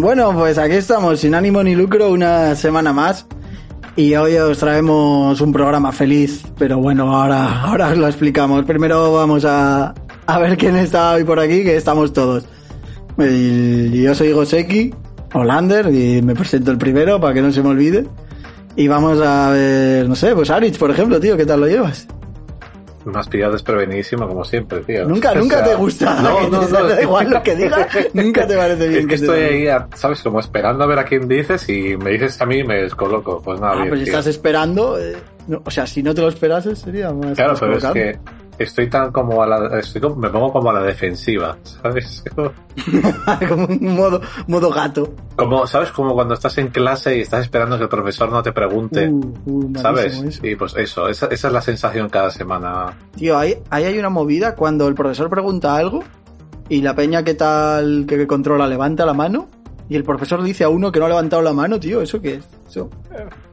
Bueno, pues aquí estamos, sin ánimo ni lucro, una semana más. Y hoy os traemos un programa feliz, pero bueno, ahora, ahora os lo explicamos. Primero vamos a, a ver quién está hoy por aquí, que estamos todos. Yo soy Goseki, Holander, y me presento el primero para que no se me olvide. Y vamos a ver, no sé, pues Arich, por ejemplo, tío, ¿qué tal lo llevas? Me has pillado desprevenidísimo como siempre, tío. Nunca, O nunca sea, te gusta. No, no, no. Da igual lo que digas, nunca te parece bien. Es que te estoy diga. ahí, a- ¿sabes? Como esperando a ver a quién dices y me dices a mí y me descoloco. Pues nada, Ah, bien, pero si tío. estás esperando, eh, no, o sea, si no te lo esperases sería más. Claro, más pero es colocado. que estoy tan como a la... Estoy como- me pongo como a la defensiva, ¿sabes? como un modo, modo gato. Como, ¿sabes? Como cuando estás en clase y estás esperando que el profesor no te pregunte. Uh, uh, ¿Sabes? eso. Y pues eso, esa, esa es la sensación cada semana. Tío, ahí, ahí hay una movida cuando el profesor pregunta algo y la peña que tal que controla levanta la mano y el profesor dice a uno que no ha levantado la mano, tío, ¿eso qué es? Eso.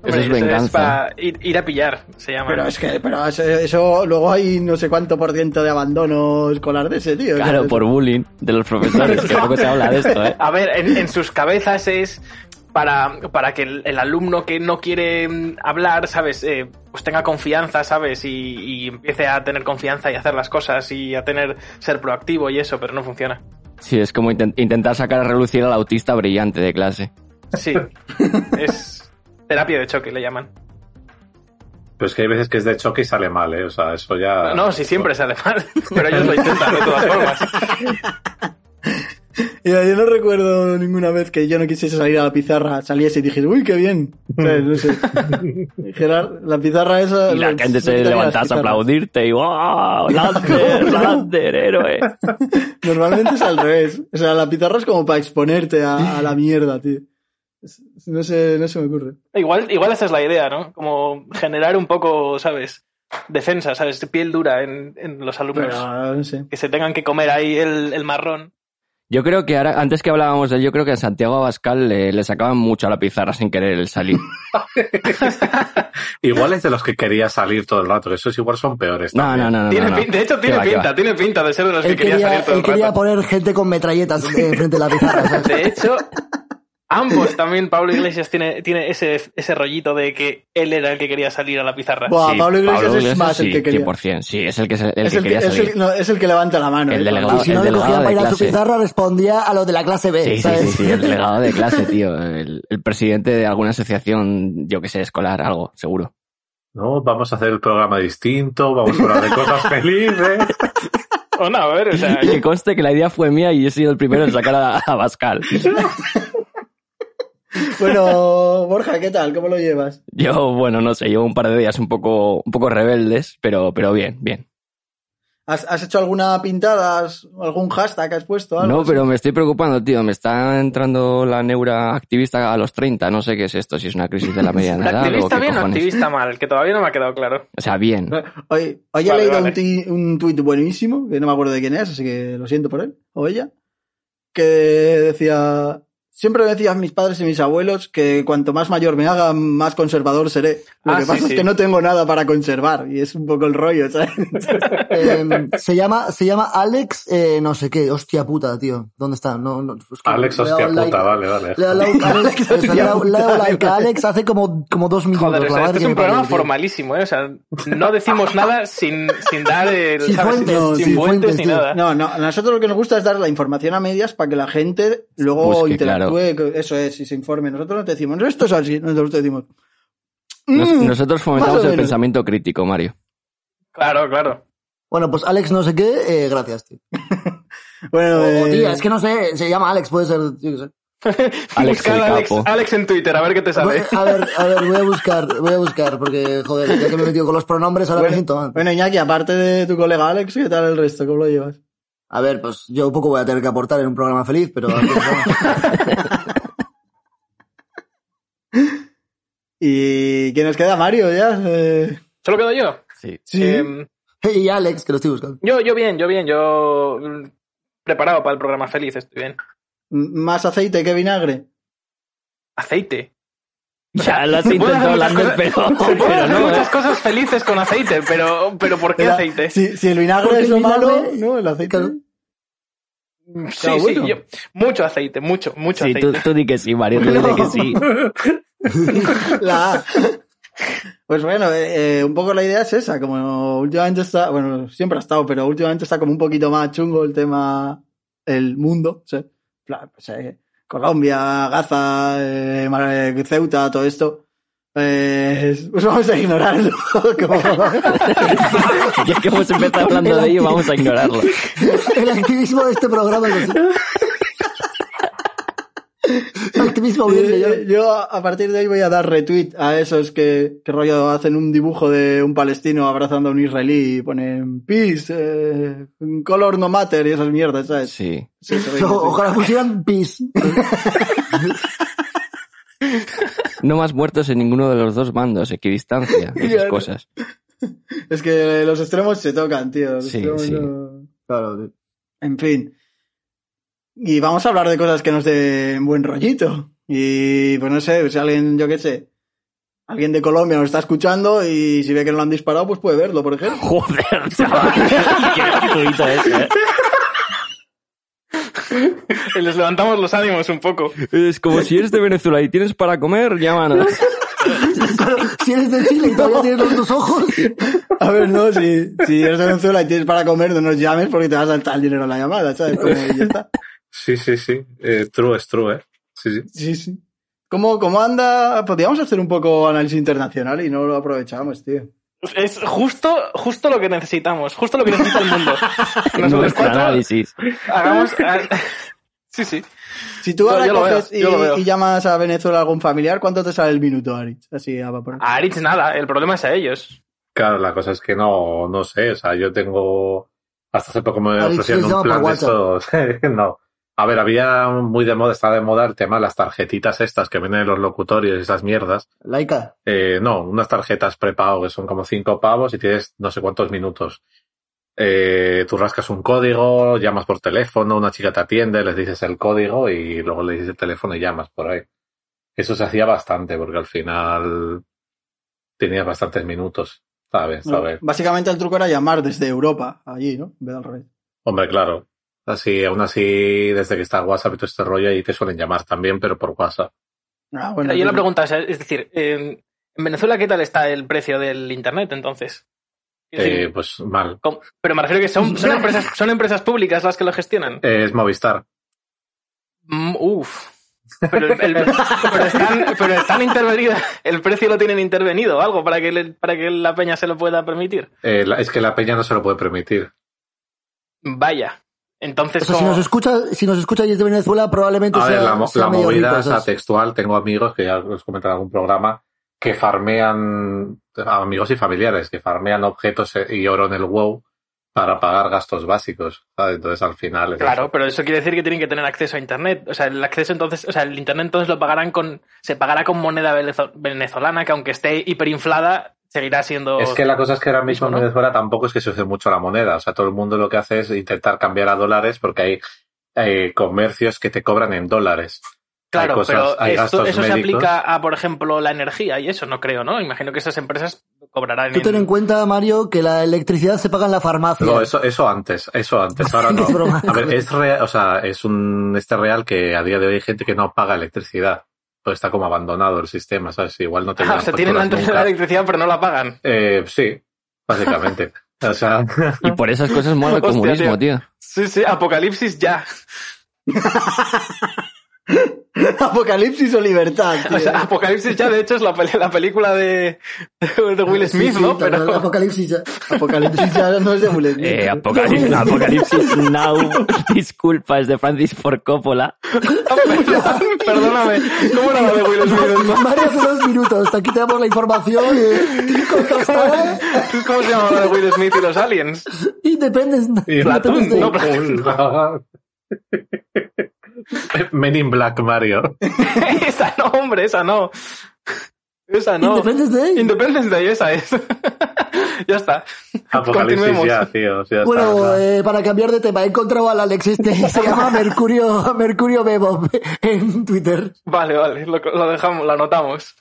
Hombre, es venganza. para ir, ir a pillar, se llama. Pero es que, pero eso, eso- luego hay no sé cuánto por ciento de abandono escolar de ese, tío. Claro, por bullying de los profesores, que poco se habla de esto, ¿eh? A ver, en, en sus cabezas es para, para que el, el alumno que no quiere mm, hablar, ¿sabes? Eh, pues tenga confianza, ¿sabes? Y, y empiece a tener confianza y hacer las cosas y a tener ser proactivo y eso, pero no funciona. Sí, es como inten- intentar sacar a relucir al autista brillante de clase. Sí, es terapia de choque, le llaman. Pero es que hay veces que es de choque y sale mal, ¿eh? O sea, eso ya... No, si siempre sale mal, pero ellos lo intentan de todas formas. Mira, yo no recuerdo ninguna vez que yo no quisiese salir a la pizarra, saliese y dijese, uy, qué bien. No sé. Gerard, la pizarra esa... Y la gente se levantase a aplaudirte y ¡wow! ¡Lander! ¡Lander! ¡Héroe! Normalmente es al revés. O sea, la pizarra es como para exponerte a, a la mierda, tío. No sé, no se me ocurre. Igual, igual esa es la idea, ¿no? Como generar un poco, ¿sabes? Defensa, ¿sabes? Piel dura en, en los alumnos. Pero no sé. Que se tengan que comer ahí el, el marrón. Yo creo que ahora, antes que hablábamos de él, yo creo que a Santiago Abascal le, le sacaban mucho a la pizarra sin querer el salir. Igual es de los que quería salir todo el rato, que esos igual son peores. No, no, no, no. Tiene no. de hecho, tiene va, pinta, tiene pinta de ser de los que Él quería, quería, salir todo él el quería rato. poner gente con metralletas eh, frente a la pizarra. ¿sabes? De hecho, ambos también, Pablo Iglesias tiene, tiene ese, ese rollito de que él era el que quería salir a la pizarra. Buah, Sí, Pablo Iglesias es Iglesias más el sí, que quería. 100%, sí, es el que, el es, que el que, quería es, salir. el, no, es el que levanta la mano. El delegado. Y si no el le delegado para ir de a su pizarra, respondía a los de la clase B. Sí, sí, ¿sabes? sí, sí, el delegado de clase, tío. El, el presidente de alguna asociación, yo que sé, escolar, algo, seguro. No, vamos a hacer el programa distinto, vamos a hablar de cosas felices. O no, a ver, o sea, Que conste que la idea fue mía y he sido el primero en sacar a, a Pascal. Bueno, Borja, ¿qué tal? ¿Cómo lo llevas? Yo, bueno, no sé, llevo un par de días un poco, un poco rebeldes, pero, pero bien, bien. ¿Has, has hecho alguna pintada? ¿Has- ¿Algún hashtag has puesto? Algo No, así? pero me estoy preocupando, tío. Me está entrando la neura activista a los 30. No sé qué es esto, si es una crisis de la mediana edad o activista qué bien o activista mal, que todavía no me ha quedado claro. O sea, bien. Hoy, hoy he leído vale. un, un tuit buenísimo, que no me acuerdo de quién es, así que lo siento por él, o ella, que decía, siempre me decían mis padres y mis abuelos que cuanto más mayor me haga, más conservador seré. Lo Ah, que sí, pasa sí. es que no tengo nada para conservar, y es un poco el rollo, ¿sabes? Eh, se llama, se llama Alex, eh, no sé qué, hostia puta, tío. ¿Dónde está? No, no, es que Alex, le hostia like- puta, vale, vale. Le he dado like a Alex, like hace como, como dos minutos. Joder, o sea, este es un programa formalísimo, ¿eh? O sea, no decimos nada sin, sin dar el, Sin ¿sabes? fuentes, sin, sin sin fuentes fuentes, ni tío. nada. No, no, a nosotros lo que nos gusta es dar la información a medias para que la gente luego interactúe, eso es, y se informe. Nosotros no te decimos, esto es así, nosotros te decimos, Nos- "Mm, nosotros fomentamos el menos". pensamiento crítico, Mario. Claro, claro. Bueno, pues Alex no sé qué, eh, gracias, tío. Bueno, Oh, eh, tío, es que no sé, se llama Alex, puede ser, yo qué sé. Alex Buscad el a Alex, capo. Alex en Twitter, a ver qué te sale. A ver, a ver, voy a buscar, voy a buscar, porque, joder, ya que me he metido con los pronombres, ahora me bueno, siento mal. bueno, Iñaki, aparte de tu colega Alex, ¿qué tal el resto? ¿Cómo lo llevas? A ver, pues yo poco voy a tener que aportar en un programa feliz, pero... ¿Y quién nos queda? Mario, ya. Eh, ¿Solo quedo yo? Sí. sí. Em, y Alex, que lo estoy buscando. yo, yo bien, yo bien, yo preparado para el programa feliz, estoy bien. Más aceite que vinagre. Aceite. Ya lo has intentado, cosas- pero, pero no, muchas ¿eh? cosas felices con aceite, pero, pero ¿por qué Era- aceite? Si, si el vinagre Porque es lo malo, ¿no? El aceite. Claro. Sí, Está sí, bueno. yo- mucho aceite, mucho, mucho Sí, tú, aceite. tú di que sí, Mario, tú di que sí. La A. Pues bueno, eh, eh, un poco la idea es esa, como últimamente está, bueno, siempre ha estado, pero últimamente está como un poquito más chungo el tema, el mundo, ¿sí? Plan, pues, eh, Colombia, Gaza, eh, Ceuta, todo esto. Eh, pues vamos a ignorarlo. como- Ya que hemos empezado hablando de ello, vamos a ignorarlo. El activismo de este programa es así. Activismo bien, yo. yo a partir de ahí voy a dar retweet a esos que, que rollo hacen un dibujo de un palestino abrazando a un israelí y ponen peace, eh, color no matter y esas mierdas, ¿sabes? Sí. Sí, No, ojalá pusieran pis. No más muertos en ninguno de los dos bandos, equidistancia, esas cosas. Es que los extremos se tocan, tío. los Sí, extremos sí. no- Claro, tío. En fin. Y vamos a hablar de cosas que nos den buen rollito. Y pues no sé, si alguien, yo qué sé, alguien de Colombia nos está escuchando y si ve que no lo han disparado, pues puede verlo, por ejemplo. Joder, chaval. Qué gratuito es, eh. Y les levantamos los ánimos un poco. Es como si eres de Venezuela y tienes para comer, llámanos. Si eres de Chile y todavía tienes los dos ojos, A ver, no, si, si eres de Venezuela y tienes para comer, no nos llames porque te vas a saltar el dinero en la llamada, ¿sabes? Como, y ya está. Sí, sí, sí. Eh, true es true, ¿eh? Sí, sí. Sí, sí. ¿Cómo, cómo anda? Podríamos hacer un poco análisis internacional y no lo aprovechamos, tío. Es justo, justo lo que necesitamos, justo lo que necesita el mundo. Nosotros cuatro análisis. hagamos... ah, Sí, sí. Si tú ahora coges veo, y, y llamas a Venezuela a algún familiar, ¿cuánto te sale el minuto, Aritz? Así, a vapor. A Aritz nada, el problema es a ellos. Claro, la cosa es que no, no sé, o sea, yo tengo, hasta hace poco me Alex, ofrecieron les un plan por de estos, no. A ver, había muy de moda, estaba de moda el tema de las tarjetitas estas que vienen en los locutorios y esas mierdas. laica. Eh, no, unas tarjetas prepago que son como cinco pavos y tienes no sé cuántos minutos. Eh, tú rascas un código, llamas por teléfono, una chica te atiende, les dices el código y luego le dices el teléfono y llamas por ahí. Eso se hacía bastante porque al final tenías bastantes minutos. Está bien. Básicamente el truco era llamar desde Europa, allí, ¿no? En vez. Hombre, claro. Así, aún así, desde que está WhatsApp y todo este rollo, ahí te suelen llamar también, pero por WhatsApp. Ah, bueno, Yo la pregunta es, es decir, en en Venezuela, ¿qué tal está el precio del Internet entonces? Decir, Eh, pues mal. ¿cómo? Pero me refiero que son, son, empresas, son empresas públicas las que lo gestionan. Eh, es Movistar. Mm, uf. Pero, el- el- pero están, pero están intervenidos, el precio lo tienen intervenido o algo para que, le- para que la peña se lo pueda permitir. Eh, la- es que la peña no se lo puede permitir. Vaya. Entonces, O sea, si ¿cómo- nos escucha, si nos escucha y es de Venezuela, probablemente A sea, ver, la, sea la movida esa textual, tengo amigos que ya os comenté en algún programa, que farmean, amigos y familiares, que farmean objetos y oro en el WoW para pagar gastos básicos. ¿sabes? Entonces al final es Claro, eso. pero eso quiere decir que tienen que tener acceso a internet. O sea, el acceso entonces, o sea, el internet entonces lo pagarán con, se pagará con moneda venezo- venezolana, que aunque esté hiperinflada, seguirá siendo. Es que la cosa es que ahora mismo en ¿no? Venezuela tampoco es que se use mucho la moneda. O sea, todo el mundo lo que hace es intentar cambiar a dólares porque hay eh, comercios que te cobran en dólares. Claro, hay cosas- pero hay esto, gastos eso se aplica a, por ejemplo, la energía y eso, no creo, ¿no? Imagino que esas empresas cobrarán Tú ten en cuenta, Mario, que la electricidad se paga en la farmacia. No, eso, eso antes, eso antes, ahora no. A ver, es real, o sea, es un, este real que a día de hoy hay gente que no paga electricidad. Pues está como abandonado el sistema, ¿sabes? Igual no te Ah, o sea, tienen antes de la electricidad, pero no la pagan. Eh, sí, básicamente. O sea, Y por esas cosas mola el Hostia, comunismo, tío. Sí, sí, apocalipsis ya. Apocalipsis o libertad, tío. O sea, apocalipsis ya, de hecho, es la, película de, de Will Smith, sí, ¿no? Pero, Apocalipsis ya. Apocalipsis ya no es de Will Smith. Eh, Apocalipsis, Apocalipsis Now, disculpa, es de Francis Ford Coppola. perdóname, ¿cómo era la de Will Smith? Mario hace dos minutos. Aquí tenemos la información eh. ¿Cómo se llama la de Will Smith y los aliens? Independence. y- Independence no, Day. Men in Black Mario. esa no, hombre, esa no. Esa no. Independence Day. Independence Day, esa es. ya está. Apocalipsis Continuemos. ya, tío. ya Bueno, está. eh, para cambiar de tema, he encontrado al Alex este, se llama Mercurio, Mercurio Bebo en Twitter. Vale, vale, lo, lo dejamos, lo anotamos.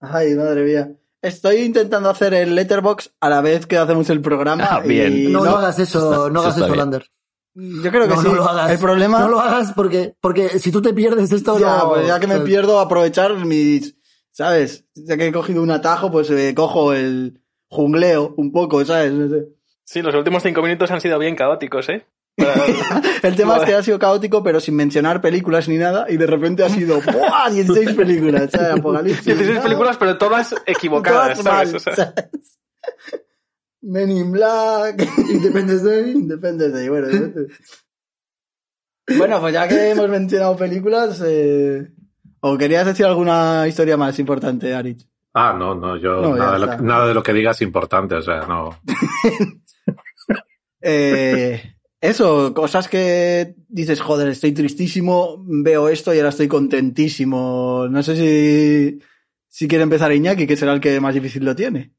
Ay, madre mía. Estoy intentando hacer el letterbox a la vez que hacemos el programa. Ah, bien. y No, no, no, hagas eso, no hagas eso. Lander. Yo creo que no, sí. no lo hagas. El problema. No lo hagas porque, porque si tú te pierdes esto, ya, no. pues ya que me o sea, pierdo, aprovechar mis. ¿Sabes? Ya que he cogido un atajo, pues eh, cojo el jungleo un poco, ¿sabes? No sé. Sí, los últimos cinco minutos han sido bien caóticos, ¿eh? El tema es que ha sido caótico, pero sin mencionar películas ni nada, y de repente ha sido ¡buah! 16 películas, ¿sabes? Apocalipsis. 16 ¿no? películas, pero todas equivocadas, Todas ¿sabes? mal, O sea, ¿sabes? Men in Black, Independence Day. Independence Day, bueno. Bueno, pues ya que hemos mencionado películas, eh, ¿o querías decir alguna historia más importante, Arich? Ah, no, no, yo No, nada, de lo, que- nada de lo que digas es importante, o sea, no. Eh, eso, cosas que dices, joder, estoy tristísimo, veo esto y ahora estoy contentísimo. No sé si, si quiere empezar Iñaki, que será el que más difícil lo tiene.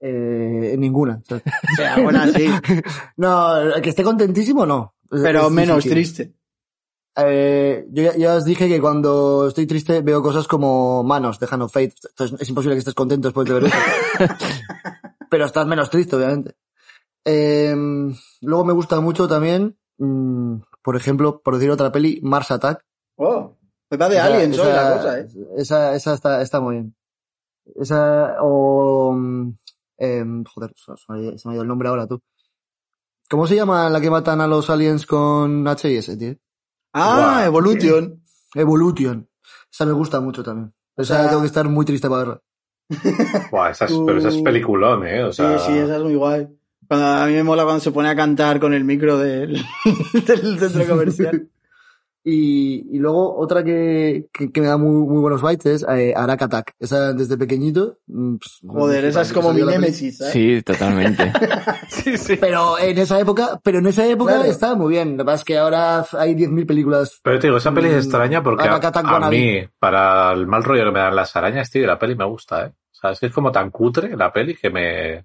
Eh, ninguna. o sea. Bueno, sí, No, que esté contentísimo, no. Pero es menos difícil. triste. Eh, yo ya, ya os dije que cuando estoy triste veo cosas como manos de Hand of Fate. Entonces es imposible que estés contento después de ver eso. Pero estás menos triste, obviamente. Eh, luego me gusta mucho también, mm, por ejemplo, por decir otra peli, Mars Attack. Oh, pues va de Esa- aliens hoy esa- la cosa, ¿eh? Esa, esa está, está muy bien. Esa, o, em, joder, se me, ha ido- el nombre ahora, tú. ¿Cómo se llama la que matan a los aliens con H y S, tío? Ah. Evolution. Evolution. Esa me gusta mucho también. Esa sea- tengo que estar muy triste para verla. Buah, esa es- pero esa es Uh. peliculón, ¿eh? O sea, Sí, sí, esa es muy guay. Cuando, a mí me mola cuando se pone a cantar con el micro del, del centro comercial. Y, y luego otra que, que, que me da muy, muy buenos bytes es eh, Arak Attack. Esa desde pequeñito. mm, pues, Joder, esa es como mi némesis, ¿sabes? Sí, totalmente. sí, sí. Pero en esa época, pero en esa época Claro. estaba muy bien. Lo que pasa es que ahora hay 10.000 películas. Pero te digo, esa peli es Mm, extraña porque a, mí, para el mal rollo que me dan las arañas, tío, la peli me gusta, ¿eh? O sea, es que es como tan cutre la peli que me...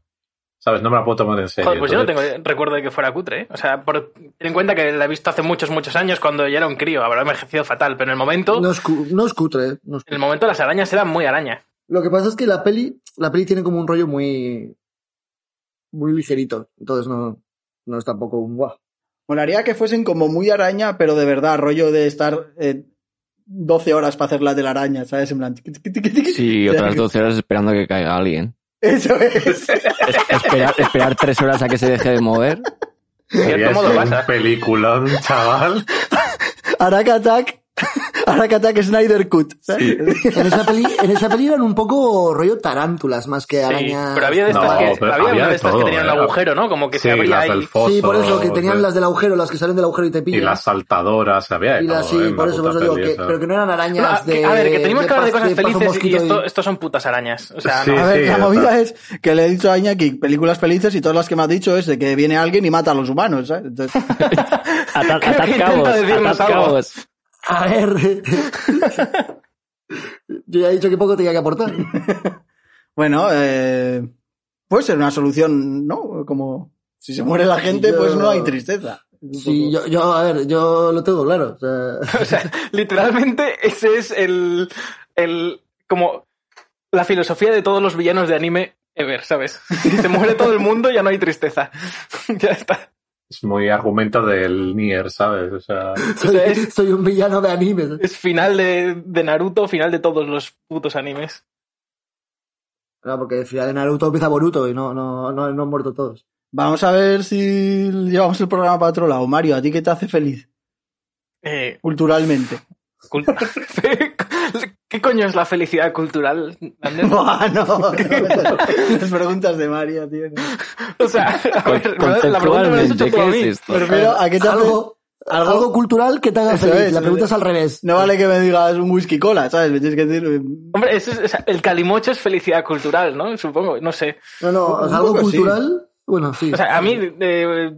¿Sabes? No me la puedo tomar en serio. Joder, pues yo no tengo recuerdo de que fuera cutre, ¿eh? O sea, por, ten en cuenta que la he visto hace muchos, muchos años cuando ya era un crío. Habrá envejecido fatal, pero en el momento, No es, cu- no es cutre, eh, no es en el momento las arañas eran muy araña. Lo que pasa es que la peli, la peli tiene como un rollo muy, muy ligerito. Entonces no, no es tampoco un guau. Molaría que fuesen como muy araña, pero de verdad, rollo de estar eh, 12 horas para hacer la de la araña, ¿sabes? En plan... Sí, otras 12 horas esperando a que caiga alguien. Eso es. Es- esperar, esperar tres horas a que se deje de mover. modo un peliculón, chaval. Arak Attack. Arak Attack Snyder Cut. ¿sabes? En esa peli, en esa peli eran un poco rollo tarántulas más que Sí, arañas. pero había de estas No, que, había había una de estas todo, que tenían ¿eh? agujero, ¿no? Como que Sí, se abría las ahí. del foso, Sí, por eso, que tenían sí. las del agujero, las que salen del agujero y te Y pillan. las saltadoras, había Y las- todo, sí, ¿eh? en por eso, por eso digo, que, pero que no eran No, arañas de. a ver, que tenemos que hablar de cosas felices y esto, son putas arañas. O sea, Sí, no. A ver, la movida es que le he dicho a Iñaki películas felices y todas las que me ha dicho es de que viene alguien y mata a los humanos, ¿sabes? Entonces, A ver. Yo ya he dicho que poco tenía que aportar. bueno, eh, puede ser una solución, ¿no? Como si se muere la gente, Yo- pues no hay tristeza. Sí, yo, yo, a ver, yo lo tengo claro. O sea, O sea, literalmente ese es el, el, como, la filosofía de todos los villanos de anime ever, ¿sabes? Si se muere todo el mundo ya no hay tristeza. ya está. Es muy argumento del Nier, ¿sabes? O sea, soy, es- soy un villano de anime. ¿sabes? Es final de, de Naruto, final de todos los putos animes. No, porque al final de Naruto empieza Boruto y no, no, no, no han muerto todos. Vamos a ver si llevamos el programa para otro lado. Mario, ¿a ti qué te hace feliz? Eh, Culturalmente. cul- ¿Qué coño es la felicidad cultural? Buah, no, Las preguntas de Mario, tío. no. O sea, a ver, la pregunta me la has hecho tú a ¿qué mí. es esto? Prefiero, ¿a qué te hace? Algo, algo- algo, cultural que te haga feliz. es, la pregunta es. al revés. No vale que me digas un whisky cola, ¿sabes? Me tienes que decir... eh, Hombre, eso es- o sea, el calimocho es felicidad cultural, ¿no? Supongo, no sé. No, no, Un algo sí. cultural. Bueno, sí. O sea, a mí, eh,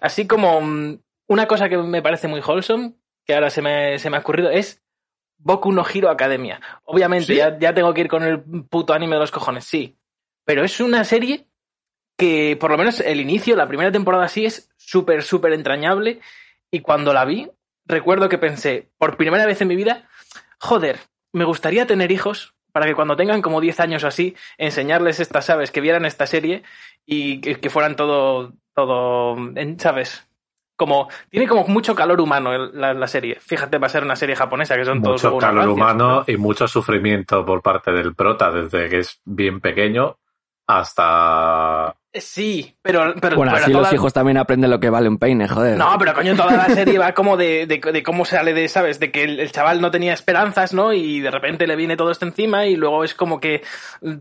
así como mm, una cosa que me parece muy wholesome, que ahora se me, se me ha ocurrido, es Boku no Hero Academia. Obviamente, ¿Sí? ya, ya tengo que ir con el puto anime de los cojones, sí. Pero es una serie que, por lo menos el inicio, la primera temporada sí, es súper, súper entrañable. Y cuando la vi, recuerdo que pensé, por primera vez en mi vida, joder, me gustaría tener hijos para que cuando tengan como 10 años o así, enseñarles estas, ¿sabes? Que vieran esta serie y que, que fueran todo, todo, ¿sabes? Como tiene como mucho calor humano el- la, la serie. Fíjate, va a ser una serie japonesa que son todos Mucho calor humano pero- y mucho sufrimiento por parte del prota, desde que es bien pequeño hasta... Eh, Sí, pero pero, Bueno, pero así toda- los hijos también aprenden lo que vale un peine, joder. No, pero coño, toda la serie va como de, de, de cómo sale de, ¿sabes? De que el, el chaval no tenía esperanzas, ¿no? Y de repente le viene todo esto encima y luego es como que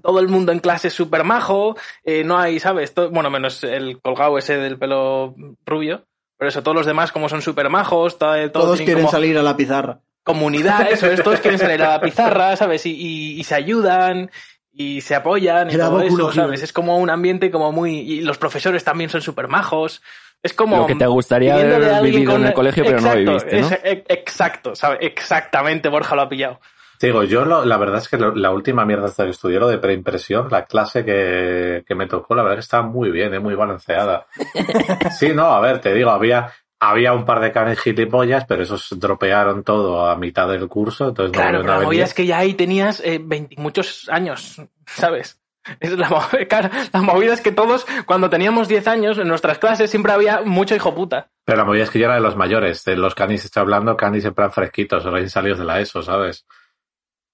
todo el mundo en clase es súper majo, eh, no hay, ¿sabes? Bueno, menos el colgado ese del pelo rubio. Pero eso, todos los demás como son súper majos, to- todos, quieren como salir a la pizarra. comunidad, eso es, todos quieren salir a la pizarra, ¿sabes? Y, y- y se ayudan y se apoyan y Era todo eso. ¿sabes? Es como un ambiente como muy... Y los profesores también son súper majos. Es como... Lo que te gustaría haber vivido en el colegio, pero no viviste, ¿no? es- e- exacto, ¿sabes? Exactamente, Borja lo ha pillado. Digo, yo lo- la verdad es que lo- la última mierda hasta que estudié, lo de preimpresión, la clase que, que me tocó, la verdad que estaba muy bien, ¿eh? muy balanceada. Sí, no, a ver, te digo, había, había un par de canes gilipollas, pero esos dropearon todo a mitad del curso, entonces no Claro, pero la movida es que ya ahí tenías eh, 20 muchos años, ¿sabes? Es la, claro, la movida es que todos, cuando teníamos 10 años, en nuestras clases siempre había mucho hijo puta. Pero la movida es que yo era de los mayores, de los canis estoy hablando, canis en plan fresquitos, recién salidos de la ESO, ¿sabes?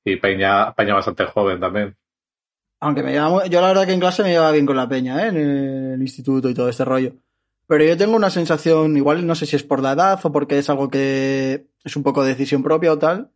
Y Peña, Peña bastante joven también. Aunque me muy- yo la verdad que en clase me llevaba bien con la peña, ¿eh? en el instituto y todo este rollo. Pero yo tengo una sensación, igual no sé si es por la edad o porque es algo que es un poco decisión propia o tal,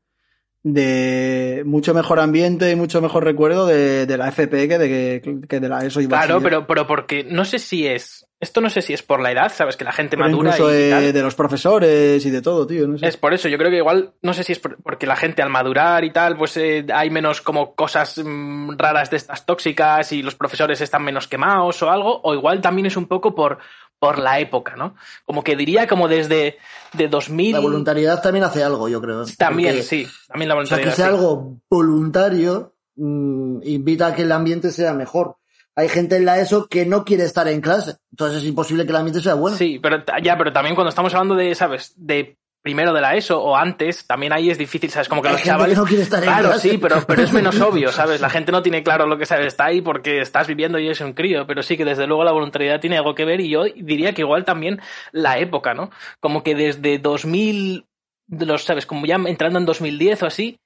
de mucho mejor ambiente y mucho mejor recuerdo de, de la FP que de, que de la ESO y Claro, pero, pero porque no sé si es. Esto no sé si es por la edad, ¿sabes? Que la gente Pero madura incluso y, de, tal. de los profesores y de todo, tío. No sé. Es por eso, yo creo que igual, no sé si es por- porque la gente al madurar y tal, pues eh, hay menos como cosas mm, raras de estas tóxicas y los profesores están menos quemados o algo, o igual también es un poco por, por la época, ¿no? Como que diría como desde de 2000... La voluntariedad también hace algo, yo creo. También, Porque, sí, también la O sea, voluntariedad. que sea sí. algo voluntario mm, invita a que el ambiente sea mejor. Hay gente en la ESO que no quiere estar en clase, entonces es imposible que el ambiente sea bueno. Sí, pero ya, pero también cuando estamos hablando de, ¿sabes? De primero de la ESO o antes, también ahí es difícil, ¿sabes? Como que Hay los chavales... no quiere estar en Claro, clase. sí, pero, pero es menos obvio, ¿sabes? La gente no tiene claro lo que sabes, está ahí porque estás viviendo y es un crío, pero sí que desde luego la voluntariedad tiene algo que ver y yo diría que igual también la época, ¿no? Como que desde 2000, de los, ¿sabes? Como ya entrando en 2010 o así,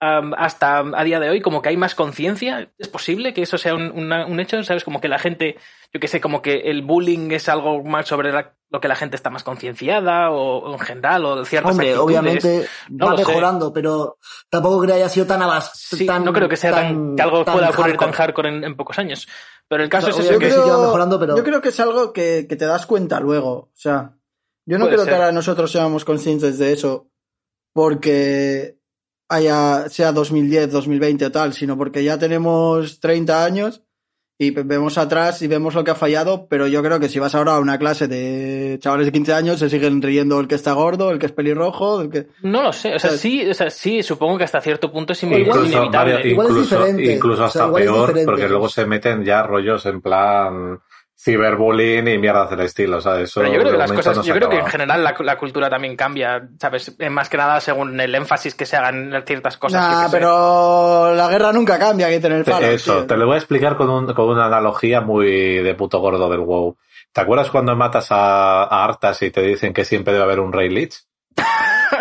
hasta a día de hoy, como que hay más conciencia. ¿Es posible que eso sea un, una- un hecho? ¿Sabes? Como que la gente, yo qué sé, como que el bullying es algo más sobre la- lo que la gente está más concienciada o, o en general o ciertas Hombre, actitudes. obviamente No va sé. mejorando, pero tampoco creo que haya sido tan abas Sí, tan, no creo que sea tan, que algo tan pueda ocurrir tan hardcore. hardcore en, en pocos años. Pero el caso O sea, es eso yo que... que va mejorando, pero- yo creo que es algo que, que te das cuenta luego. O sea, yo no Puede creo ser. que ahora nosotros seamos conscientes de eso porque haya, sea 2010, 2020 o tal, sino porque ya tenemos 30 años y vemos atrás y vemos lo que ha fallado, pero yo creo que si vas ahora a una clase de chavales de 15 años, se siguen riendo el que está gordo, el que es pelirrojo, el que... No lo sé, o sea, ¿Sabes? sí, o sea, sí, supongo que hasta cierto punto es Incluso, inevitable. Mario, Igual es incluso, diferente. incluso O hasta sea, igual es peor, diferente. porque luego se meten ya rollos en plan ciberbullying y mierdas del estilo, ¿sabes? Eso Pero yo creo que las cosas, no yo creo que en general la, la cultura también cambia, ¿sabes? Más que nada según el énfasis que se hagan en ciertas cosas. Nah, pero la guerra nunca cambia, hay que tener Te- Fallout, Eso, tío. te lo voy a explicar con, un- con una analogía muy de puto gordo del WoW. ¿Te acuerdas cuando matas a, a Arthas y te dicen que siempre debe haber un Rey Lich?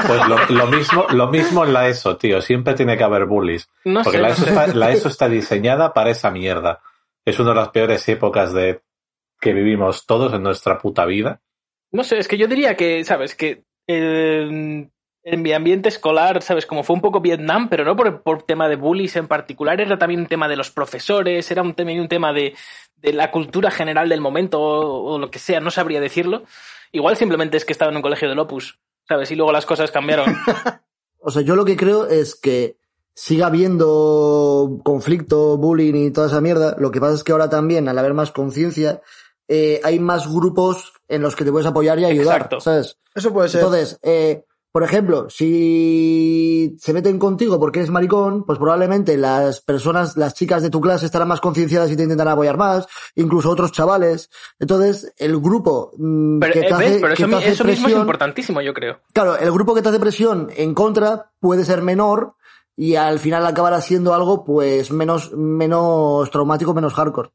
Pues lo, lo mismo, lo mismo en la ESO, tío. Siempre tiene que haber bullies. No Porque sé, la, no ESO sé. está, la ESO está diseñada para esa mierda. Es una de las peores épocas de que vivimos todos en nuestra puta vida. No sé, es que yo diría que, ¿sabes? Que eh, en mi ambiente escolar, ¿sabes? Como fue un poco Vietnam, pero no por, por tema de bullies en particular, era también un tema de los profesores, era un tema, un tema de, de la cultura general del momento o, o lo que sea, no sabría decirlo. Igual simplemente es que estaba en un colegio del Opus, ¿sabes? Y luego las cosas cambiaron. O sea, yo lo que creo es que siga habiendo conflicto, bullying y toda esa mierda. Lo que pasa es que ahora también, al haber más conciencia, eh, hay más grupos en los que te puedes apoyar y ayudar, Exacto. ¿sabes? Eso puede ser. Entonces, eh, por ejemplo, si se meten contigo porque eres maricón, pues probablemente las personas, las chicas de tu clase estarán más concienciadas y te intentarán apoyar más, incluso otros chavales. Entonces, el grupo mm, Pero, que eh, te hace, pero que eso, te hace eso mismo es presión, importantísimo, yo creo. claro, el grupo que te hace presión en contra puede ser menor y al final acabará siendo algo pues menos, menos traumático, menos hardcore.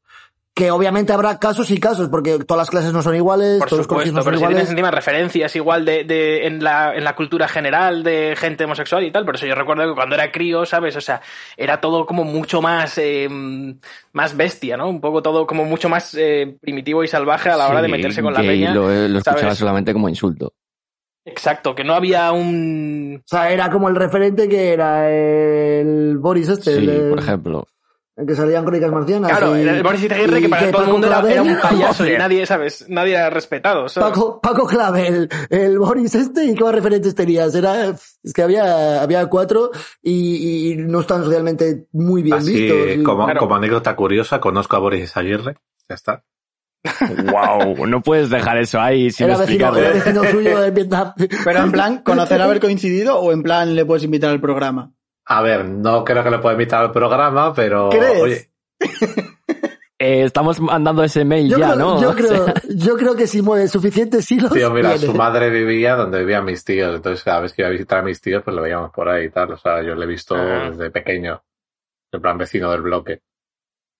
Que obviamente habrá casos y casos, porque todas las clases no son iguales, Por todos los colegios supuesto, no son pero si tienes iguales. encima referencias igual de, de en, la, en la cultura general de gente homosexual y tal, por eso yo recuerdo que cuando era crío, ¿sabes? O sea, era todo como mucho más, eh, más bestia, ¿no? Un poco todo como mucho más eh, primitivo y salvaje a la hora de Sí, meterse con la peña. Lo, lo escuchaba ¿sabes? solamente como insulto. Exacto, que no había un... O sea, era como el referente que era el Boris este, Sí, el, por ejemplo. Que salían crónicas marcianas. Claro, y- el Boris Izaguirre que para todo el mundo era, Clavel- era un payaso y nadie, ¿sabes? Nadie era respetado. ¿sabes? Paco, Paco Clavel, el Boris este, ¿y qué más referentes tenías? Era, es que había, había cuatro y, y no están realmente muy bien Así, vistos. y- como, Claro. como anécdota curiosa, conozco a Boris Aguirre. Ya está. wow, no puedes dejar eso ahí sin era vecino, explicarlo. era vecino suyo en Vietnam. Pero en plan, conocer haber coincidido o en plan le puedes invitar al programa. A ver, no creo que le pueda invitar al programa, pero... ¿Crees? Oye, Eh, estamos mandando ese mail Yo, ya, creo, ¿no? yo, creo, yo creo que si mueve suficientes hilos. tío, mira, viene. su madre vivía donde vivían mis tíos. Entonces, cada vez que iba a visitar a mis tíos, pues lo veíamos por ahí y tal. O sea, yo le he visto Ah. desde pequeño. En plan, vecino del bloque.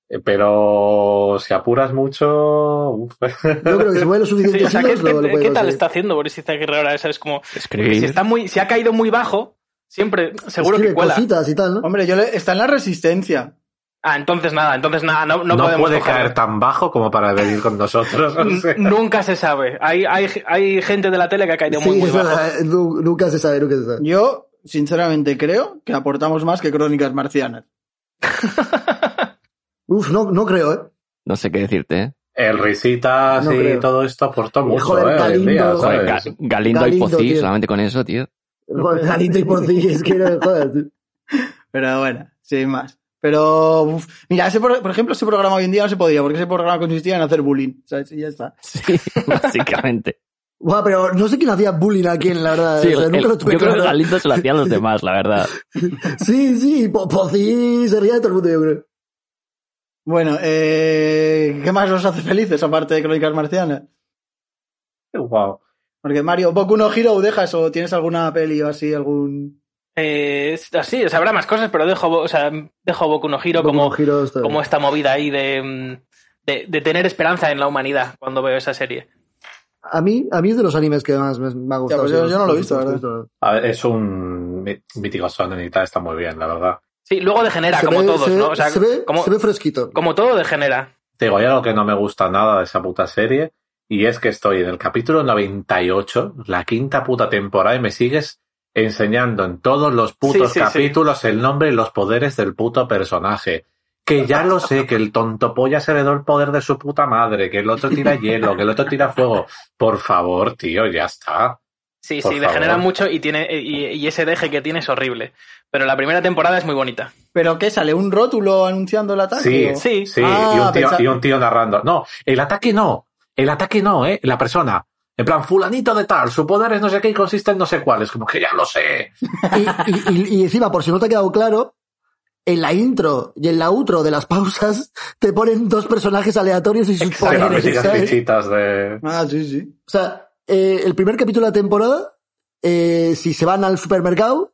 Eh, Pero si apuras mucho... uf. Yo creo que si mueve los Sí, suficientes o sea, ¿qué, hilos, lo, lo qué- qué tal está haciendo Boris Izaguirre ahora? ¿Sabes? Como, Escribir. si, está muy, si ha caído muy bajo, siempre, seguro Escribe que cuela. cositas y tal, ¿no? Hombre, yo le, está en la resistencia. Ah, entonces nada, entonces nada, no, no, No, podemos puede cogerlo. caer tan bajo como para venir con nosotros. o sea. Nunca se sabe. Hay, hay, hay gente de la tele que ha caído muy, Sí, muy es bajo. eh, nu- nunca se sabe, nunca se sabe. Yo, sinceramente, creo que aportamos más que Crónicas Marcianas. Uf, no, no creo, ¿eh? No sé qué decirte, ¿eh? El risitas No y creo. todo esto aportó mucho, Joder, eh, en día, Galindo, Galindo, Galindo, y Pocí, tío. solamente con eso, tío. Galindo y por sí, es que no me jodas, tío. Pero bueno, sin más. Pero, uf, mira, ese, por, por ejemplo, ese programa hoy en día no se podía, porque ese programa consistía en hacer bullying. ¿sabes? Y ya está. Sí, básicamente. Buah, pero no sé quién hacía bullying a quién, la verdad. Sí, o sea, el- nunca lo tuve yo creo que. Galindo se lo hacían los demás, la verdad. Sí, sí, Po- Pocí se ría de todo el mundo, yo creo. Bueno, eh, ¿qué más os hace felices aparte de Crónicas Marcianas? Wow. Porque Mario, Boku no Hero, ¿dejas o tienes alguna peli o así, algún... Eh, es así, o sea, habrá más cosas, pero dejo, o sea, dejo Boku no Hero Boku como, no Hero como esta movida ahí de, mm, de, de tener esperanza en la humanidad cuando veo esa serie. A mí, a mí es de los animes que más me, me ha gustado. pues yo- no lo he visto, ¿verdad? que he visto. A ver, es un sonen y tal, está muy bien, la verdad. Sí, luego degenera, Se como ve- todos, se ve- ¿no? O sea, se ve, como, se ve fresquito. como todo degenera. Te digo, hay algo que no me gusta nada de esa puta serie, y es que estoy en el capítulo 98, la quinta puta temporada, y me sigues enseñando en todos los putos Sí, sí, sí. capítulos el nombre y los poderes del puto personaje. Que ya lo sé, que el tonto polla se heredó el poder de su puta madre, que el otro tira hielo, que el otro tira fuego. Por favor, tío, ya está. Sí, Por sí, degenera favor. mucho y tiene y, y ese deje que tiene es horrible. Pero la primera temporada es muy bonita. ¿Pero qué? ¿Sale un rótulo anunciando el ataque? Sí, o- Sí. Sí, Ah, y, un tío, pensa- y un tío narrando. No, el ataque no. El ataque no, ¿eh? La persona. En plan, fulanito de tal, su poder es no sé qué y consiste en no sé cuál. Es como que ya lo sé. Y, y- y- y encima, por si no te ha quedado claro, en la intro y en la outro de las pausas te ponen dos personajes aleatorios y sus las poderes, ¿sabes? fichitas de... Ah, sí, sí. O sea, eh, el primer capítulo de la temporada, eh, si se van al supermercado,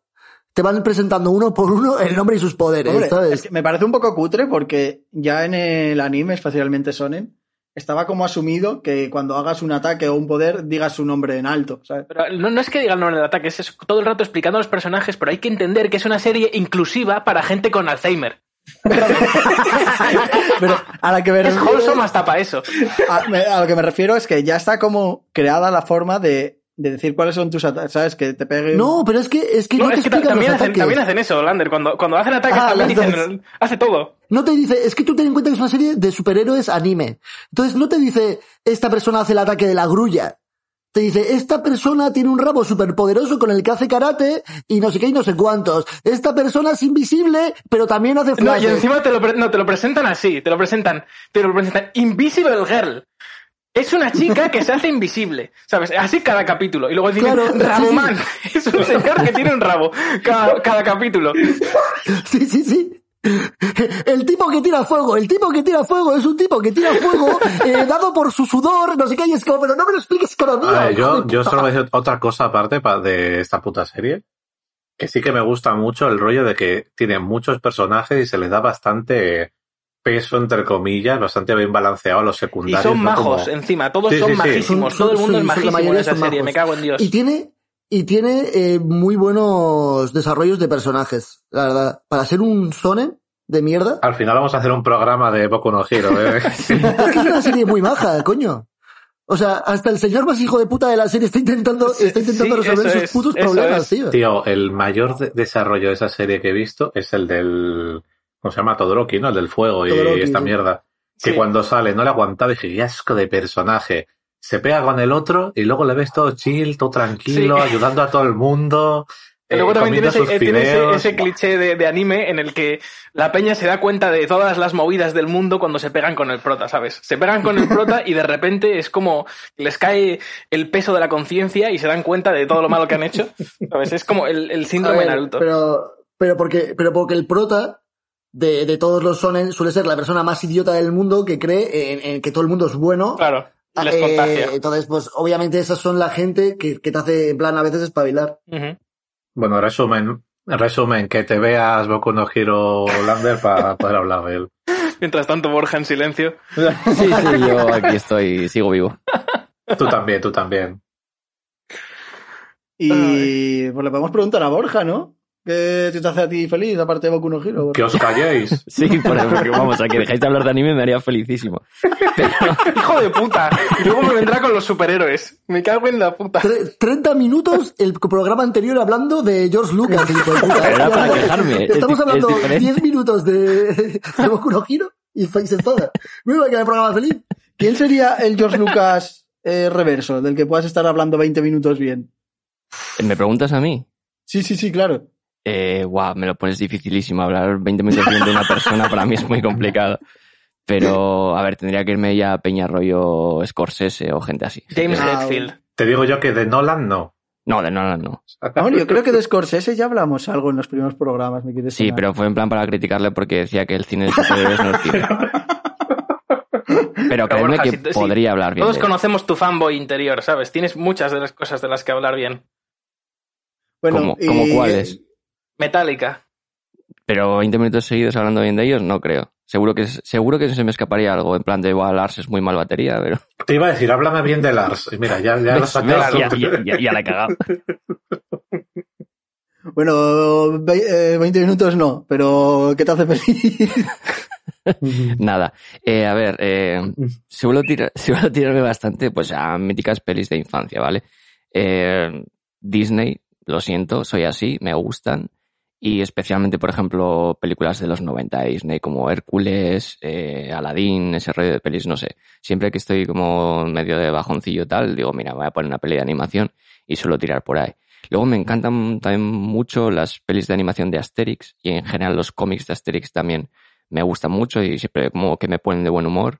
te van presentando uno por uno el nombre y sus poderes, Hombre, ¿sabes? es que me parece un poco cutre porque ya en el anime, especialmente Sonen, estaba como asumido que cuando hagas un ataque o un poder digas su nombre en alto, ¿sabes? Pero no, no es que diga el nombre del ataque, es eso, todo el rato explicando a los personajes, pero hay que entender que es una serie inclusiva para gente con Alzheimer. Pero a la que me Es refiero, wholesome hasta para eso. a lo que me refiero es que ya está como creada la forma de, de decir cuáles son tus ataques, ¿sabes? Que te peguen... No, pero es que, es que no, No, te es que ta- explican los también hacen, ataques. también hacen eso, Lander. Cuando, cuando hacen ataques Ah, también dicen, hace todo. No te dice, es que tú ten en cuenta que es una serie de superhéroes anime. Entonces no te dice, esta persona hace el ataque de la grulla. Te dice, esta persona tiene un rabo superpoderoso con el que hace karate y no sé qué y no sé cuántos. Esta persona es invisible, pero también hace No, y encima te lo, no, te lo presentan así, te lo presentan, te lo presentan Invisible Girl. Es una chica que se hace invisible, ¿sabes? Así cada capítulo. Y luego dicen, Claro, sí, Raboman. Es un señor que tiene un rabo cada, cada capítulo. Sí, sí, sí. El tipo que tira fuego, el tipo que tira fuego es un tipo que tira fuego eh, dado por su sudor, no sé qué, y es como, pero no me lo expliques cada día. A ver, hijo yo, yo solo voy a decir otra cosa aparte pa- de esta puta serie. Que sí que me gusta mucho el rollo de que tiene muchos personajes y se les da bastante peso, entre comillas, bastante bien balanceado a los Y secundarios. son ¿no? majos, Como- encima. Todos Sí, son sí, sí. majísimos. Son- Todo el son- mundo es majísimo en esa son serie. majos. Me cago en Dios. Y tiene, y tiene eh, muy buenos desarrollos de personajes, la verdad. Para ser un sonen de mierda. Al final vamos a hacer un programa de Boku no Hero, ¿eh? Es que es una serie muy maja, coño. O sea, hasta el señor más hijo de puta de la serie está intentando, está intentando sí, resolver eso sus es, putos problemas, es. tío. Tío, el mayor de- desarrollo de esa serie que he visto es el del. ¿Cómo se llama? Todoroki, ¿no? El del fuego y esta sí. mierda. Que Sí. cuando sale no le aguantaba y dije, qué asco de personaje. Se pega con el otro y luego le ves todo chill, todo tranquilo, Sí. ayudando a todo el mundo. Y luego eh, también tiene, ese, eh, tiene ese- fideos. ese cliché de, de anime en el que la peña se da cuenta de todas las movidas del mundo cuando se pegan con el prota, ¿sabes? Se pegan con el prota y de repente es como les cae el peso de la conciencia y se dan cuenta de todo lo malo que han hecho, ¿sabes? Es como el, síndrome ver, de Naruto. Pero, pero porque, pero porque el prota de, de todos los sonen suele ser la persona más idiota del mundo que cree en, en que todo el mundo es bueno. Claro, y les Eh, contagia. entonces, pues obviamente esas son la gente que, que te hace en plan a veces espabilar. Ujú. Bueno, resumen, resumen, que te veas Boku no Hero Lander para poder hablar de él. Mientras tanto, Borja en silencio. Sí, sí, yo aquí estoy, sigo vivo. Tú también, tú también. Y pues le podemos preguntar a Borja, ¿no? ¿Qué te hace a ti feliz, aparte de Boku no Hero? Que os calléis. Sí, por porque vamos, a que dejáis de hablar de anime me haría felicísimo. ¡Hijo de puta! Y luego me vendrá con los superhéroes. Me cago en la puta. Tre- 30 minutos el programa anterior hablando de George Lucas. hijo de puta. Era para quejarme, es Estamos hablando es diferente. 10 minutos de, de Boku no Hero y fa- y se enfada. Me va a quedar el programa feliz. ¿Quién sería el George Lucas eh, reverso, del que puedas estar hablando 20 minutos bien? ¿Me preguntas a mí? Sí, sí, sí, claro. Eh, guau, me lo pones dificilísimo. Hablar 20 minutos bien de una persona para mí es muy complicado. Pero, a ver, tendría que irme ya a Peña rollo Scorsese o gente así. James Ah, Hetfield. Te digo yo que de Nolan no. No, de Nolan no. Hombre, yo creo que de Scorsese ya hablamos algo en los primeros programas, me quieres Sí, sonar. pero fue en plan para criticarle porque decía que el cine de superhéroes no es cine. Pero Borja, que si- si- podría hablar bien. Todos conocemos tu fanboy interior, ¿sabes? Tienes muchas de las cosas de las que hablar bien. Bueno, ¿Cómo, y- cómo cuáles? Metallica. Pero 20 minutos seguidos hablando bien de ellos, no creo. Seguro que, seguro que se me escaparía algo, en plan de, igual Lars es muy mal batería, pero... Te iba a decir, háblame bien de Lars. Y mira, ya, ya lo ya, ya- ya- ya la he cagado. Bueno, ve- eh, 20 minutos no, pero ¿qué te hace feliz? Nada. Eh, a ver, eh, suelo, tirar, suelo tirarme bastante pues a míticas pelis de infancia, ¿vale? Eh, Disney, lo siento, soy así, me gustan. Y especialmente, por ejemplo, películas de los 90 de Disney como Hércules, eh, Aladdin, ese rollo de pelis, no sé. Siempre que estoy como medio de bajoncillo tal, digo, mira, voy a poner una peli de animación y suelo tirar por ahí. Luego me encantan también mucho las pelis de animación de Asterix y en general los cómics de Asterix también me gustan mucho y siempre como que me ponen de buen humor.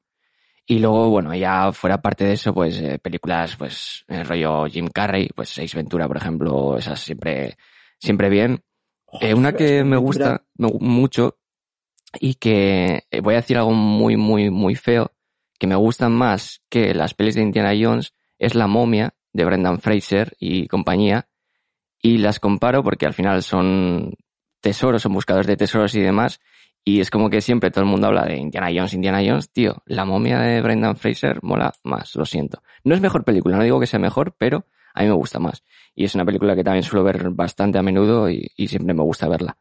Y luego, bueno, ya fuera parte de eso, pues eh, películas, pues el rollo Jim Carrey, pues Seis Ventura, por ejemplo, esas siempre, siempre bien. Eh, una que me gusta mucho y que eh, voy a decir algo muy, muy, muy feo, que me gustan más que las pelis de Indiana Jones, es La momia de Brendan Fraser y compañía. Y las comparo porque al final son tesoros, son buscadores de tesoros y demás. Y es como que siempre todo el mundo habla de Indiana Jones, Indiana Jones. Tío, La momia de Brendan Fraser mola más, lo siento. No es mejor película, no digo que sea mejor, pero a mí me gusta más. Y es una película que también suelo ver bastante a menudo y, y siempre me gusta verla.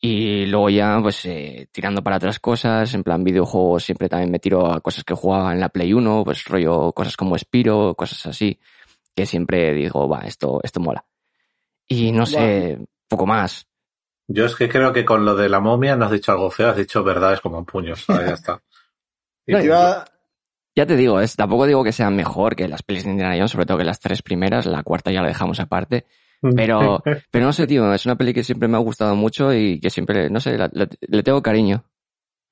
Y luego ya, pues, eh, tirando para otras cosas, en plan videojuegos, siempre también me tiro a cosas que jugaba en la Play 1, pues rollo cosas como Spiro, cosas así, que siempre digo, va, esto, esto mola. Y no sé, poco más. Yo es que creo que con lo de la momia no has dicho algo feo, has dicho verdades como puños. Ahí ya está. Y No, iba- Ya te digo, es, tampoco digo que sean mejor que las pelis de Indiana Jones, sobre todo que las tres primeras, la cuarta ya la dejamos aparte. Pero, pero no sé, tío, es una peli que siempre me ha gustado mucho y que siempre, no sé, la- la- le tengo cariño.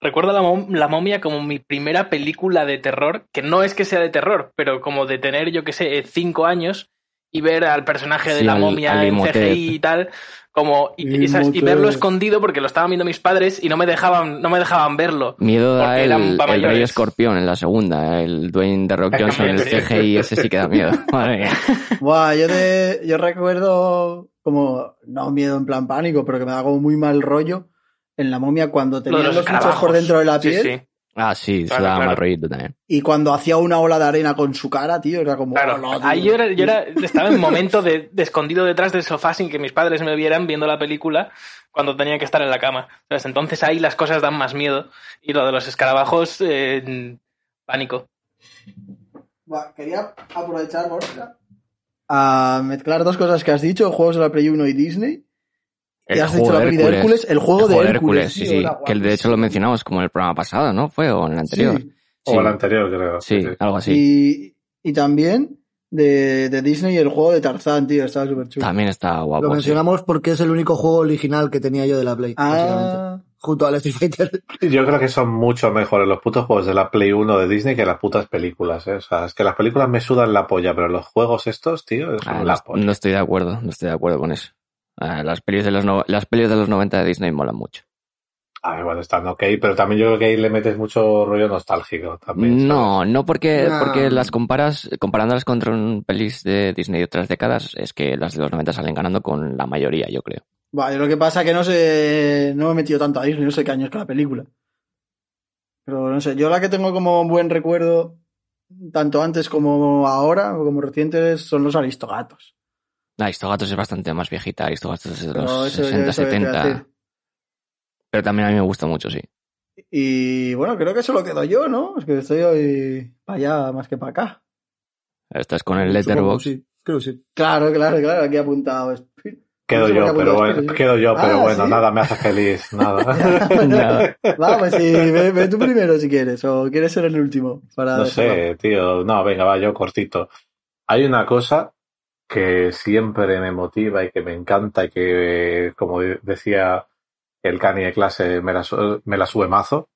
Recuerdo la, mom- la momia como mi primera película de terror, que no es que sea de terror, pero como de tener, yo que sé, cinco años y ver al personaje de Sí, la al- momia al en Imhotep. CGI y tal, como y, esas- verlo escondido porque lo estaban viendo mis padres y no me dejaban, no me dejaban verlo. Miedo da el, el Rey. Escorpión en la segunda, el Dwayne The Rock Johnson en el CGI, ese sí que da miedo. Madre mía. Buah, yo, de, yo recuerdo como, no miedo en plan pánico, pero que me da como muy mal rollo. en la momia cuando Lo de tenía los, bichos escarabajos. por dentro de la Sí, piel sí. Ah, sí, Claro, se daba claro. mal rollito también. y cuando hacía una ola de arena con su cara, tío, era como... Claro, "Hola, tío". ahí yo, era, yo era- estaba en un momento de, de escondido detrás del sofá sin que mis padres me vieran viendo la película cuando tenía que estar en la cama. ¿Sabes? Entonces ahí las cosas dan más miedo. Y lo de los escarabajos, eh, pánico. Va, quería aprovechar, Borja, a mezclar dos cosas que has dicho, juegos de la Play 1 y Disney. Y has dicho la peli de Hércules, el juego de Hércules, sí, tío, sí. Que de hecho lo mencionamos como en el programa pasado, ¿no? Fue o en el anterior. Sí. O Sí. el anterior, creo. Sí, algo así. Y, y también de, de Disney el juego de Tarzán, tío, estaba súper chulo. También está guapo. Lo sí. mencionamos porque es el único juego original que tenía yo de la Play, básicamente. Ah, Junto al Street Fighter. Yo creo que son mucho mejores los putos juegos de la Play 1 de Disney que las putas películas, ¿eh? O sea, es que las películas me sudan la polla, pero los juegos estos, tío, son Ah, la no, polla. no estoy de acuerdo, no estoy de acuerdo con eso. Ah, las pelis de los no- las pelis de los 90 de Disney molan mucho. A ver, bueno, están ok, pero también yo creo que ahí le metes mucho rollo nostálgico también. ¿sabes? No, no porque, No. porque las comparas, comparándolas contra un pelis de Disney de otras décadas, es que las de los 90 salen ganando con la mayoría, yo creo. vale, lo que pasa es que no sé, no me he metido tanto a Disney, no sé qué año es cada película. Pero no sé, yo la que tengo como buen recuerdo, tanto antes como ahora, o como recientes, son los Aristogatos. Ah, Aristogatos es bastante más viejita, Aristogatos es de Pero los eso- 60, eso te iba a 70. decir. Pero también a mí me gusta mucho, sí. Y bueno, creo que eso lo quedo yo, ¿no? Es que estoy hoy para allá más que para acá. Estás con el Supongo, Letterboxd. Sí, creo que sí. Claro, claro, claro, aquí apuntado. Quedo No yo, pero los bueno, sí. quedo yo, pero Ah, bueno, ¿sí? nada me hace feliz, nada. Nada. Va, pues sí, ve, ve tú primero si quieres, o quieres ser el último. Para No dejarlo. sé, tío. No, venga, va, yo cortito. Hay una cosa que siempre me motiva y que me encanta y que, como de- decía el cani de clase, me la, su- me la sube mazo.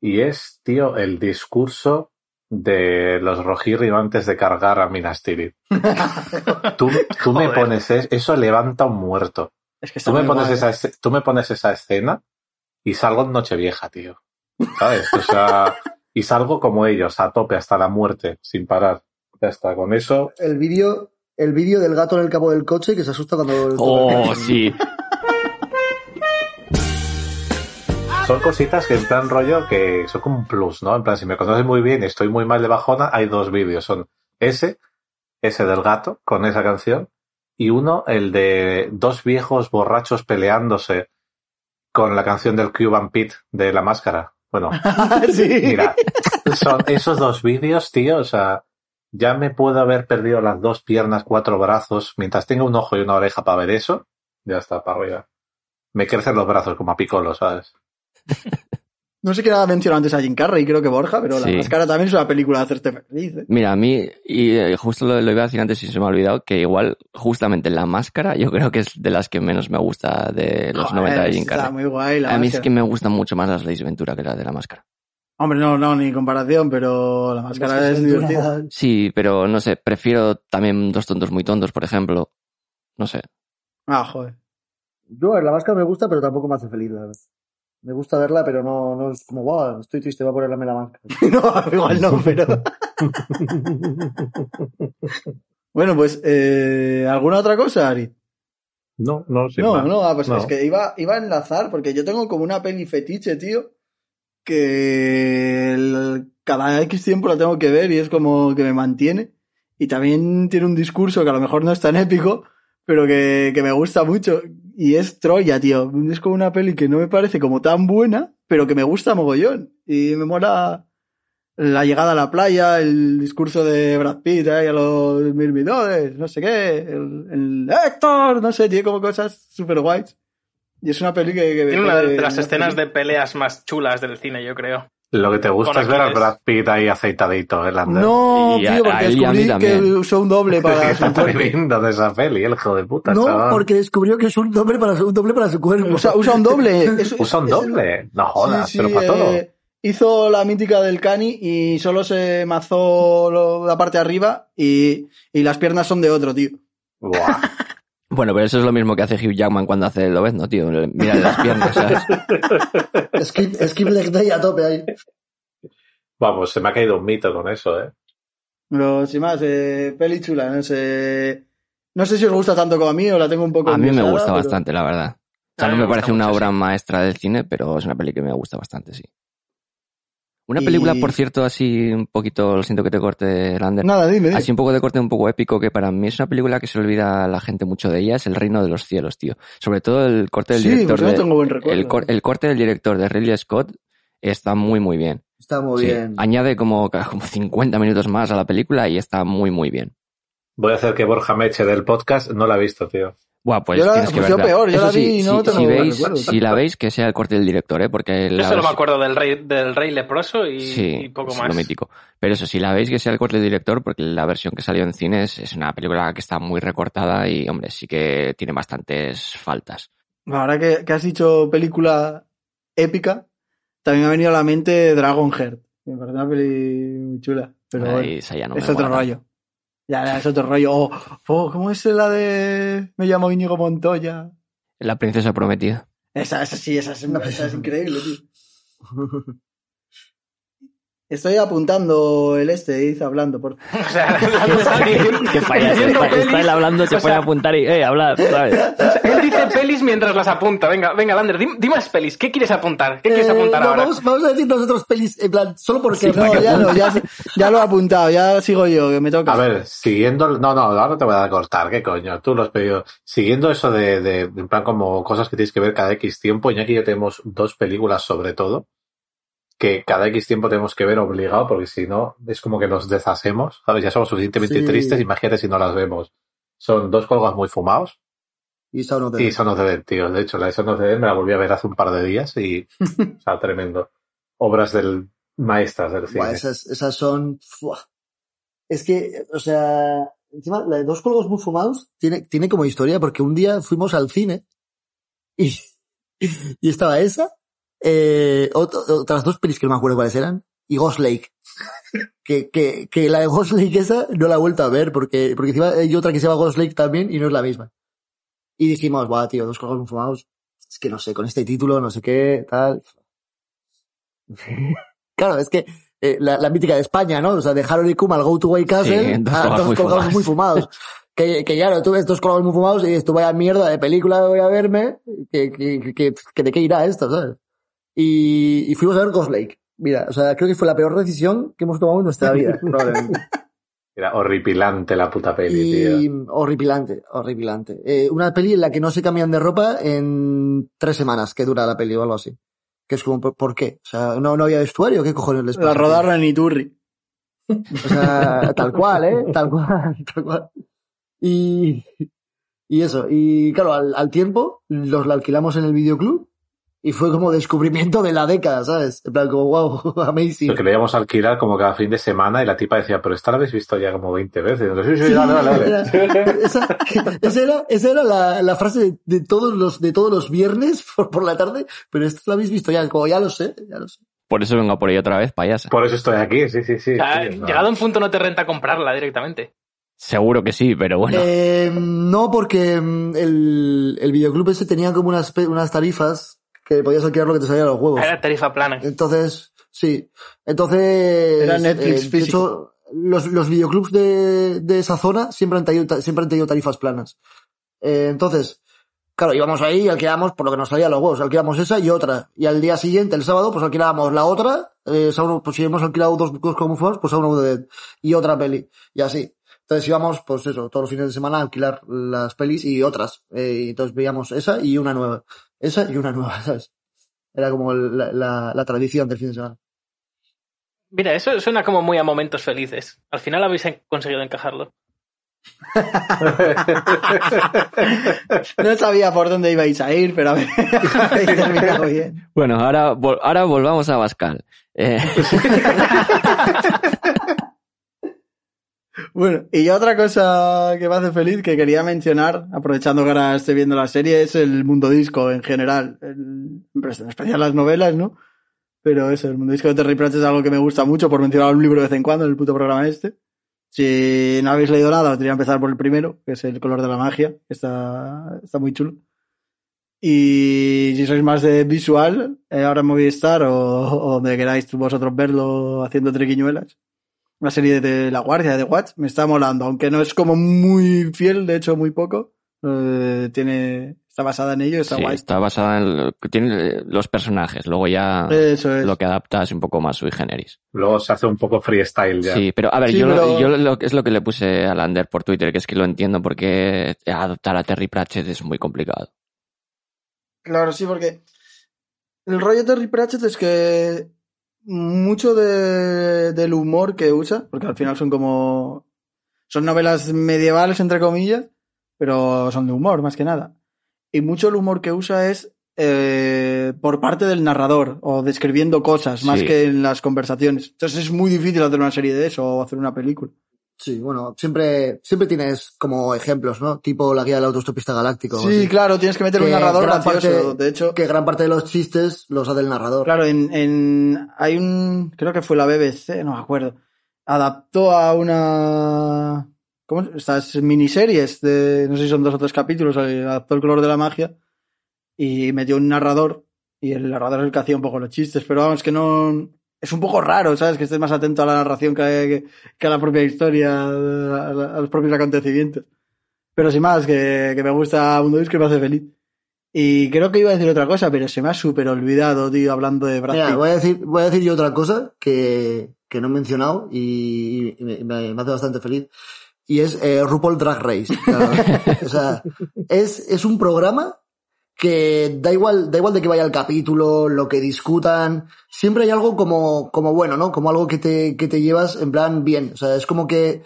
Y es, tío, el discurso de los rojirrim antes de cargar a Minas Tirith. Tú, tú me pones es- eso, levanta un muerto. Es que está Tú me, pones guay. esa, esce- tú me pones esa escena y salgo en Nochevieja, tío. ¿Sabes? O sea, y salgo como ellos, a tope hasta la muerte, sin parar. Ya está, con eso. El vídeo, el vídeo del gato en el cabo del coche que se asusta cuando... Oh, sí. Son cositas que en plan rollo que son como un plus, ¿no? En plan, si me conoces muy bien y estoy muy mal de bajona, hay dos vídeos. Son ese, ese del gato, con esa canción, y uno, el de dos viejos borrachos peleándose con la canción del Cuban Pete de la máscara. Bueno, sí. Mira, son esos dos vídeos, tío, o sea, ya me puedo haber perdido las dos piernas, cuatro brazos, mientras tenga un ojo y una oreja para ver eso, ya está, para arriba. Me crecen los brazos como a picolo, ¿sabes? No sé qué era mencionado antes a Jim Carrey, creo que Borja, pero Sí. La Máscara también es una película de hacerte feliz. ¿eh? Mira, a mí, y eh, justo lo, lo iba a decir antes y se me ha olvidado, que igual, justamente la máscara, yo creo que es de las que menos me gusta de los Joder, 90 de Jim está Carrey. muy guay la A mí es que me gustan mucho más las Leyes Ventura que las de la máscara. Hombre, no, no, ni comparación, pero la máscara es divertida. Sí, pero no sé, prefiero también Dos Tontos Muy Tontos, por ejemplo. No sé. Ah, joder. Yo, a ver, la máscara me gusta, pero tampoco me hace feliz, la verdad. Me gusta verla, pero no, no es como, wow, estoy triste, voy a ponerme la máscara. no, igual no, pero... bueno, pues, eh, ¿alguna otra cosa, Ari? No, no, sin no, más. no, ah, pues No. es que iba, iba a enlazar, porque yo tengo como una peli fetiche, tío, que el- cada X tiempo la tengo que ver y es como que me mantiene. Y también tiene un discurso que a lo mejor no es tan épico, pero que, que me gusta mucho. Y es Troya, tío. Es como una peli que no me parece como tan buena, pero que me gusta mogollón. Y me mola la llegada a la playa, el discurso de Brad Pitt ahí a los mirmidores, no sé qué, el, el Héctor, no sé, tiene como cosas super guays. Y es una peli que... que Tiene una de las escenas de peleas más chulas del cine, yo creo. Lo que te gusta es ver al Aquiles. Brad Pitt ahí aceitadito, ¿eh, Lander? No, Y a- tío, a porque a descubrí que también. usó un doble para Está su cuerpo. tremendo de esa peli, el hijo de puta, No, chaval. porque descubrió que es un doble para su, un doble para su cuerpo. Usa, usa un doble. Es- Usa un es- doble. No jodas, Sí, pero para todo. eh, hizo la mítica del Cani y solo se mazó lo- la parte de arriba y, y las piernas son de otro, tío. Buah. Bueno, pero eso es lo mismo que hace Hugh Jackman cuando hace el Lobezno, tío. Mira las piernas, ¿sabes? Skip, skip leg day a tope ahí. Vamos, se me ha caído un mito con eso, ¿eh? Pero sin más, eh, peli chula, no sé. No sé si os gusta tanto como a mí o la tengo un poco. A mí me gusta pero- bastante, la verdad. O sea, no me me parece una mucho, obra sí. maestra del cine, pero es una peli que me gusta bastante, sí. Una Y- película, por cierto, así un poquito, lo siento que te corte, Lander. Nada, dime, dime. Así un poco de corte un poco épico, que para mí es una película que se olvida a la gente mucho de ella, es El Reino de los Cielos, tío. Sobre todo el corte del sí, director pues yo de, tengo buen recuerdo. el, cor- el corte del director de Ridley Scott está muy muy bien. Está muy Sí. bien. Añade como, como 50 minutos más a la película y está muy muy bien. Voy a hacer que Borja me eche del podcast. No la he visto, tío. Buah, pues Yo la- tienes que pues yo verla. peor, yo Eso la vi sí, y no si, tengo si veis, recuerdo. si la veis, que sea el corte del director, ¿eh? Porque Yo la solo me acuerdo del rey, del rey leproso y, Sí, y poco es más. lo mítico. Pero eso, si la veis, que sea el corte del director, porque la versión que salió en cines es una película que está muy recortada y, hombre, sí que tiene bastantes faltas. Ahora que, que has dicho película épica, también me ha venido a la mente Dragonheart. Me parece una peli muy chula. Pero bueno, esa ya no me es otro mola rollo. Ya, ya, es otro rollo. Oh, oh, ¿Cómo es la de Me llamo Íñigo Montoya? La princesa prometida. Esa, esa sí, esa es, esa es increíble, tío. Estoy apuntando el este, dice hablando. Por... O sea, falla, diciendo está, él hablando, se o pone sea, a apuntar y, eh, hablar, ¿sabes? Él dice pelis mientras las apunta. Venga, venga, Lander, di, di más pelis. ¿Qué quieres apuntar? ¿Qué quieres Eh, apuntar no, ahora? Vamos, vamos a decir nosotros pelis, en plan, solo porque... No, ya no, ya, ya lo he apuntado, ya sigo yo, que me toca. A ver, siguiendo, no, no, ahora te voy a dar a cortar, qué coño, tú lo has pedido. Siguiendo eso de, de, en plan como cosas que tienes que ver cada X tiempo, ya que yo tenemos dos películas sobre todo, que cada X tiempo tenemos que ver obligado, porque si no, es como que nos deshacemos, ¿sabes? Ya somos suficientemente Sí. tristes, imagínate si no las vemos. Son dos colgas muy fumados Y Sound of y. Son of the Dead, tío. De hecho, la de Son of Dead me la volví a ver hace un par de días y, o sea, tremendo. Obras del, maestras del cine. Buah, esas, esas son... Es que, o sea, encima, la de dos colgos muy fumados tiene, tiene como historia, porque un día fuimos al cine y, y estaba esa, eh, ot- otras dos pelis que no me acuerdo cuáles eran, y Ghost Lake. Que, que, que la de Ghost Lake esa no la he vuelto a ver, porque, porque encima hay otra que se llama Ghost Lake también y no es la misma. Y dijimos, buah, tío, dos muy fumados. Es que no sé, con este título, no sé qué, tal. claro, es que eh, la, la mítica de España, ¿no? O sea, de Harold y Kumar, Go to White Castle, Sí, dos a colgados dos muy colgados fumados. muy fumados. Que, que claro, tú ves dos colgados muy fumados y dices, tú vaya mierda de película voy a verme, que, que, que, que de qué irá esto, ¿sabes? Y, y fuimos a ver Ghost Lake. Mira, o sea, creo que fue la peor decisión que hemos tomado en nuestra vida, probablemente. Era horripilante la puta peli, tío. Y horripilante, horripilante. Eh, una peli en la que no se cambian de ropa en tres semanas que dura la peli o algo así. Que es como, ¿por, por qué? O sea, no, no había vestuario, ¿qué cojones les pasa? La rodaron en Iturri. O sea, tal cual, ¿eh? Tal cual, tal cual. Y, y eso, y claro, al, al tiempo los la alquilamos en el videoclub y fue como descubrimiento de la década, ¿sabes? En plan, como, wow, amazing. Porque le íbamos a alquilar como cada fin de semana y la tipa decía, pero esta la habéis visto ya como 20 veces. Nosotros, sí, sí, Sí, dale, dale, dale. era- esa, esa era, esa era la, la frase de, de todos los, de todos los viernes por, por la tarde, pero esto lo habéis visto ya, como ya lo sé, ya lo sé. Por eso vengo por ahí otra vez, payasa. Por eso estoy aquí, sí, sí, sí. O sea, sí, no. llegado a un punto no te renta comprarla directamente. Seguro que sí, pero bueno. Eh, no, porque mm, el, el videoclub ese tenía como unas, unas tarifas que podías alquilar lo que te salía a los huevos. Era tarifa plana. Entonces, sí. Entonces. Era Netflix de físico. hecho, los, los videoclubs de, de esa zona siempre han tenido, siempre han tenido tarifas planas. Eh, entonces, claro, íbamos ahí y alquilábamos por lo que nos salía a los huevos. Alquilábamos esa y otra. Y al día siguiente, el sábado, pues alquilábamos la otra. Eh, pues si hemos alquilado dos cosas como fuimos, pues a uno de y otra peli. Y así. Entonces íbamos, pues eso, todos los fines de semana a alquilar las pelis y otras. Eh, y entonces veíamos esa y una nueva. Esa y una nueva, ¿sabes? Era como la, la, la tradición del fin de semana. Mira, eso suena como muy a momentos felices. Al final habéis conseguido encajarlo. No sabía por dónde ibais a ir, pero habéis terminado bien. Bueno, ahora, vol- ahora volvamos a Bascal. Eh, Bueno, y otra cosa que me hace feliz que quería mencionar, aprovechando que ahora estoy viendo la serie, es el mundo disco en general. El- en especial las novelas, ¿no? Pero eso, el mundo disco de Terry Pratchett es algo que me gusta mucho, por mencionar un libro de vez en cuando en el puto programa este. Si no habéis leído nada, os diría empezar por el primero, que es El color de la magia, está, está muy chulo. Y si sois más de visual, eh, ahora en Movistar o, o donde queráis vosotros verlo haciendo triquiñuelas, una serie de La Guardia de The Watch me está molando, aunque no es como muy fiel, de hecho muy poco, Eh, tiene, está basada en ello, está Sí, guay. está basada en lo tiene los personajes. Luego ya Eso es. lo que adapta es un poco más sui generis. Luego se hace un poco freestyle ya. Sí, pero a ver, Sí, yo, lo- pero- yo lo, es lo que le puse a Lander por Twitter, que es que lo entiendo porque adaptar a Terry Pratchett es muy complicado. Claro, sí, porque el rollo de Terry Pratchett es que mucho de- del humor que usa, porque al final son como... Son novelas medievales, entre comillas, pero son de humor, más que nada. Y mucho el humor que usa es eh, por parte del narrador, o describiendo cosas, más Sí. que en las conversaciones. Entonces es muy difícil hacer una serie de eso, o hacer una película. Sí, bueno, siempre, siempre tienes como ejemplos, ¿no? Tipo la guía del autostopista galáctico. Sí, así. claro, tienes que meter un narrador gran gracioso. parte- de hecho, Que gran parte de los chistes los hace el narrador. Claro, en, en hay un creo que fue la BBC, no me acuerdo. Adaptó a una ¿cómo? Estas miniseries de no sé si son dos o tres capítulos, eh, adaptó el color de la magia y metió un narrador y el narrador es el que hacía un poco los chistes, pero vamos que no es un poco raro, ¿sabes? Que estés más atento a la narración que, que- que a la propia historia, a, los propios acontecimientos. Pero sin más, que, que me gusta Mundo Disco y me hace feliz. Y creo que iba a decir otra cosa, pero se me ha súper olvidado, tío, hablando de Brad Mira, voy a decir, voy a decir yo otra cosa que, que no he mencionado y, y me, hace bastante feliz. Y es eh, RuPaul Drag Race. O sea, es, es un programa que da igual, da igual de que vaya el capítulo, lo que discutan, siempre hay algo como, como bueno, ¿no? Como algo que te, que te llevas en plan bien. O sea, es como que,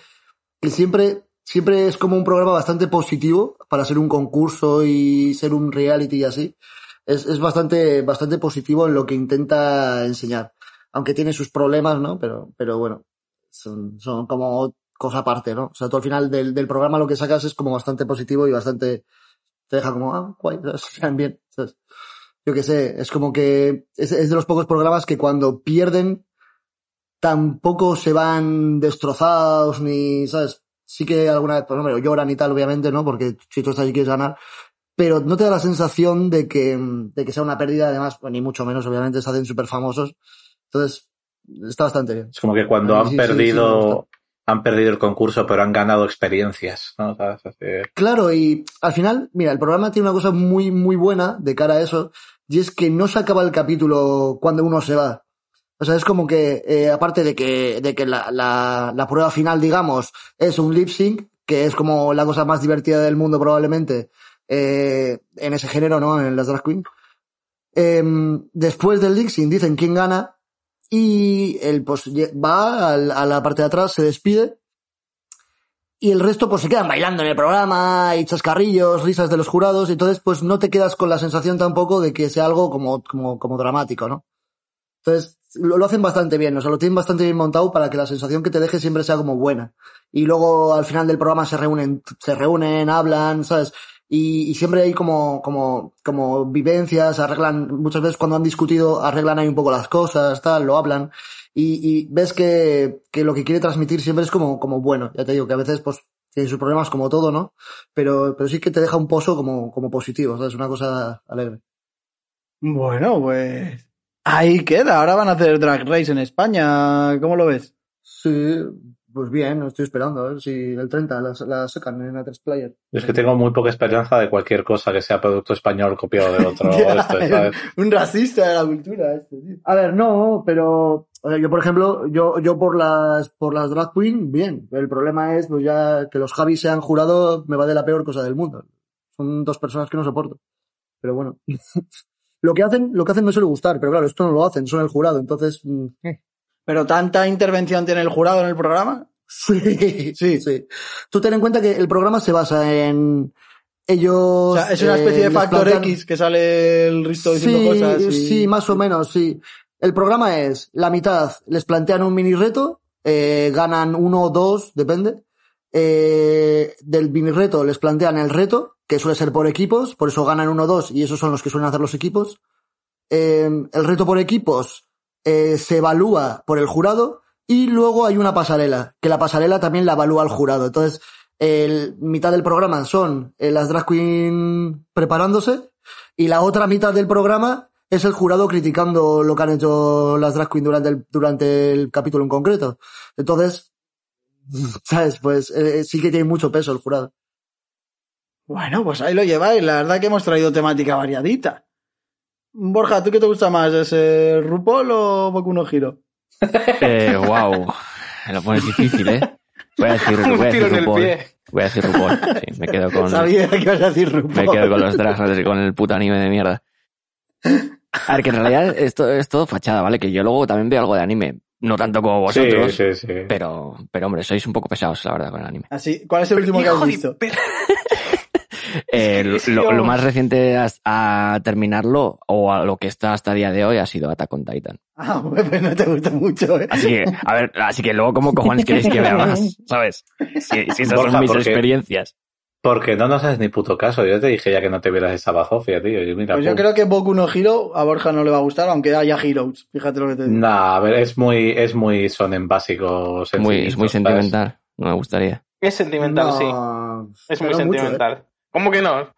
que siempre, siempre es como un programa bastante positivo para ser un concurso y ser un reality y así. Es, es bastante, bastante positivo en lo que intenta enseñar. Aunque tiene sus problemas, ¿no? Pero, pero bueno, son, son como cosa aparte, ¿no? O sea, tú al final del, del programa lo que sacas es como bastante positivo y bastante, te deja como, ah, guay, ¿sabes? Bien, ¿sabes? Yo qué sé, es como que es, es de los pocos programas que cuando pierden tampoco se van destrozados ni, ¿sabes? Sí que alguna vez, pues hombre, lloran y tal, obviamente, ¿no? Porque si tú estás y quieres ganar, pero no te da la sensación de que, de que sea una pérdida, además, pues, ni mucho menos, obviamente, se hacen súper famosos. Entonces, está bastante bien. Es como que cuando han sí, sí, perdido. Han perdido el concurso, pero han ganado experiencias, ¿no? Claro, y al final, mira, el programa tiene una cosa muy, muy buena de cara a eso, y es que no se acaba el capítulo cuando uno se va. O sea, es como que, eh, aparte de que, de que la, la, la prueba final, digamos, es un lip sync, que es como la cosa más divertida del mundo probablemente, eh, en ese género, ¿no? En las drag queen. Em, después del lip sync dicen quién gana, y él pues va a la parte de atrás, se despide, y el resto pues se quedan bailando en el programa, y chascarrillos, risas de los jurados, y entonces pues no te quedas con la sensación tampoco de que sea algo como, como, como dramático, ¿no? Entonces, lo, lo hacen bastante bien, o sea, lo tienen bastante bien montado para que la sensación que te deje siempre sea como buena. Y luego al final del programa se reúnen, se reúnen, hablan, ¿sabes? Y, y siempre hay como, como, como vivencias, arreglan, muchas veces cuando han discutido, arreglan ahí un poco las cosas, tal, lo hablan. Y, y ves que, que lo que quiere transmitir siempre es como, como bueno. Ya te digo que a veces, pues, tiene sus problemas como todo, ¿no? Pero, pero sí que te deja un pozo como, como positivo, ¿sabes? Una cosa alegre. Bueno, pues ahí queda. Ahora van a hacer Drag Race en España. ¿Cómo lo ves? Sí, pues bien, estoy esperando a ver si el 30 la, la sacan en A3 Player. Yo es que tengo muy poca esperanza de cualquier cosa que sea producto español copiado de otro. Esto, ¿sabes? Un racista de la cultura este, tío. A ver, no, pero yo por ejemplo, yo yo por las por las drag queen, bien. El problema es pues ya que los Javis sean jurado me va de la peor cosa del mundo. Son dos personas que no soporto. Pero bueno. lo que hacen, lo que hacen me suele gustar, pero claro, esto no lo hacen, son el jurado, entonces mm, ¿Pero tanta intervención tiene el jurado en el programa? sí, Sí. sí. Tú ten en cuenta que el programa se basa en ellos O sea, es una eh, especie de les factor X que sale el Risto diciendo sí, cosas. y- Sí, más o menos, sí. El programa es, la mitad les plantean un mini reto, eh, ganan uno o dos, depende. Eh, del mini reto les plantean el reto, que suele ser por equipos, por eso ganan uno o dos, y esos son los que suelen hacer los equipos. Eh, el reto por equipos eh, se evalúa por el jurado, y luego hay una pasarela, que la pasarela también la evalúa el jurado. Entonces, el mitad del programa son eh, las drag queen preparándose, y la otra mitad del programa es el jurado criticando lo que han hecho las drag queen durante el, durante el capítulo en concreto. Entonces, ¿sabes? Pues eh, sí que tiene mucho peso el jurado. Bueno, pues ahí lo lleváis. La verdad que hemos traído temática variadita. Borja, ¿tú qué te gusta más? ¿Es eh, RuPaul o Boku no Hero? Eh, wow. Me lo pones difícil, ¿eh? Voy a decir, Un voy a decir RuPaul. pie. Voy a decir RuPaul. Sí, me quedo con, Sabía que ibas a decir RuPaul. me quedo con los drags y con el puto anime de mierda. A ver, que en realidad esto es todo fachada, ¿vale? Que yo luego también veo algo de anime. No tanto como Sí, vosotros. sí, sí. Pero, pero hombre, sois un poco pesados, la verdad, con el anime. Así, ¿Cuál es el último que has de visto? per- Eh, lo, más reciente a, a terminarlo, o a lo que está hasta el día de hoy, ha sido Attack on Titan. Ah, pues no te gusta mucho, ¿eh? Así que, a ver, así que luego, ¿cómo cojones queréis que vea más? ¿Sabes? Si, si esas Borja, son mis experiencias. Porque no nos haces ni puto caso. Yo te dije ya que no te vieras esa bazofia, tío. Y mira, Pues yo pum. creo que Boku no Hero a Borja no le va a gustar, aunque haya Heroes. Fíjate lo que te digo. Nah, a ver, es muy, es muy sonen básico. Es muy, es muy sentimental. No me gustaría. Es sentimental, sí. Es muy mucho, ¿eh? ¿Cómo que no?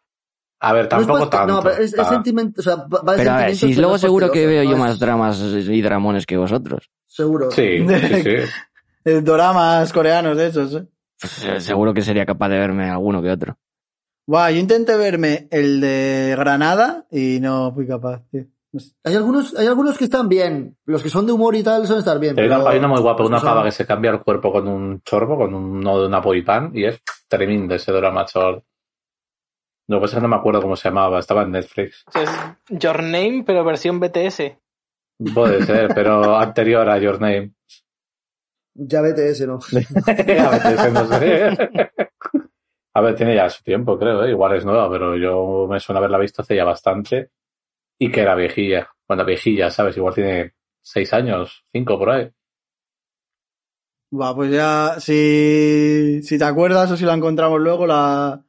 A ver, tampoco tanto. No, pero es, es sentimiento, o sea, va va de Pero a ver, si luego seguro que veo no yo más dramas y dramones que vosotros. Seguro. Sí, sí, sí. Eh, Doramas coreanos de esos, ¿eh? Pues, eh, seguro que sería capaz de verme alguno que otro. Buah, yo intenté verme el de Granada y no fui capaz, tío. Hay algunos, hay algunos que están bien. Los que son de humor y tal suelen estar bien. Hay una, pero- hay una muy guapa, una pava que se cambia el cuerpo con un chorbo, con un nodo de una boypan, y es tremendo ese drama chor. Lo que pasa es que no me acuerdo cómo se llamaba, estaba en Netflix. Es Your Name, pero versión BTS. Puede ser, pero anterior a Your Name. Ya ese, ¿no? a veces no sé. A ver, tiene ya su tiempo, creo, ¿eh? igual es nueva, pero yo me suena haberla visto hace ya bastante. Y que era viejilla. Bueno, viejilla, ¿sabes? Igual tiene seis años, cinco por ahí. Buah, pues ya, si, si te acuerdas o si la encontramos luego, la,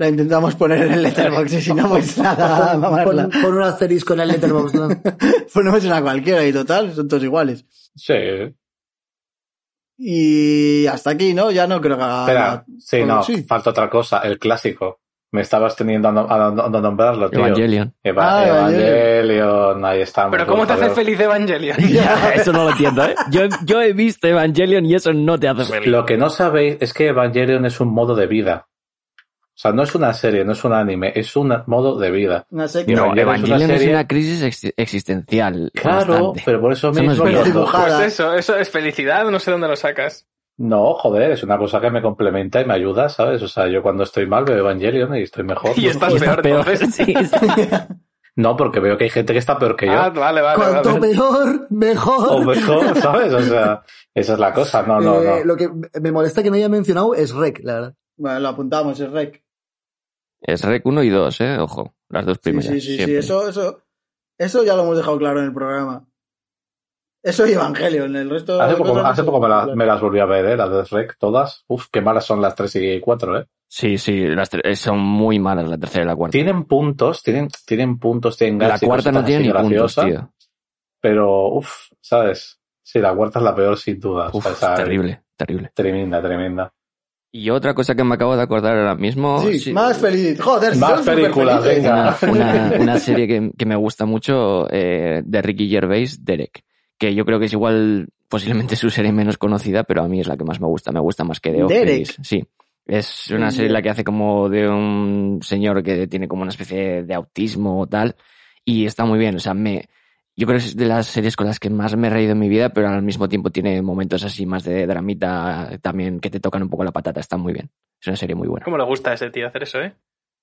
la intentamos poner en el letterbox y si no, pues nada, mamarla. Pon, pon un asterisco en el letterbox. ¿no? Ponemos una cualquiera y total, son todos iguales. Sí. Y hasta aquí, ¿no? Ya no creo que haga... Espera, sí, Bueno, no, sí. falta otra cosa, el clásico. Me estabas teniendo a, a- a nombrarlo, tío. Evangelion. Eva- Ah, Evangelion, ahí estamos. Pero ¿cómo te hace feliz Evangelion? eso no lo entiendo, ¿eh? Yo, yo he visto Evangelion y eso no te hace feliz. Lo que no sabéis es que Evangelion es un modo de vida. O sea, no es una serie, no es un anime, es un modo de vida. No sé qué... No, Evangelion es una es serie- una crisis ex- existencial. Claro, bastante. pero por eso Eso no es mismo... cuando- Dibujada. Pues eso, eso es felicidad, no sé dónde lo sacas. No, joder, es una cosa que me complementa y me ayuda, ¿sabes? O sea, yo cuando estoy mal veo Evangelion y estoy mejor. Y estás peor, entonces. Sí, sí. No, porque veo que hay gente que está peor que yo. Ah, vale, vale, Cuanto vale. peor, mejor. O mejor, ¿sabes? O sea, esa es la cosa. No, no, Eh, no. Lo que me molesta que no haya mencionado es Rec, la verdad. Bueno, lo apuntamos, es rec. Es Rec 1 y 2, ¿eh? Ojo, las dos Sí, primeras. sí, sí, sí, siempre. eso, eso, eso ya lo hemos dejado claro en el programa. Eso y Evangelion, el resto... Hace de poco, hace poco me, puede la- me las volví a ver, ¿eh? Las de Shrek, todas. Uf, qué malas son las 3 y 4, ¿eh? Sí, sí, las tre- son muy malas la tercera y la cuarta. Tienen puntos, tienen, tienen puntos, tienen La cuarta no tiene ni puntos, graciosas, tío. Pero, uff, ¿sabes? Sí, la cuarta es la peor sin duda. Uf, o sea, terrible, terrible. Tremenda, tremenda. Y otra cosa que me acabo de acordar ahora mismo... Sí, sí, más feliz. Joder, Más películas, venga. una, una, una serie que, que me gusta mucho eh, de Ricky Gervais, Derek, que yo creo que es igual posiblemente su serie menos conocida, pero a mí es la que más me gusta, me gusta más que The Derek. Office. Sí, es una Sí, serie en la Derek. que hace como de un señor que tiene como una especie de autismo o tal, y está muy bien, o sea, me... Yo creo que es de las series con las que más me he reído en mi vida, pero al mismo tiempo tiene momentos así más de dramita también que te tocan un poco la patata, está muy bien. Es una serie muy buena. ¿Cómo le gusta a ese tío hacer eso, eh?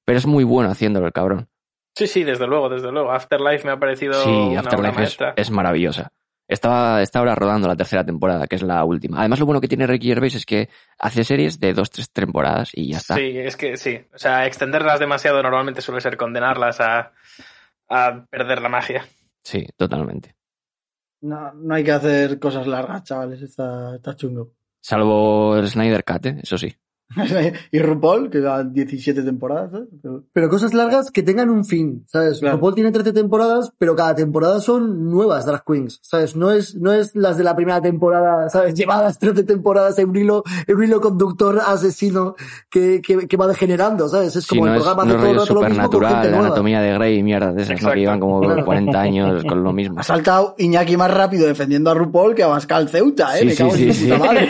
Pero es muy bueno haciéndolo el cabrón. Sí, sí, desde luego, desde luego. Afterlife me ha parecido Sí, una Afterlife es maravillosa. Estaba, está ahora rodando la tercera temporada, que es la última. Además, lo bueno que tiene Ricky Gervais es que hace series de dos, tres temporadas y ya está. Sí, es que sí. O sea, extenderlas demasiado normalmente suele ser condenarlas a, a perder la magia. Sí, totalmente. No, no hay que hacer cosas largas, chavales. Está, está chungo. Salvo el Snyder Cut, ¿eh? eso sí. y RuPaul, que da 17 temporadas. ¿eh? Pero- Pero cosas largas que tengan un fin, ¿sabes? Claro. RuPaul tiene 13 temporadas, pero cada temporada son nuevas drag queens, ¿sabes? No es, no es las de la primera temporada, ¿sabes? Llevadas 13 temporadas en un hilo, en un hilo conductor asesino que, que, que va degenerando, ¿sabes? Es Sí, como no el es, programa no es todo lo mismo con supernatural, de nueva. anatomía de Grey y mierda de esas, ¿no? Que llevan como Claro. 40 años con lo mismo. Ha saltado Iñaki más rápido defendiendo a RuPaul que a Pascal Ceuta, ¿eh? Sí, Me sí, cago sí, sí. madre.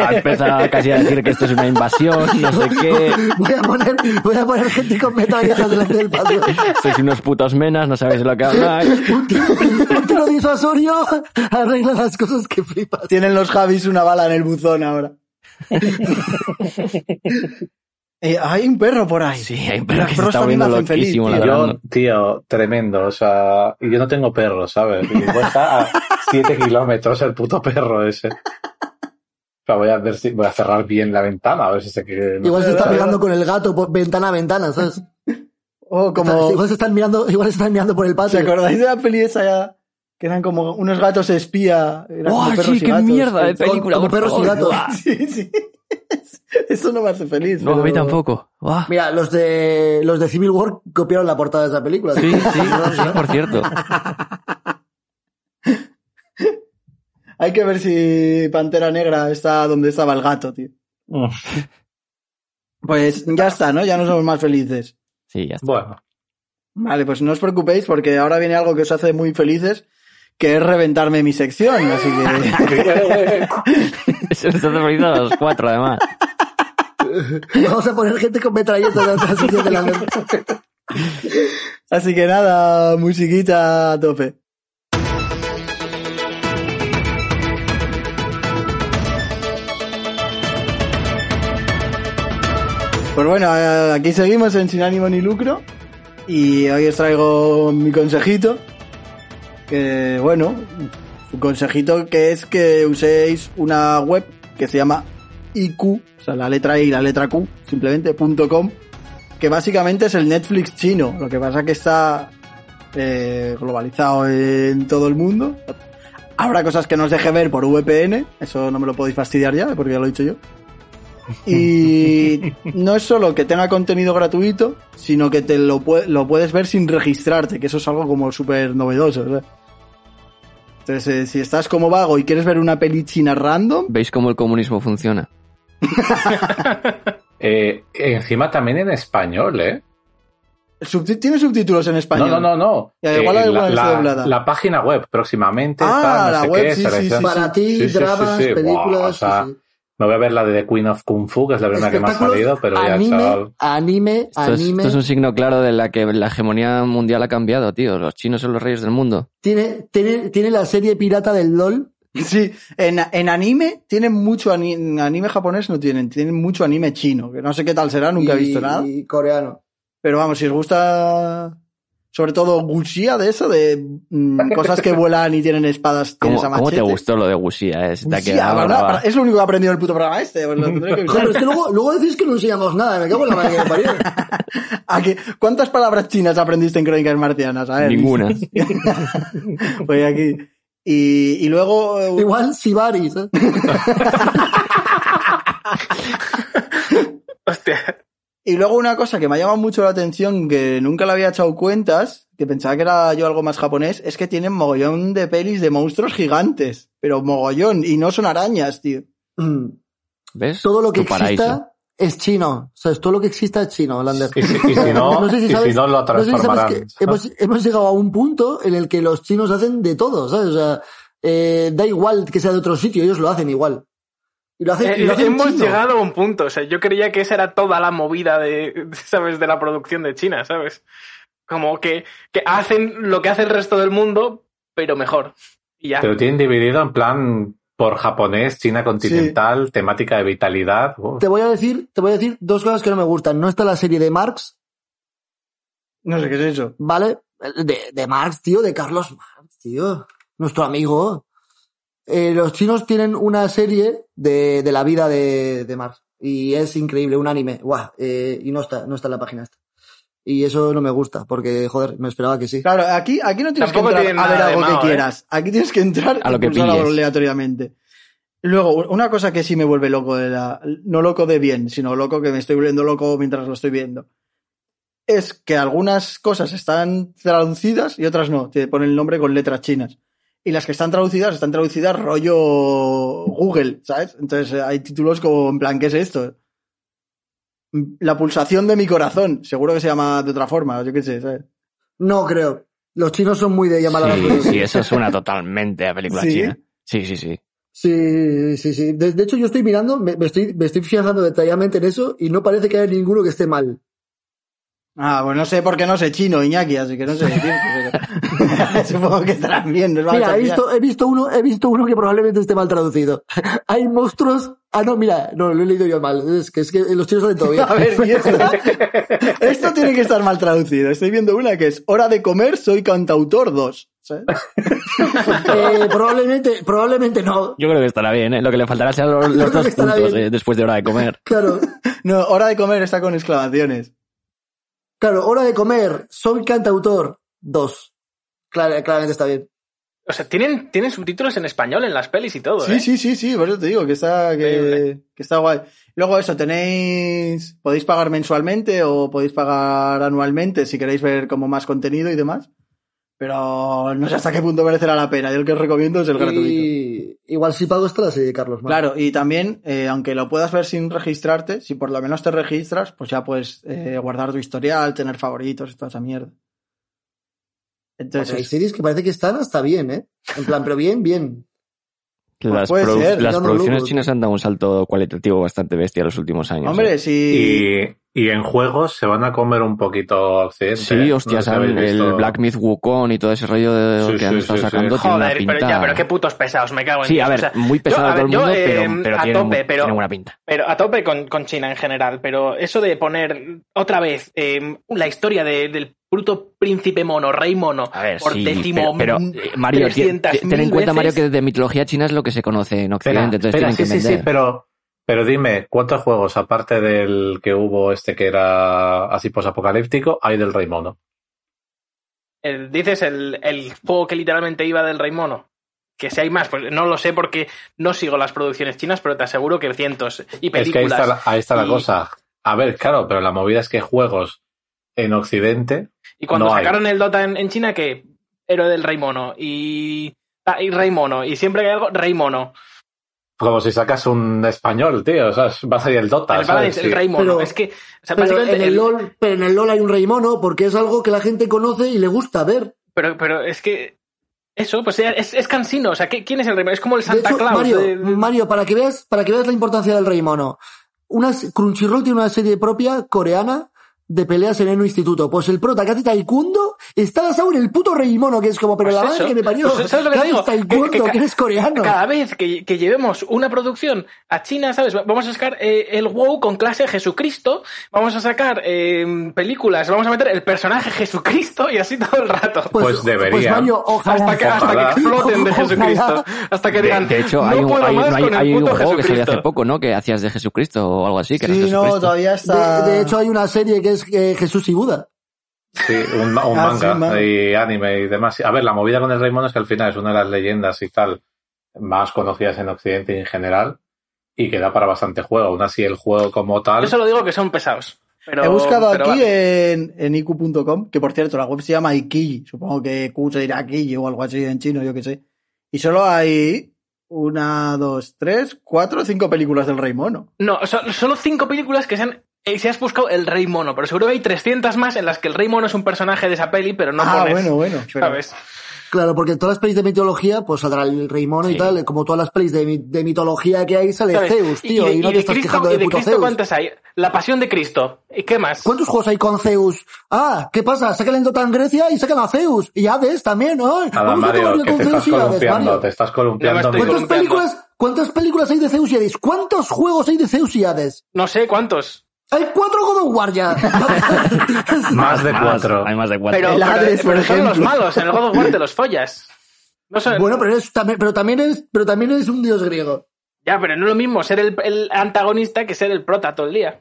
Ha empezado casi a decir que esto es una invasión no sé qué. Voy a poner, voy a poner gente con metralletas delante del patio. Sois unos putos menas, no sabéis de lo que habláis. Un tiro, un tiro disuasorio arregla las cosas que flipas. Tienen los Javis una bala en el buzón ahora. Eh, hay un perro por ahí. Sí, hay un perro que se está volviendo hacen feliz, loquísimo, tío. Yo, tío, tremendo. O sea, y yo no tengo perro, ¿sabes? Y está a 7 kilómetros el puto perro ese. O sea, voy a ver si voy a cerrar bien la ventana, a ver si se que Igual se está mirando con el gato por ventana a ventana, ¿sabes? O como... Igual se están mirando, igual se están mirando por el ¿Se patio. acordáis de la peli esa ya? Que eran como unos gatos espía. Eran ¡Oh, sí, y qué gatos. mierda de película! como perros y gatos. Sí, sí. Eso no me hace feliz. No, a mí pero- tampoco. Buah. Mira, los de, los de Civil War copiaron la portada de esa película. Sí, sí, sí, por cierto. Hay que ver si Pantera Negra está donde estaba el gato, tío. Pues ya está, ¿no? Ya no somos más felices. Sí, ya está. Bueno, Vale, pues no os preocupéis porque ahora viene algo que os hace muy felices, que es reventarme mi sección. Así que Se nos hace feliz a los cuatro, además. Vamos a poner gente con metralletas de la transición de la Así que nada, musiquita a tope. Pues bueno, aquí seguimos en Sin ánimo ni lucro y hoy os traigo mi consejito, que bueno, un consejito que es que uséis una web que se llama IQ, o sea, la letra I y la letra Q, simplemente .com, que básicamente es el Netflix chino. Lo que pasa que está eh, globalizado en todo el mundo. Habrá cosas que no os deje ver por VPN, eso no me lo podéis fastidiar ya, porque ya lo he dicho yo. Y no es solo que tenga contenido gratuito, sino que te lo, lo puedes ver sin registrarte, que eso es algo como súper novedoso. ¿sabes? Entonces, eh, si estás como vago y quieres ver una peli china random, ¿Veis cómo el comunismo funciona? eh, encima también en español, ¿eh? tiene subtítulos en español. no, no, no. Ya, igual Eh, la, página web próximamente. Ah, tal, no la sé web, qué, sí, sí, sí, Para ti, Sí, sí, sí, dramas, películas. o sea, sí, sí. Me voy a ver la de The Queen of Kung Fu, que es la primera que me ha salido, pero ya, anime, chaval. anime, Esto es, anime. esto es un signo claro de la que la hegemonía mundial ha cambiado, tío. Los chinos son los reyes del mundo. Tiene, tiene, tiene la serie pirata del LOL. Sí, en, en anime tienen mucho ani- en anime japonés no tienen, tienen mucho anime chino, que no sé qué tal será, nunca he visto nada. Y coreano. Pero vamos, si os gusta sobre todo Wuxia de eso, de mm, cosas que vuelan y tienen espadas, ¿Cómo, tienes a cómo te gustó lo de? Eh? Ha Wuxia, quedado ¿verdad? Es lo único que he aprendido del puto programa este. pues que es que luego, luego decís que no enseñamos nada, me cago en la madre que me parió. ¿A qué- ¿Cuántas palabras chinas aprendiste en Crónicas Marcianas? A ver. Ninguna. Voy aquí. Y, y luego... eh, Igual Sibaris, ¿eh? Hostia. Y luego una cosa que me ha llamado mucho la atención, que nunca le había echado cuentas, que pensaba que era yo algo más japonés, es que tienen mogollón de pelis de monstruos gigantes. Pero mogollón, y no son arañas, tío. Mm. ¿Ves? Todo lo que Tu paraíso. exista es chino. O sea, todo lo que exista es chino, Lander. Y si, y si no, sé si y si no lo no sé si sabes transformarán. que hemos, hemos llegado a un punto en el que los chinos hacen de todo, ¿sabes? O sea, eh, da igual que sea de otro sitio, ellos lo hacen igual. Y lo hacen, y lo Eh, hacen hemos chino. llegado a un punto. O sea, yo creía que esa era toda la movida de, ¿sabes? De la producción de China, ¿sabes? Como que, que hacen lo que hace el resto del mundo, pero mejor. Y ya. Pero tienen dividido en plan por japonés, China continental, temática de vitalidad. Uf. Te voy a decir, te voy a decir dos cosas que no me gustan. No está la serie de Marx, No sé qué es eso. ¿vale? De, de Marx, tío, de Carlos Marx, tío. Nuestro amigo. Eh, los chinos tienen una serie de, de la vida de, de Marx. Y es increíble, un anime. Guau, eh, y no está, no está en la página esta. Y eso no me gusta, porque, joder, me esperaba que sí. Claro, aquí, aquí no tienes Tampoco que entrar a ver algo malo, que ¿eh? quieras. Aquí tienes que entrar A lo que pilles. aleatoriamente. Luego, una cosa que sí me vuelve loco de la, no loco de bien, sino loco que me estoy volviendo loco mientras lo estoy viendo. Es que algunas cosas están traducidas y otras no. Te ponen el nombre con letras chinas. Y las que están traducidas, están traducidas rollo Google, ¿sabes? Entonces eh, hay títulos como, en plan, ¿qué es esto? La pulsación de mi corazón. Seguro que se llama de otra forma, yo qué sé, ¿sabes? No creo. Los chinos son muy de llamar a la Sí, sí, eso suena totalmente a película ¿Sí? china. Sí, sí, sí. Sí, sí, sí. De, de hecho, yo estoy mirando, me, me estoy, me estoy fijando detalladamente en eso y no parece que haya ninguno que esté mal. Ah, pues no sé por qué no sé chino, Iñaki, así que no sé decirte, pero supongo que estarán vamos Mira, a he visto, he visto uno, he visto uno que probablemente esté mal traducido. Hay monstruos. Ah, no, mira, no, lo he leído yo mal. Es que, es que los chinos salen todo bien. A ver, ¿y esto? esto tiene que estar mal traducido. Estoy viendo una que es Hora de comer, soy cantautor 2. ¿sabes? Eh, probablemente, probablemente no. Yo creo que estará bien, ¿eh? Lo que le faltará serán los, los dos puntos eh, después de hora de comer. Claro, No, Hora de comer está con exclamaciones. Claro, hora de comer, soy cantautor, dos. Claro, claramente está bien. O sea, tienen, tienen subtítulos en español en las pelis y todo, Sí, ¿eh? sí, sí, sí, por eso te digo que está, que está guay. Luego eso, tenéis, podéis pagar mensualmente o podéis pagar anualmente si queréis ver como más contenido y demás. Pero no sé hasta qué punto merecerá la pena. Yo el que os recomiendo es el gratuito. Igual si pago está la serie, Carlos. ¿no? Claro, y también, eh, aunque lo puedas ver sin registrarte, si por lo menos te registras, pues ya puedes eh, guardar tu historial, tener favoritos y toda esa mierda. Porque hay Entonces, series que parece que están hasta bien, ¿eh? En plan, pero bien, bien. Las, puede produ- ser, las producciones lujo. chinas han dado un salto cualitativo bastante bestia los últimos años. hombre, ¿eh? si... Y, y en juegos se van a comer un poquito Occidente. Sí, ¿eh? hostia, No el visto- Black Myth Wukong y todo ese rollo de Sí, que han sí, estado sí, sí. sacando Joder, pinta... pero ya, pero qué putos pesados, me cago en Sí, Dios. a ver, O sea, muy pesado yo, todo el yo, mundo, eh, pero, pero a tiene, tope, pero, tiene buena pinta. pero a tope con, con China en general, pero eso de poner otra vez eh, la historia de- del bruto príncipe mono, rey mono, A ver, por sí, décimo pero, pero, eh, Mario, ti- 300.000 ten en cuenta, Mario, que de mitología china es lo que se conoce en Espera, Occidente, entonces espera, tienen sí, que sí, vender. sí, pero, pero dime, ¿cuántos juegos, aparte del que hubo este que era así posapocalíptico, hay del Rey Mono? El- dices el, el juego que literalmente iba del rey mono. Que si hay más, pues no lo sé porque no sigo las producciones chinas, pero te aseguro que cientos. Y Es que ahí películas. está, la, ahí está la cosa. A ver, claro, pero la movida es que juegos en Occidente, Y cuando no hay. sacaron el Dota en, en China, que héroe del rey mono. Y, ah, y rey mono. Y siempre que hay algo, rey mono. como si sacas un español, tío, o sea, va a salir el Dota, el el rey mono. Pero- es que, o sea, Pero básicamente. en el, el- LOL, pero en el LOL hay un rey mono porque es algo que la gente conoce y le gusta ver. pero, pero es que. Eso, pues es, es cansino. O sea, ¿qué- ¿quién es el rey mono? Es como el De Santa hecho, Claus. Mario, de- de- Mario, para que veas, para que veas la importancia del rey mono. Una, Crunchyroll tiene una serie propia coreana de peleas en el instituto. Pues el prota que hace taekwondo está basado en el puto rey mono, que es como, pero Pues la madre eso. que me parió. Pues, ¿sabes lo que ¿qué te digo? haces Que- taekwondo? que Que, ca- eres coreano. Cada vez que, que llevemos una producción a China, ¿sabes? Vamos a sacar eh, el WoW con clase Jesucristo, vamos a sacar eh, películas, vamos a meter el personaje Jesucristo y así todo el rato. Pues debería. Pues Mario, ojalá. hasta que, hasta que exploten de Ojalá. Jesucristo. Hasta que De, digan, de hecho, no hay un, puedo hay, más no hay- con el hay un juego que salió hace Jesucristo. poco, ¿no? Que hacías de Jesucristo o algo así, que Sí, no, Jesucristo. todavía está... De, de hecho, hay una serie que es eh, Jesús y Buda. Sí, un, Ah, manga sí, y anime y demás. A ver, la movida con el Rey Mono es que al final es una de las leyendas y tal más conocidas en Occidente y en general y que da para bastante juego. Aún así, el juego como tal... Yo solo digo que son pesados. Pero, He buscado pero aquí vale. en, en iq.com, que por cierto, la web se llama Ikiji. Supongo que Q se dirá Ikiji o algo así en chino, yo qué sé. Y solo hay una, dos, tres, cuatro, cinco películas del Rey Mono. No, solo cinco películas que se eh, Si has buscado el Rey Mono, pero seguro que hay 300 más en las que el Rey Mono es un personaje de esa peli, pero no ah, pones, bueno, bueno. pero- ¿sabes? Claro, porque en todas las pelis de mitología, pues saldrá el rey mono y tal, como todas las pelis de, de mitología que hay, sale ¿Sabes? Zeus, tío, y, de- no de te estás Cristo, quejando y de de puto Cristo Zeus. ¿cuántas hay? La Pasión de Cristo. ¿Y qué más? ¿Cuántos juegos hay con Zeus? Ah, ¿qué pasa? Sacan el Dota en Grecia y sacan a Zeus. Y Hades también, ¿no? Nada, Vamos Mario, que con te estás Zeus y Hades, columpiando, Mario. te estás columpiando. No me estoy ¿Cuántas columpiando. películas, ¿Cuántas películas hay de Zeus y Hades? ¿Cuántos juegos hay de Zeus y Hades? No sé cuántos. Hay cuatro God of War ya. Más de cuatro. Hay más de cuatro. Pero, pero- Hades, por pero son los malos. En el God of War te los follas. No son- bueno, pero, eres, también, pero, también eres, pero también eres un dios griego. Ya, pero no es lo mismo ser el, el antagonista que ser el prota todo el día.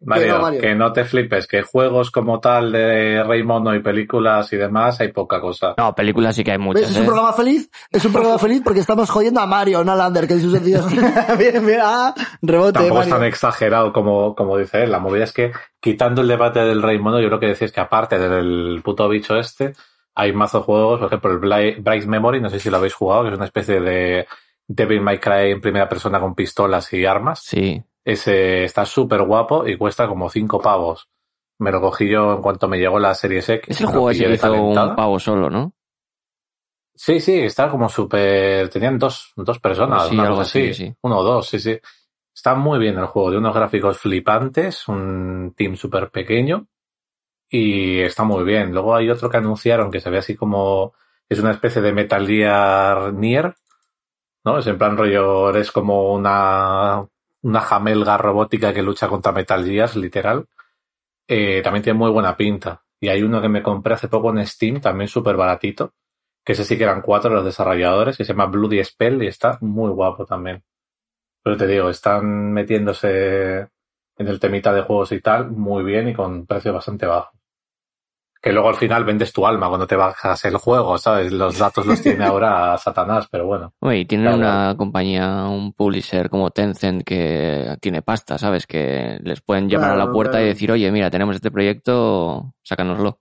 Mario, Que no, Mario. que no te flipes, que juegos como tal de Rey Mono y películas y demás hay poca cosa. No, películas sí que hay ¿Ves? muchas, Es ¿eh? un programa feliz, es un programa feliz porque estamos jodiendo a Mario, no a Lander, que es sus bien, bien, ah, rebote, Tampoco es tan exagerado como, como dice él. La movida es que, quitando el debate del Rey Mono, yo creo que decís que aparte del puto bicho este, hay mazo juegos, por ejemplo, el Bright Memory, no sé si lo habéis jugado, que es una especie de Devil May Cry en primera persona con pistolas y armas. Sí. Ese está súper guapo y cuesta como 5 pavos. Me lo cogí yo en cuanto me llegó la serie X. Es el juego ese que hizo un pavo solo, ¿no? Sí, sí, está como súper... Tenían dos, dos personas, Sí, una algo cosa así, así. sí. Uno o dos, sí, sí. Está muy bien el juego, de unos gráficos flipantes, un team súper pequeño y está muy bien. Luego hay otro que anunciaron que se ve así como... Es una especie de Metal Gear Nier, ¿no? Es en plan rollo, eres como una, una jamelga robótica que lucha contra Metal Gears, literal. Eh, también tiene muy buena pinta. Y hay uno que me compré hace poco en Steam, también súper baratito, que ese sí que eran cuatro los desarrolladores, que se llama Bloody Spell y está muy guapo también. Pero te digo, están metiéndose en el temita de juegos y tal muy bien y con precio bastante bajo. Que luego al final vendes tu alma cuando te bajas el juego, ¿sabes? Los datos los tiene ahora Satanás, pero bueno. Oye, y tienen Claro. una compañía, un publisher como Tencent que tiene pasta, ¿sabes? Que les pueden llamar a la puerta claro. y decir, oye, mira, tenemos este proyecto, sácanoslo.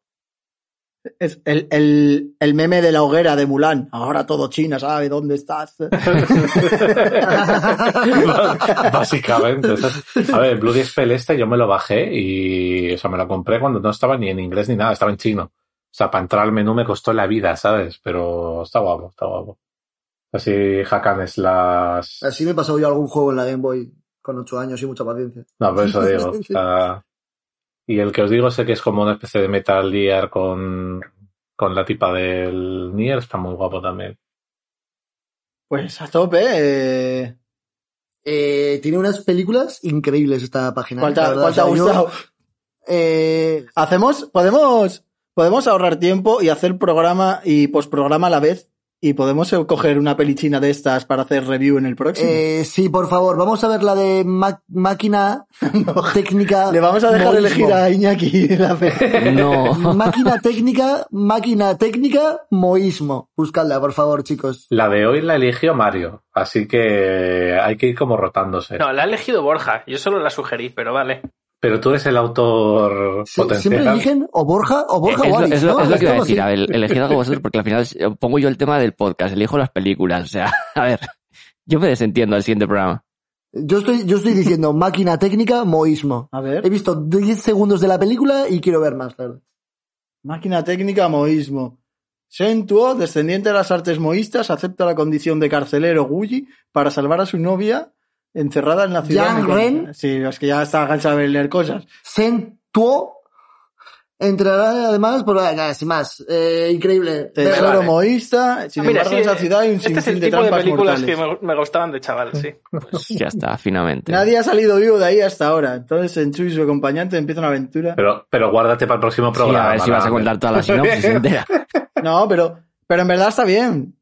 Es el, el, el meme de la hoguera de Mulan. Ahora todo China sabe dónde estás. Básicamente. ¿sabes? A ver, Bloody Spell este yo me lo bajé y, o sea, me lo compré cuando no estaba ni en inglés ni nada, estaba en chino. O sea, para entrar al menú me costó la vida, ¿sabes? Pero está guapo, está guapo. Así, Hakanes las... Así me he pasado yo algún juego en la Game Boy con ocho años y mucha paciencia. No, por eso digo. o sea, y el que os digo sé que es como una especie de Metal Gear con, con la tipa del Nier, está muy guapo también. Pues a tope. eh. Eh, tiene unas películas increíbles esta página. ¿Cuál te, verdad. cuál te ha gustado? eh, Hacemos, podemos, podemos ahorrar tiempo y hacer programa y postprograma a la vez. Y podemos coger una pelichina de estas para hacer review en el próximo. eh, sí, por favor, vamos a ver la de ma- máquina técnica. Le vamos a dejar elegir a Iñaki la fe. No. Máquina técnica, máquina técnica, moísmo. Buscadla, por favor, chicos. La de hoy la eligió Mario, así que hay que ir como rotándose. No, la ha elegido Borja. Yo solo la sugerí, pero vale. Pero tú eres el autor Sí, siempre potencial. eligen o Borja o Borja es, o lo, Alex, es lo- ¿no? es lo que iba a decir, a ver, elegid algo vosotros porque al final eh, pongo yo el tema del podcast, elijo las películas, o sea, a ver, yo me desentiendo al siguiente programa. Yo estoy, yo estoy diciendo máquina técnica, moísmo. A ver. He visto 10 segundos de la película y quiero ver más, verdad. Máquina técnica moísmo. Shen Tuo, descendiente de las artes moístas, acepta la condición de carcelero Guyi para salvar a su novia encerrada en la ciudad. Yang. Ren. Sí, es que ya está cansado de leer cosas. Sen Tuo entrará además, por nada, sin más. Eh, increíble. Tesoro vale. moísta, sin Ah, mira, embargo, sí, en esa ciudad hay un este es sinfín el de tipo de películas mortales. que me, me gustaban de chaval, sí. Pues ya está, finamente. Nadie ha salido vivo de ahí hasta ahora. Entonces, Senchu y su acompañante empiezan una aventura. Pero, pero guárdate para el próximo Sí, programa. a ver si vas a contar toda la sinopsis entera. No, pero, pero en verdad está bien.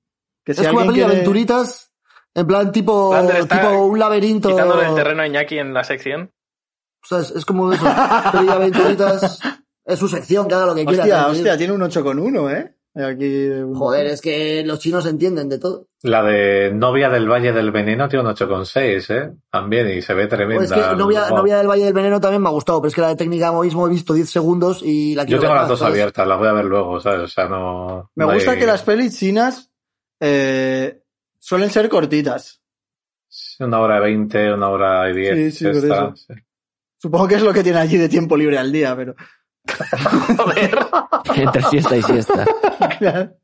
Que si es como una peli de quiere- aventuritas, en plan tipo, tipo un laberinto. Quitándole el terreno a Iñaki en la sección. O sea, es, es como eso. peli de aventuritas. Es su sección, que haga lo que quiera. Hostia, hostia, tiene un 8,1, ¿eh? Aquí. un- Joder, es que los chinos entienden de todo. La de Novia del Valle del Veneno tiene un 8,6, ¿eh? También, y se ve tremenda. Pues es que novia, Wow. novia del Valle del Veneno también me ha gustado, pero es que la de técnica moísmo he visto 10 segundos y la Yo quiero tengo ver las más, dos ¿sabes? abiertas, las voy a ver luego, ¿sabes? O sea, no. Me no gusta hay- que las pelis chinas eh, suelen ser cortitas. Una hora y veinte, una hora y diez. Sí, sí, eso. sí. Supongo que es lo que tiene allí de tiempo libre al día, pero. Joder. Entre siesta y siesta.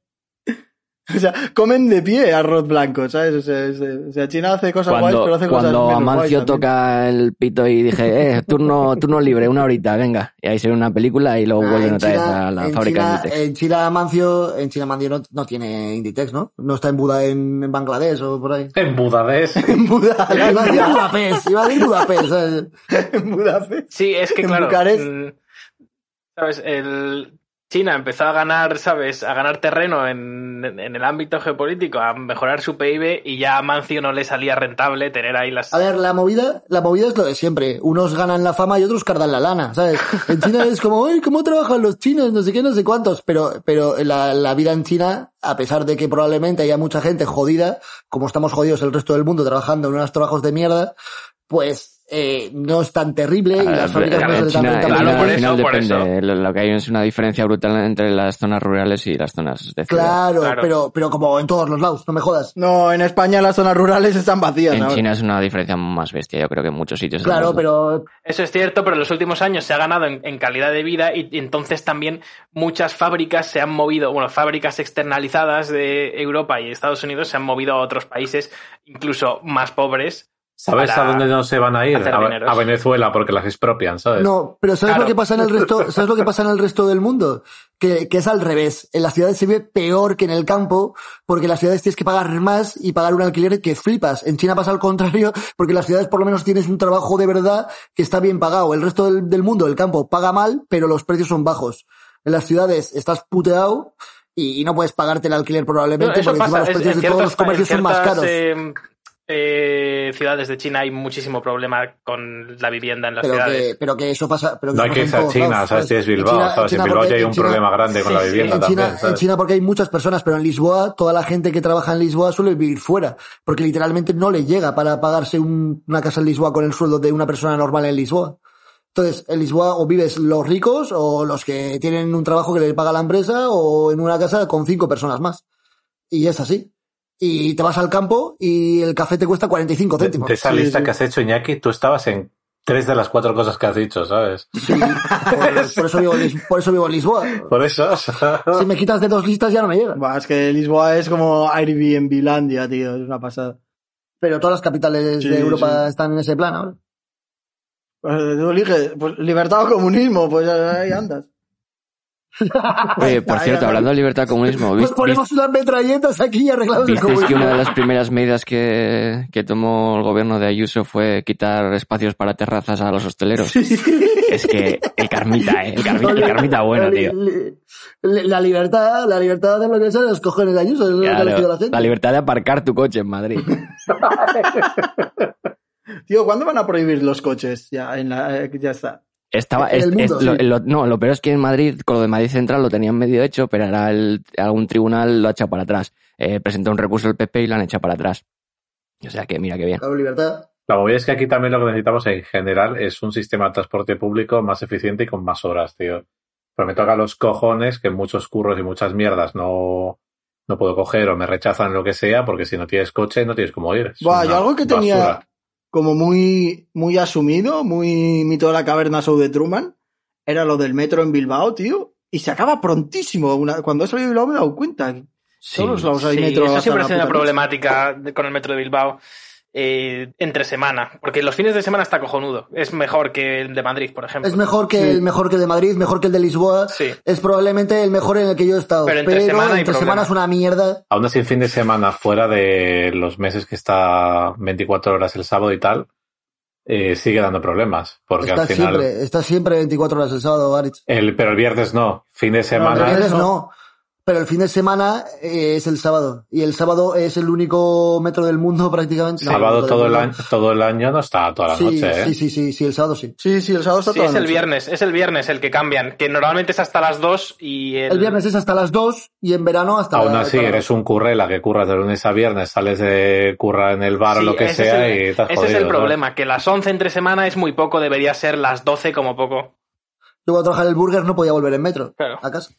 O sea, comen de pie arroz blanco, ¿sabes? O sea, es- o sea, China hace cosas guays, Cuando, pero hace cosas cuando menos guays Amancio toca el pito y dije, eh, turno, turno libre, una horita, venga. Y ahí se ve una película y luego Ah, vuelven en otra vez China- a la en fábrica China- de Inditex. En China Mancio, en China Mancio no, no tiene Inditex, ¿no? No está en Buda en, en Bangladesh o por ahí. En Budapest. En Budapest. Iba a decir Budapest, iba a decir Budapest, ¿sabes? en Budapest. Sí, es que En claro. Bucarest. mm, ¿Sabes? El China empezó a ganar, ¿sabes? A ganar terreno en, el ámbito geopolítico, a mejorar su PIB y ya a Mancio no le salía rentable tener ahí las. A ver, la movida, la movida es lo de siempre. Unos ganan la fama y otros cardan la lana, ¿sabes? En China es como, uy, ¿cómo trabajan los chinos? No sé qué, no sé cuántos. Pero, pero la, la vida en China, a pesar de que probablemente haya mucha gente jodida, como estamos jodidos el resto del mundo trabajando en unos trabajos de mierda, pues eh, no es tan terrible y Ah, las fábricas no se rentabilidad. China por eso, por depende. Lo, lo que hay es una diferencia brutal entre las zonas rurales y las zonas de ciudad. Claro, Claro. Pero, pero como en todos los lados, no me jodas. No, en España las zonas rurales están vacías. En ahora. China es una diferencia más bestia, yo creo que en muchos sitios. Claro, pero Eso es cierto, pero en los últimos años se ha ganado en, en calidad de vida y, y entonces también muchas fábricas se han movido, bueno, fábricas externalizadas de Europa y Estados Unidos se han movido a otros países, incluso más pobres. ¿Sabes a dónde no se van a ir? A, Venezuela, porque las expropian, ¿sabes? no, pero ¿sabes Claro. lo que pasa en el resto? ¿Sabes lo que pasa en el resto del mundo? Que, que es al revés. En las ciudades se vive peor que en el campo, porque en las ciudades tienes que pagar más y pagar un alquiler que flipas. En China pasa al contrario, porque en las ciudades por lo menos tienes un trabajo de verdad que está bien pagado. El resto del, del mundo, el campo, paga mal, pero los precios son bajos. En las ciudades estás puteado y, no puedes pagarte el alquiler probablemente, porque encima pasa, los es- precios en de todos los comercios son más caros. eh, eh, ciudades de China hay muchísimo problema con la vivienda en las pero ciudades. que, pero que eso pasa. Pero que No hay que irse a China, lados, ¿sabes? Si es Bilbao, En China- ¿sabes? En Bilbao ya hay un China- problema grande con la vivienda en también, China, en ¿sabes? China porque hay muchas personas, pero en Lisboa toda la gente que trabaja en Lisboa suele vivir fuera, porque literalmente no le llega para pagarse un- una casa en Lisboa con el sueldo de una persona normal en Lisboa. Entonces, en Lisboa o vives los ricos o los que tienen un trabajo que le paga la empresa o en una casa con cinco personas más. Y es así. Y te vas al campo y el café te cuesta 45 De, céntimos. de esa Sí, lista sí. que has hecho, Iñaki, tú estabas en tres de las cuatro cosas que has dicho, ¿sabes? Sí, por, por eso vivo, por eso vivo en Lisboa. Por eso. Si me quitas de dos listas ya no me llega. Buah, es que Lisboa es como Airbnb-landia, tío, es una pasada. Pero todas las capitales Sí, de Europa sí. están en ese plan ahora. Pues tú eliges, pues libertad o comunismo, pues ahí andas. Oye, por cierto, hablando de libertad comunismo, Pues ¿viste, ponemos unas metralletas aquí y arreglamos el visteis que comunismo. una de las primeras medidas que, que tomó el gobierno de Ayuso fue quitar espacios para terrazas a los hosteleros? Es que el carmita, eh, el carmita, el carmita bueno, la, tío. la libertad, la libertad de lo que sea, los cojones de Ayuso, es lo que ha la gente. la libertad de aparcar tu coche en Madrid. Tío, ¿cuándo van a prohibir los coches? Ya, en la, eh, ya está. Estaba, En el es- mundo, es- lo, sí. lo- no, lo peor es que en Madrid, con lo de Madrid Central, lo tenían medio hecho, pero ahora el, algún tribunal lo ha echado para atrás. Eh, presentó un recurso el PP y lo han echado para atrás. O sea que mira qué bien. Claro, libertad. La movida es que aquí también lo que necesitamos en general es un sistema de transporte público más eficiente y con más horas, tío. Pero me toca los cojones que muchos curros y muchas mierdas no, no puedo coger o me rechazan lo que sea porque si no tienes coche no tienes cómo ir. Buah, yo algo que tenía. Como muy, muy asumido, muy mito de la caverna show de Truman, era lo del metro en Bilbao, tío. Y se acaba prontísimo. Una- cuando he salido de Bilbao me he dado cuenta. Sí. Todos lados hay Sí, metro. hasta siempre la ha sido una problemática de- con el metro de Bilbao eh, entre semana, porque los fines de semana está cojonudo. Es mejor que el de Madrid, por ejemplo. Es mejor que Sí. el mejor que el de Madrid, mejor que el de Lisboa. Sí. Es probablemente el mejor en el que yo he estado. Pero Pero, entre semana hay entre semana es una mierda. Aún así, el fin de semana, fuera de los meses que está 24 horas el sábado y tal, eh, sigue dando problemas. Porque Está al final. siempre, está siempre 24 horas el sábado, Aritz. El, pero el viernes no. Fin de El semana. viernes no. Pero el fin de semana eh, es el sábado. Y el sábado es el único metro del mundo prácticamente. No, sábado el todo el, año, todo el año no está toda la Sí, noche, ¿eh? sí, sí, sí, sí, el sábado sí. Sí, sí, el sábado está Sí, toda es la el noche. viernes, es el viernes el que cambian, que normalmente es hasta las 2 y el... El viernes es hasta las 2 y en verano hasta Aún la- así, la- eres un currela que curras de lunes a viernes, sales de curra en el bar o lo que sea es el, y te has ese jodido, es el ¿no? problema, que las 11 entre semana es muy poco, debería ser las 12 como poco. Yo cuando trabajaba en el burger no podía volver en metro Claro. a casa.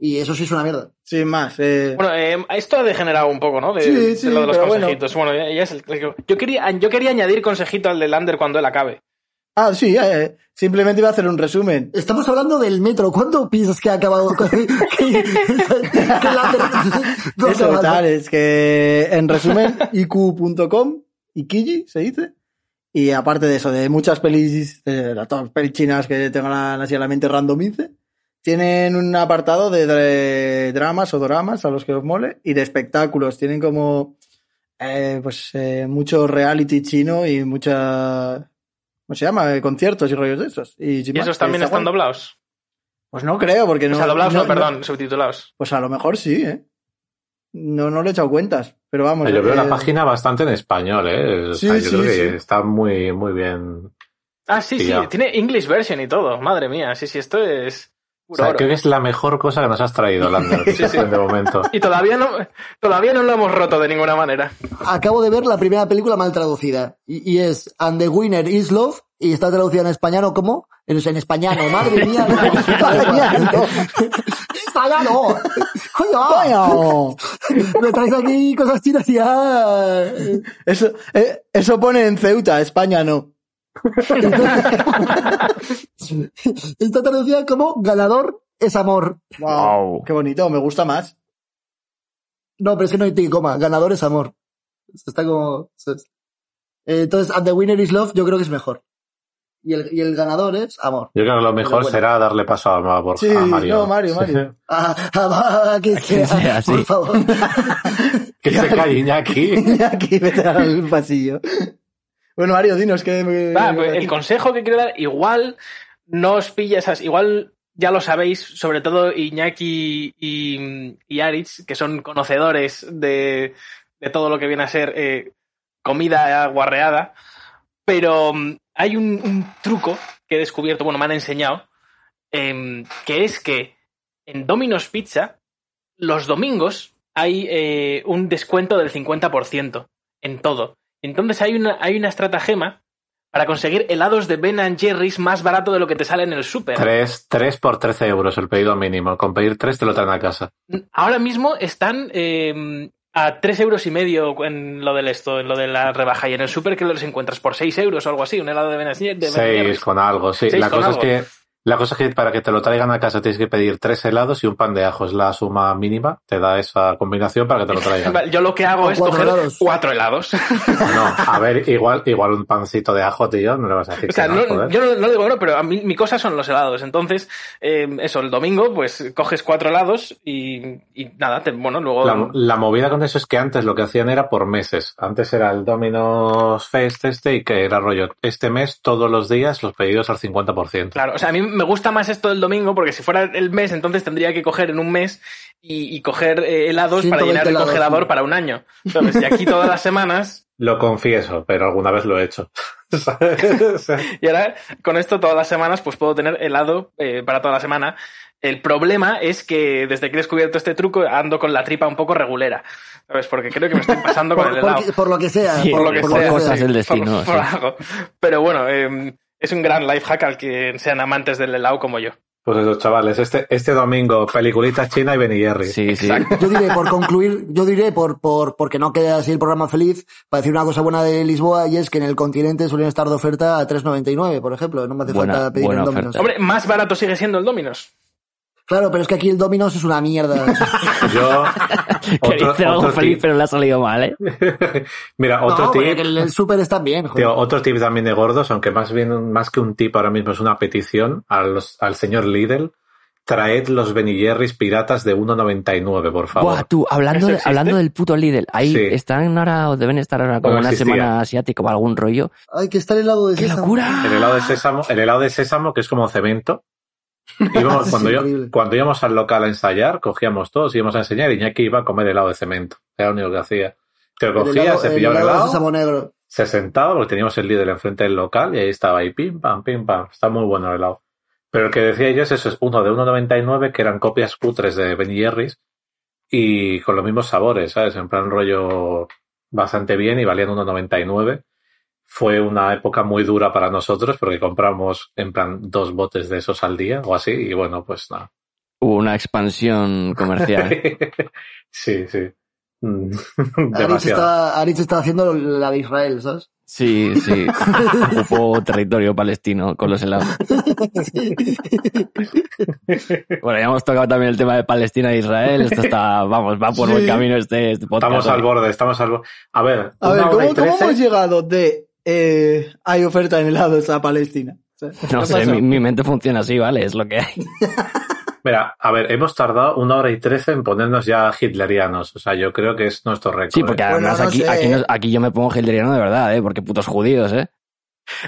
Y eso sí es una mierda. Sin más. Eh, Bueno, eh, esto ha degenerado un poco, ¿no? De, Sí, de sí, lo de los pero bueno. consejitos. Bueno, ya, ya es el- yo, quería, yo quería añadir consejito al de Lander cuando él acabe. Ah, sí, eh, simplemente iba a hacer un resumen. Estamos hablando del metro. ¿Cuándo piensas que ha acabado? que, que- que la- no Eso, tal, es que en resumen, iq.com, Ikiji se dice. Y aparte de eso, de muchas pelis, de las todas pelis chinas que tengan así en la mente randomice, tienen un apartado de, dra- dramas o dramas a los que os mole y de espectáculos. Tienen como, eh, pues, eh, mucho reality chino y mucha, ¿cómo se llama? Eh, conciertos y rollos de esos. Y, sin ¿Y más, esos también está están guay. doblados? Pues no creo, porque no. o sea, doblados no, no- perdón, subtitulados. Pues a lo mejor sí, ¿eh? No, no le he echado cuentas, pero vamos. Yo veo eh, la página bastante en español, ¿eh? O Sí, sea, yo sí, creo que sí. está muy, muy bien. Ah, sí, sí, tiene English version y todo. Madre mía, sí, sí, esto es... O sea, creo que es la mejor cosa que nos has traído, Lander, Sí, sí. de momento. Y todavía no, todavía no lo hemos roto de ninguna manera. Acabo de ver la primera película mal traducida. Y, y es And the Winner is Love. Y está traducida en español ¿cómo? En, en español, madre mía. Español. ¡Español! ¡Coño! ¡Coño! Me traes aquí cosas chinas y ya. Eso, eh, eso pone en Ceuta, España no. Está traducida como ganador es amor. Wow. Qué bonito, me gusta más. No, pero es que no hay coma. Ganador es amor. Está como... Entonces, And the Winner is Love yo creo que es mejor. Y el, y el ganador es amor. Yo creo que lo mejor bueno. será darle paso a, Borja, Sí, a Mario. no, Mario, Mario. Ah, ah, a quien quien sea, sea, por favor. que se calle Iñaki. Aquí vete al pasillo. Bueno, Mario, dinos que... Va, pues, el consejo que quiero dar, igual no os pilla esas, igual ya lo sabéis, sobre todo Iñaki y, y Aritz, que son conocedores de, de todo lo que viene a ser eh, comida guarreada, pero mm, hay un, un truco que he descubierto, bueno, me han enseñado, em, que es que en Domino's Pizza, los domingos hay eh, un descuento del 50% en todo. Entonces hay una, hay una estratagema para conseguir helados de Ben Jerry's más barato de lo que te sale en el súper. Tres, tres por 13 euros el pedido mínimo. Con pedir tres te lo traen a casa. Ahora mismo están eh, a tres euros y medio en lo del esto, en lo de la rebaja. Y en el súper que los encuentras por seis euros o algo así, un helado de Ben, de ben Seis Jerry's. con algo, sí. La cosa algo. es que la cosa es que para que te lo traigan a casa tienes que pedir tres helados y un pan de ajo. Es la suma mínima. Te da esa combinación para que te lo traigan. Yo lo que hago es cuatro coger helados. cuatro helados. No, a ver, igual, igual un pancito de ajo, tío, no le vas a decir O sea, que no, no- yo no, no digo bueno, pero a mí mi cosa son los helados. Entonces, eh, eso, el domingo, pues coges cuatro helados y, y nada, te- bueno, luego. La, la movida con eso es que antes lo que hacían era por meses. Antes era el Domino's Fest este y que era rollo, este mes todos los días los pedidos al 50%. Claro, o sea, a mí me gusta más esto del domingo porque si fuera el mes, entonces tendría que coger en un mes y, y coger eh, helados para 120 llenar el helados, congelador sí. para un año. ¿Sabes? Y aquí todas las semanas, Lo confieso, pero alguna vez lo he hecho. ¿Sabes? y ahora con esto todas las semanas, pues puedo tener helado eh, para toda la semana. El problema es que desde que he descubierto este truco ando con la tripa un poco regulera. ¿Sabes? Porque creo que me estoy pasando con Por, el helado. por lo que sea. Sí, por lo que por sea, cosas sí, del destino, por- por sí. algo. Pero bueno, eh, es un gran life hack al que sean amantes del helado como yo. Pues eso, chavales, este, este domingo, peliculita china y Ben y Jerry. Sí, sí. Yo diré, por concluir, yo diré, por, por, porque no quede así el programa feliz, para decir una cosa buena de Lisboa, y es que en el continente suelen estar de oferta a 3,99, por ejemplo. No me hace Buena- falta pedir en Domino's. oferta. Hombre, más barato sigue siendo el Dominos. Claro, pero es que aquí el Domino's es una mierda. Yo, Que otro, dice algo feliz, tip. pero le ha salido mal, ¿eh? Mira, otro no, tip. porque el, el súper está bien, joder. Tío, otro tip también de gordos, aunque más bien, más que un tip ahora mismo es una petición a los- al señor Lidl. Traed los Ben y Jerry's piratas de 1,99, por favor. Buah, tú, hablando, hablando del puto Lidl, ahí Sí. están ahora, o deben estar ahora como No una existía. semana asiática o algún rollo. Ay, que está el helado de ¡Qué sésamo. locura! El helado de sésamo, el helado de sésamo que es como cemento. Íbamos- cuando, yo- cuando íbamos al local a ensayar, cogíamos todos, íbamos a enseñar y Iñaki iba a comer helado de cemento. Era lo único que hacía. Te cogía, helado- se pillaba el helado negro. se sentaba, porque teníamos el líder enfrente del local y ahí estaba ahí, pim, pam, pim, pam. Está muy bueno el helado. Pero el que decía yo es eso, es uno de 1,99 que eran copias cutres de Ben Jerry's y con los mismos sabores, ¿sabes? En plan rollo bastante bien y valían 1,99. Fue una época muy dura para nosotros porque compramos en plan dos botes de esos al día o así y bueno, pues nada. Hubo una expansión comercial. sí, sí. Mm, Aritz Demasiado. está, Aritz está haciendo la de Israel, ¿sabes? Sí, sí. Ocupó territorio palestino con los helados. Bueno, ya hemos tocado también el tema de Palestina e Israel. Esto está, vamos, va por buen camino este, este podcast. Estamos al borde, estamos al borde. A ver, A ver, ¿cómo, hemos llegado de eh, hay oferta en helados a Palestina? O sea, ¿qué No sé, mi, mi mente funciona así, ¿vale? Es lo que hay. Mira, a ver, hemos tardado una hora y trece en ponernos ya hitlerianos. O sea, yo creo que es nuestro récord. Sí, porque ¿eh? Bueno, además no aquí, aquí, yo me pongo hilderiano de verdad, ¿eh? Porque putos judíos, ¿eh?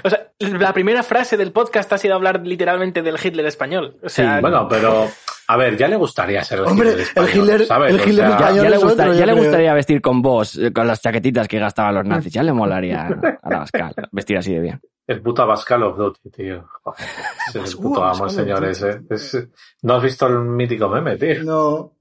O sea, la primera frase del podcast ha sido hablar literalmente del Hitler español. O sea, Sí, Bueno, pero, a ver, ya le gustaría ser el Hombre, Hitler español, el Hitler- ¿sabes? el O Hitler sea, español. Ya le, es gusta- otro, ya yo le creo. gustaría vestir con vos, eh, con las chaquetitas que gastaban los nazis. Ya le molaría a la Pascal vestir así de bien. El puto Abascal of Duty, tío. Es el puto amo, señores, eh. Es- ¿No has visto el mítico meme, tío? No.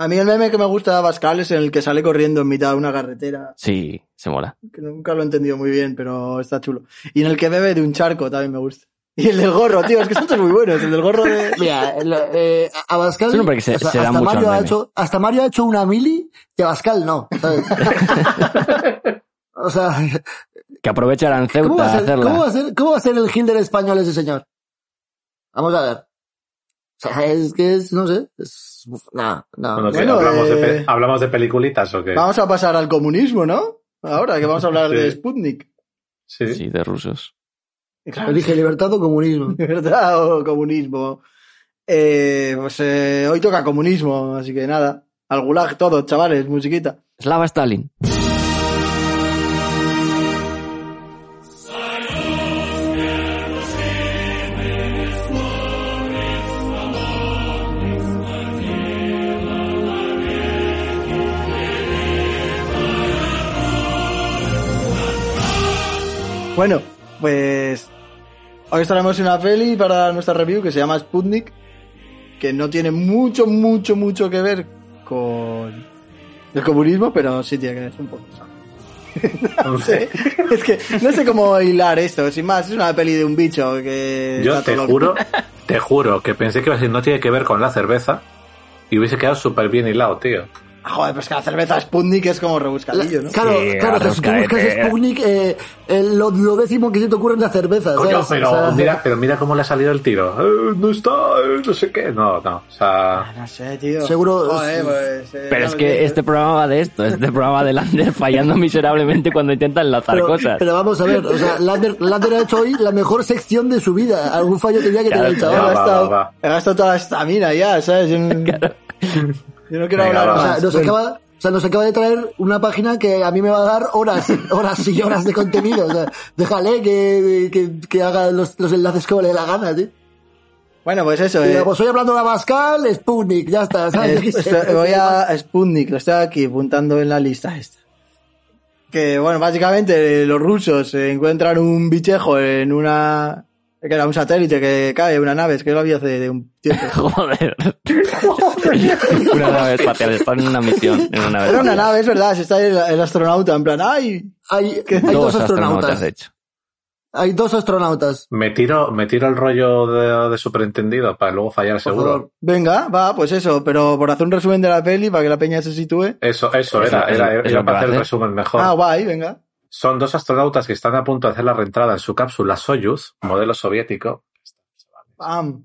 A mí el meme que me gusta de Abascal es el que sale corriendo en mitad de una carretera. Sí, se mola. Que nunca lo he entendido muy bien, pero está chulo. Y en el que bebe de un charco también me gusta. Y el del gorro, tío, es que son todos muy buenos. El del gorro de... Mira, el, eh, Abascal, Es que se- o sea, se da hasta, mucho Mario ha hecho, hasta Mario ha hecho una mili y Abascal no. ¿sabes? o sea, Que aprovecharán ¿cómo va, Ceuta a a ser, hacerla. ¿cómo, va a ser, ¿cómo va a ser el Hilder español ese señor? Vamos a ver. O sea, es que es, no sé, es, no, no. Bueno, ¿qué? Bueno, ¿Hablamos, de eh, ¿Hablamos de peliculitas o qué? Vamos a pasar al comunismo, ¿no? Ahora que vamos a hablar Sí. de Sputnik. Sí. Sí, de rusos. Claro, Elige libertad o comunismo. ¿Verdad? O comunismo. Eh, pues eh, hoy toca comunismo, así que nada. Al gulag todo, chavales, musiquita. Slava Stalin. Bueno, pues hoy estaremos en una peli para nuestra review que se llama Sputnik, que no tiene mucho, mucho, mucho que ver con el comunismo, pero sí tiene que ver un poco. No sé, es que no sé cómo hilar esto, sin más, es una peli de un bicho que... Yo te loco. juro, te juro que pensé que no tiene que ver con la cerveza y hubiese quedado súper bien hilado, tío. Joder, pues que la cerveza Sputnik es como rebuscadillo, ¿no? Claro, Sí, claro, o sea, si tú buscas. Sputnik, eh, eh, lo, lo décimo que se te ocurre es la cerveza. Coño, ¿sabes? pero O sea, mira, pero mira cómo le ha salido el tiro. Eh, no está, eh, no sé qué. No, no. O sea, Ah, No sé, tío. Seguro- Joder, pues, eh, Pero no es que este programa va de esto. Este programa de Lander fallando miserablemente cuando intenta enlazar pero, cosas. pero vamos a ver, o sea, Lander, Lander ha hecho hoy la mejor sección de su vida. Algún fallo tenía que tener el chaval. he gastado toda la estamina ya, ¿sabes? yo no quiero Venga, hablar. O sea, más. nos acaba, o sea, nos acaba de traer una página que a mí me va a dar horas, horas y horas de contenido. O sea, déjale que, que, que haga los, los enlaces como le dé la gana, tío. Bueno, pues eso. Eh, pues estoy hablando de Pascal, Sputnik, ya está, ¿sabes? voy a Sputnik, lo estoy aquí apuntando en la lista esta. Que bueno, básicamente los rusos encuentran un bichejo en una... que era un satélite que cae, una nave, es que lo había hace de un tiempo. Joder. una nave espacial. Están en una misión. En una nave Era una nave, es verdad, si está el, el astronauta en plan, ¡ay! Hay, hay Dos dos astronautas. astronautas, de hecho. Hay dos astronautas. me tiro, me tiro el rollo de, de superentendido para luego fallar Por seguro. favor. Venga, va, pues eso, pero por hacer un resumen de la peli, para que la peña se sitúe. Eso, eso, era, era, era que para hacer el resumen mejor. Ah, guay, venga. Son dos astronautas que están a punto de hacer la reentrada en su cápsula Soyuz, modelo soviético. Pam.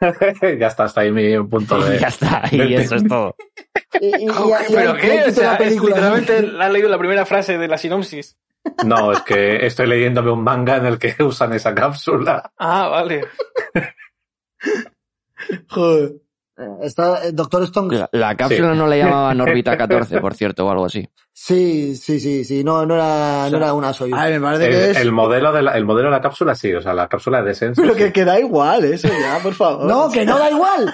ya está, hasta ahí mi punto de... ya está. Y eso es todo. Y, y- y- y- ¿Pero y- qué? O sea, la es película. literalmente ha leído la primera frase de la sinopsis. No, es que estoy leyéndome un manga en el que usan esa cápsula. Ah, vale. Joder. Eh, Está el Doctor Stone. La, la cápsula Sí. no la llamaban órbita 14, por cierto, o algo así. Sí, sí, sí, sí. No, no era, no era una Soyuz. A ver, me parece El, que es... el modelo de la, el modelo de la cápsula sí, o sea, la cápsula de descenso. Pero sí. que queda igual eso ya, por favor. No, que no da igual.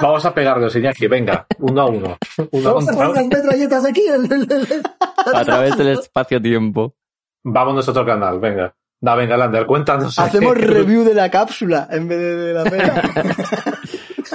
Vamos a pegarnos, Iñaki, venga, uno a uno. Uno Vamos a poner unas metralletas aquí. A través del espacio-tiempo. Vámonos a otro canal, venga. Da, venga, Lander, cuéntanos. Hacemos review de la cápsula en vez de, de la peli.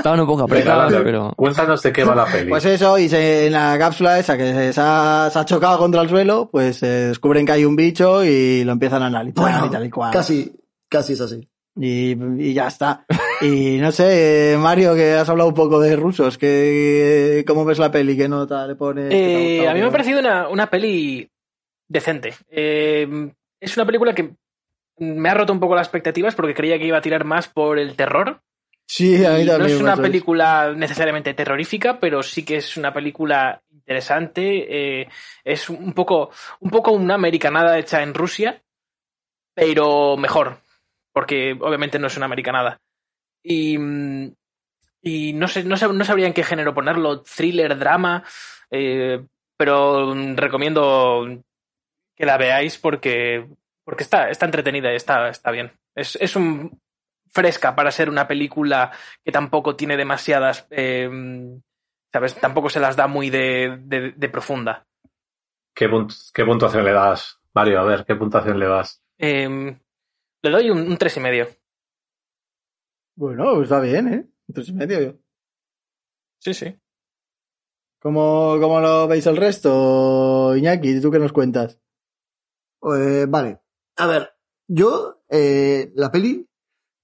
Estaban un poco apretados, pero... Cuéntanos de qué va la peli. Pues eso, y se- en la cápsula esa que se ha, se ha chocado contra el suelo, pues eh, descubren que hay un bicho y lo empiezan a analizar Bueno, y tal y cual. casi, casi es así. Y, y ya está. Y no sé, Mario, que has hablado un poco de rusos, que ¿cómo ves la peli? ¿Qué nota le pones? ¿Qué te ha Eh, a mí me ha parecido una, una peli decente. Eh, es una película que me ha roto un poco las expectativas porque creía que iba a tirar más por el terror. Sí, a mí Y no es una película necesariamente terrorífica, pero sí que es una película interesante. eh, es un poco, un poco una americanada hecha en Rusia, pero mejor, porque obviamente no es una americanada. Y, mm, y no, sé, no, sab- no sabría en qué género ponerlo, thriller, drama, eh, pero recomiendo que la veáis porque, porque está, está entretenida y está, está bien. Es, es un fresca para ser una película que tampoco tiene demasiadas, eh, ¿sabes? Tampoco se las da muy de, de- de profunda. ¿Qué, punt- ¿Qué puntuación le das? Mario, a ver, ¿qué puntuación le das? Em, le doy un, un tres y medio. Bueno, está bien, ¿eh? Un tres y medio. Sí, sí. ¿Cómo, ¿Cómo lo veis el resto, Iñaki? ¿Tú qué nos cuentas? Eh, vale. A ver, yo, eh, la peli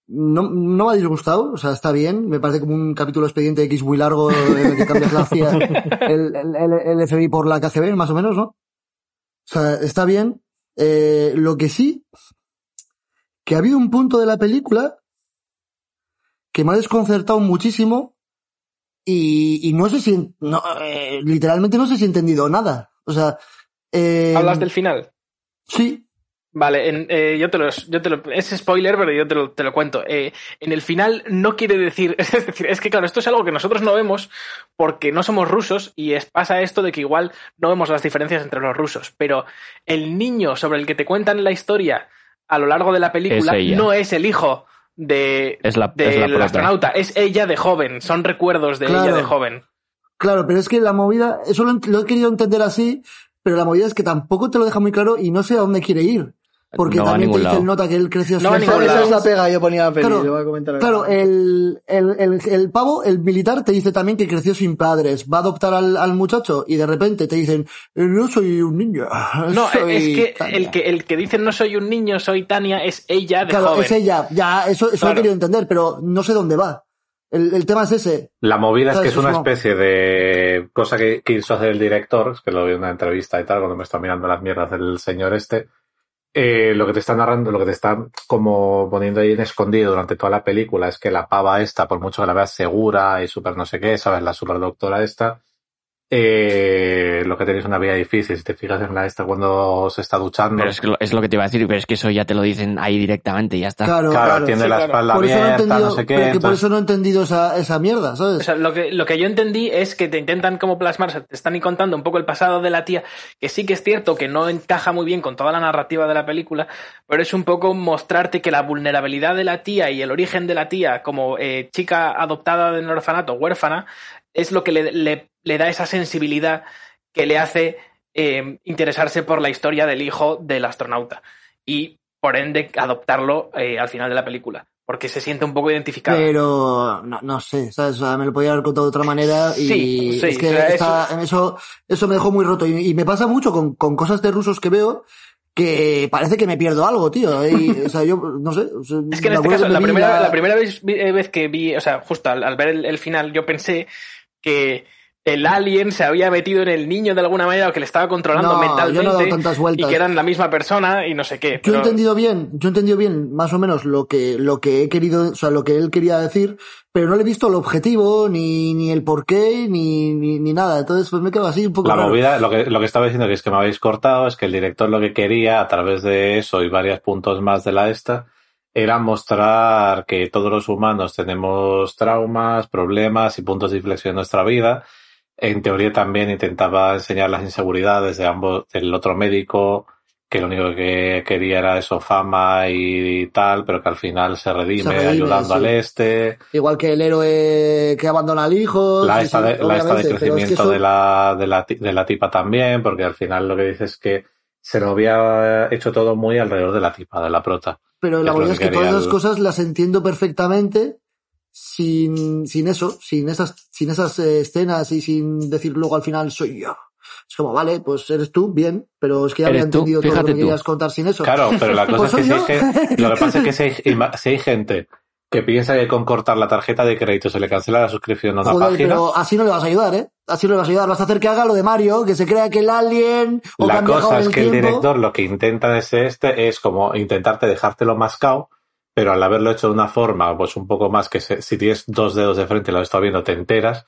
no, no me ha disgustado, o sea, está bien. Me parece como un capítulo expediente X muy largo en el que cambias la CIA, el, el, el, el FBI por la KGB, más o menos, ¿no? O sea, está bien. Eh, lo que sí, que ha habido un punto de la película que me ha desconcertado muchísimo y, y no sé si, no, eh, literalmente no sé si he entendido nada. O sea, eh, ¿Hablas del final? Sí, Vale, en, eh, yo te lo, yo te lo, es spoiler, pero yo te lo, te lo cuento. Eh, en el final no quiere decir, es decir, es que claro, esto es algo que nosotros no vemos porque no somos rusos y es, pasa esto de que igual no vemos las diferencias entre los rusos, pero el niño sobre el que te cuentan la historia a lo largo de la película Es no es el hijo de, Es la- del es la prota. astronauta, es ella de joven, son recuerdos de Claro. ella de joven. Claro, pero es que la movida, eso lo, lo he querido entender así, pero la movida es que tampoco te lo deja muy claro y no sé a dónde quiere ir. Porque No va a también te dice lado. el nota que él creció No sin Esa, padres. esa es la pega que yo ponía a. Claro, yo voy a comentar Claro, el, el, el, el pavo, el militar, te dice también que creció sin padres. Va a adoptar al, al muchacho y de repente te dicen, "Eh, no soy un niño. No, soy es que Tania". el que el que dice no soy un niño, soy Tania, es ella de Claro, joven. es ella. Ya, eso, eso lo he querido entender, pero no sé dónde va. El, el tema es ese. La movida es que es una especie de cosa que quiso hacer el director, es que lo vi en una entrevista y tal, cuando me está mirando las mierdas del señor este. Eh, lo que te está narrando, lo que te está como poniendo ahí en escondido durante toda la película es que la pava esta, por mucho que la veas segura y súper no sé qué, sabes, la super doctora esta, eh, lo que tenéis una vida difícil. Si te fijas en la esta cuando se está duchando, Pero es, que lo- es lo que te iba a decir, pero es que eso ya te lo dicen ahí directamente y ya está. Claro, claro, claro. tiene sí, la claro. espalda Por eso no he abierta, entendido, no sé qué. pero que por eso no he entendido esa, esa mierda, ¿sabes? O sea, lo que, lo que yo entendí es que te intentan como plasmar, o sea, te están y contando un poco el pasado de la tía, que sí que es cierto que no encaja muy bien con toda la narrativa de la película, pero es un poco mostrarte que la vulnerabilidad de la tía y el origen de la tía como eh, chica adoptada en el orfanato, huérfana, es lo que le, le- le da esa sensibilidad que le hace eh, interesarse por la historia del hijo del astronauta. Y por ende adoptarlo eh, al final de la película, porque se siente un poco identificado. Pero no, no sé, ¿sabes? O sea, me lo podía haber contado de otra manera y Sí, sí, es que o sea, está- eso... eso, me dejó muy roto y, y me pasa mucho con, con cosas de rusos que veo que parece que me pierdo algo, tío. Y, o sea, yo no sé. o sea, Es que en este caso, la primera, la primera vez, eh, vez que vi, o sea, justo al, al ver el, el final, yo pensé que el alien se había metido en el niño de alguna manera o que le estaba controlando No, yo no he dado mentalmente y que eran la misma persona y no sé qué. Yo he entendido bien, yo he entendido bien más o menos lo que, lo que he querido, o sea, lo que él quería decir, pero no le he visto el objetivo, ni, ni el porqué, ni, ni, ni nada. Entonces, pues me quedo así un poco La raro. movida, lo que, lo que estaba diciendo que es que me habéis cortado, es que el director lo que quería, a través de eso y varios puntos más de la esta, era mostrar que todos los humanos tenemos traumas, problemas y puntos de inflexión en nuestra vida. En teoría también intentaba enseñar las inseguridades de ambos, del otro médico, que lo único que quería era eso, fama y tal, pero que al final se redime, Se redime, ayudando sí. al este. Igual que el héroe que abandona al hijo. La sí, esta, sí, de, la esta de es que crecimiento eso- de, la, de, la, de la tipa también, porque al final lo que dice es que se lo había hecho todo muy alrededor de la tipa, de la prota. Pero es la verdad que es que todas esas el- cosas las entiendo perfectamente sin, sin eso, sin esas, sin esas eh, escenas y sin decir luego al final soy yo. Es como, vale, pues eres tú, bien, pero es que ya había entendido todo lo que tú. querías contar sin eso. Claro, pero la cosa Pues es que, si hay lo que pasa es que si hay, si hay gente que piensa que con cortar la tarjeta de crédito se le cancela la suscripción a una Joder, página, pero así no le vas a ayudar, ¿eh? Así no le vas a ayudar. Vas a hacer que haga lo de Mario, que se crea que el alien o la cosa es el que el director lo que intenta desde este es como intentarte dejártelo mascado, pero al haberlo hecho de una forma, pues un poco más que se- si tienes dos dedos de frente y lo estás viendo, te enteras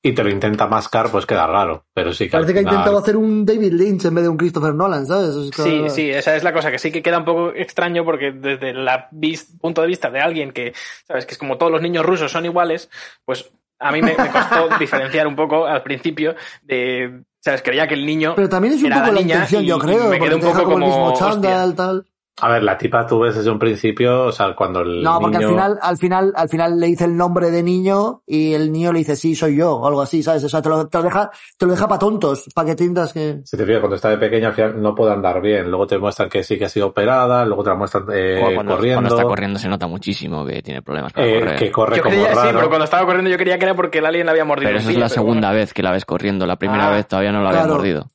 y te lo intenta mascar, pues queda raro. Pero sí que Parece que ha intentado hacer un David Lynch en vez de un Christopher Nolan, ¿sabes? Es que- Sí, sí, esa es la cosa que sí que queda un poco extraño porque desde el punto de vista de alguien que, sabes, que es como todos los niños rusos son iguales, pues a mí me, me costó diferenciar un poco al principio de, sabes, creía que el niño Pero también es un poco la intención, yo creo, me quedé un poco como el mismo chándal, tal. A ver, la tipa tú ves desde un principio, o sea, cuando el No, porque niño... al final, al final, al final le dice el nombre de niño y el niño le dice sí, soy yo, o algo así, ¿sabes? O sea, te lo, te lo deja, te lo deja para tontos, para que tiendas que. Si te fijas, cuando está de pequeña al final no puede andar bien. Luego te muestran que sí que ha sido operada, luego te la muestran eh, cuando, corriendo. cuando está corriendo se nota muchísimo que tiene problemas para eh, correr. que corre Yo como creía, sí, raro. pero cuando estaba corriendo yo creía que era porque el alien le había mordido. Pero esa es la segunda bueno. vez que la ves corriendo. La primera Ah, vez todavía no la había claro. mordido.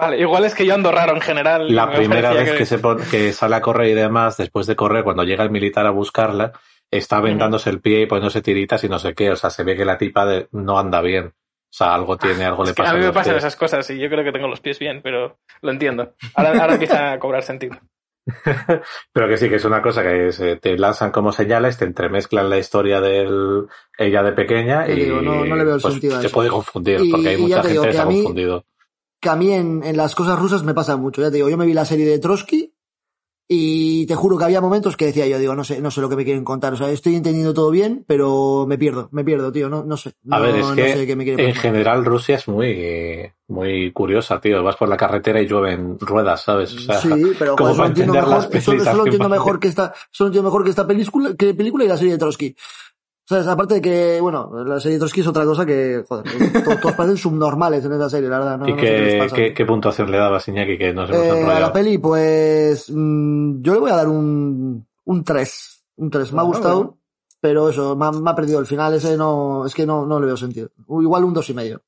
Vale, igual es que yo ando raro en general. La me primera vez que... se pone, que sale a correr y demás, después de correr, cuando llega el militar a buscarla, está vendándose el pie y poniéndose tiritas y no sé qué. O sea, se ve que la tipa de- no anda bien. O sea, algo tiene, algo le Es pasa. a mí me pasan pies. esas cosas y yo creo que tengo los pies bien, pero lo entiendo. Ahora, ahora empieza a cobrar sentido. Pero que sí, que es una cosa que se te lanzan como señales, te entremezclan la historia de ella de pequeña y digo, no- no le veo el pues, sentido a te puede confundir, Y- porque hay mucha te gente digo que que se ha confundido. Que a mí en, en las cosas rusas me pasa mucho. Ya te digo, yo me vi la serie de Trotsky y te juro que había momentos que decía yo, digo, no sé, no sé lo que me quieren contar. O sea, estoy entendiendo todo bien, pero me pierdo, me pierdo, tío. No, no sé. No, A ver, es no que sé qué me quieren en general Rusia es muy, muy curiosa, tío. Vas por la carretera y llueven ruedas, ¿sabes? O sea, sí, pero como joder, para solo entiendo entender las mejor, solo, pelis solo entiendo mejor que esta, solo entiendo mejor que esta película, que película y la serie de Trotsky. ¿Sabes? Aparte de que, bueno, la serie de Trotsky es otra cosa que, joder, to- todos parecen subnormales en esa serie, la verdad. No, ¿Y no sé qué les qué, pasa. qué, qué puntuación le dabas, Iñaki, que nos hemos Eh, a la peli, pues mm, yo le voy a dar un, un 3. Un 3. Me ha gustado, bueno. pero eso, me ha, me ha perdido el final. Ese no, es que no, no le veo sentido. O Igual un dos y medio.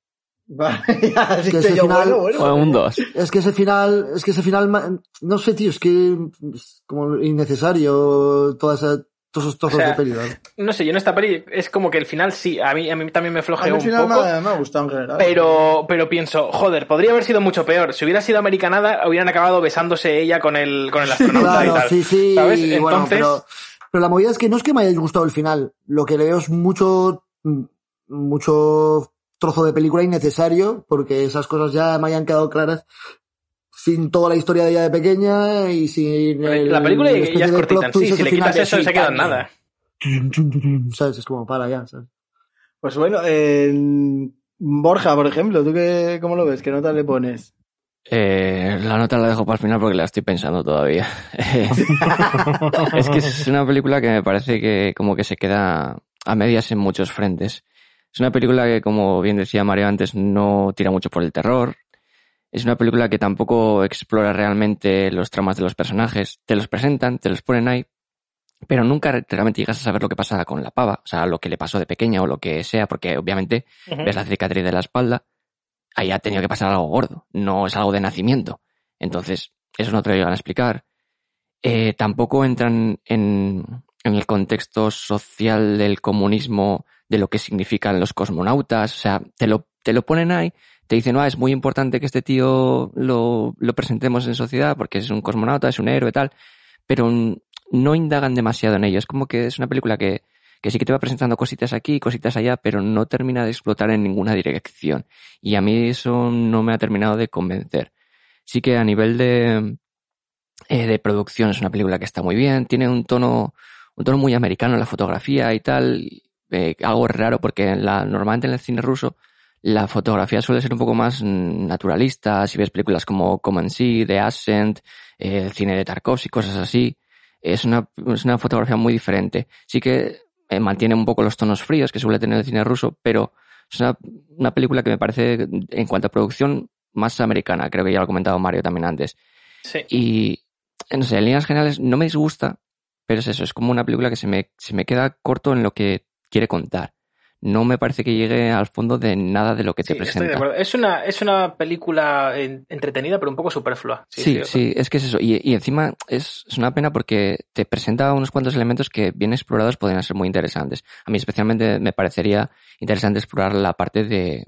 Vale, ya, así que ese yo, final bueno, un 2. Es que ese final, es que ese final, no sé, tío, es que es como innecesario toda esa, todos esos trozos O sea, de peli. ¿verdad? No sé, yo en esta peli es como que el final sí, a mí, a mí también me flojeó un final poco. me, me ha gustado en general. Pero, pero pienso, joder, podría haber sido mucho peor. Si hubiera sido americanada, hubieran acabado besándose ella con el, con el astronauta y Claro, tal. sí, sí, ¿Sabes? y bueno, Entonces, pero, pero la movida es que no es que me haya gustado el final. Lo que le veo es mucho, mm, mucho trozo de película innecesario, porque esas cosas ya me hayan quedado claras sin toda la historia de ella de pequeña y sin el, la película el ya especie es de cortita sí. Si le quitas eso, sí, se queda en nada. ¿Sabes? Es como para ya, ¿sabes? Pues bueno, en Borja, por ejemplo, ¿tú qué, cómo lo ves? ¿Qué nota le pones? Eh, la nota la dejo para el final porque la estoy pensando todavía. es que es una película que me parece que como que se queda a medias en muchos frentes. Es una película que, como bien decía Mario antes, no tira mucho por el terror. Es una película que tampoco explora realmente los tramas de los personajes. Te los presentan, te los ponen ahí, pero nunca realmente llegas a saber lo que pasa con la pava, o sea, lo que le pasó de pequeña o lo que sea, porque obviamente Ujú. ves la cicatriz de la espalda, ahí ha tenido que pasar algo gordo, no es algo de nacimiento. Entonces, eso no te lo llegan a explicar. Eh, tampoco entran en, en el contexto social del comunismo, de lo que significan los cosmonautas, o sea, te lo, te lo ponen ahí, te dicen, ah, es muy importante que este tío lo, lo presentemos en sociedad porque es un cosmonauta, es un héroe, tal, pero no indagan demasiado en ello. Es como que es una película que, que sí que te va presentando cositas aquí, cositas allá, pero no termina de explotar en ninguna dirección. Y a mí eso no me ha terminado de convencer. Sí que a nivel de, eh, de producción es una película que está muy bien, tiene un tono, un tono muy americano en la fotografía y tal, eh, algo raro porque la, normalmente en el cine ruso la fotografía suele ser un poco más mm, naturalista, si ves películas como Common Sea, The Ascent, eh, el cine de Tarkovsky, cosas así, es una, es una fotografía muy diferente. Sí que eh, mantiene un poco los tonos fríos que suele tener el cine ruso, pero es una, una película que me parece, en cuanto a producción, más americana, creo que ya lo ha comentado Mario también antes. Sí. Y, no sé, en líneas generales no me disgusta, pero es eso, es como una película que se me, se me queda corto en lo que quiere contar. No me parece que llegue al fondo de nada de lo que te Sí, estoy de presenta. acuerdo. Es una, es una película en- entretenida, pero un poco superflua. Sí, sí, es que es eso. Y, y encima es, es una pena porque te presenta unos cuantos elementos que bien explorados podrían ser muy interesantes. A mí especialmente me parecería interesante explorar la parte de,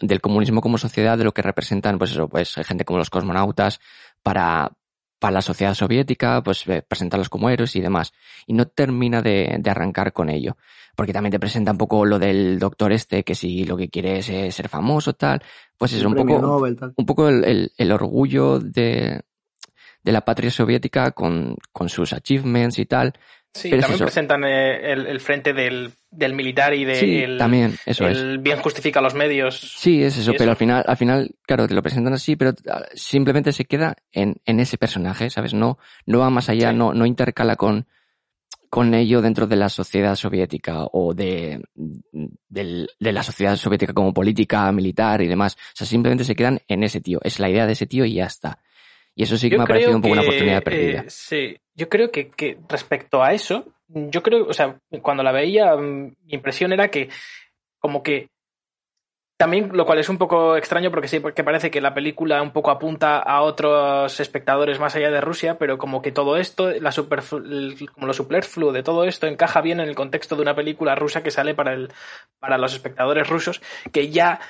del comunismo como sociedad, de lo que representan, pues eso, pues gente como los cosmonautas para, para la sociedad soviética, pues eh, presentarlos como héroes y demás. Y no termina de, de arrancar con ello. Porque también te presenta un poco lo del doctor este, que si lo que quiere es eh, ser famoso, tal, pues es un poco, Nobel, tal. un poco el, el- el orgullo de, de la patria soviética con, con sus achievements y tal, Sí, Pero también presentan eh, el, el frente del, del militar y de Sí, el, también, eso es. el bien justifica los medios. Sí, es eso, ¿Y pero eso? al final, al final, claro, te lo presentan así, pero ah, simplemente se queda en, en ese personaje, ¿sabes? No, no va más allá, Sí. no, no intercala con, con ello dentro de la sociedad soviética o de, de la sociedad soviética como política, militar y demás. O sea, simplemente se quedan en ese tío. Es la idea de ese tío y ya está. Y eso sí que Yo me ha parecido un poco una oportunidad perdida. eh, sí, yo creo que, que respecto a eso, yo creo, o sea, cuando la veía, mi impresión era que como que también, lo cual es un poco extraño porque sí, porque parece que la película un poco apunta a otros espectadores más allá de Rusia, pero como que todo esto, la superflu- el- como lo superfluo de todo esto encaja bien en el contexto de una película rusa que sale para, el, para los espectadores rusos que ya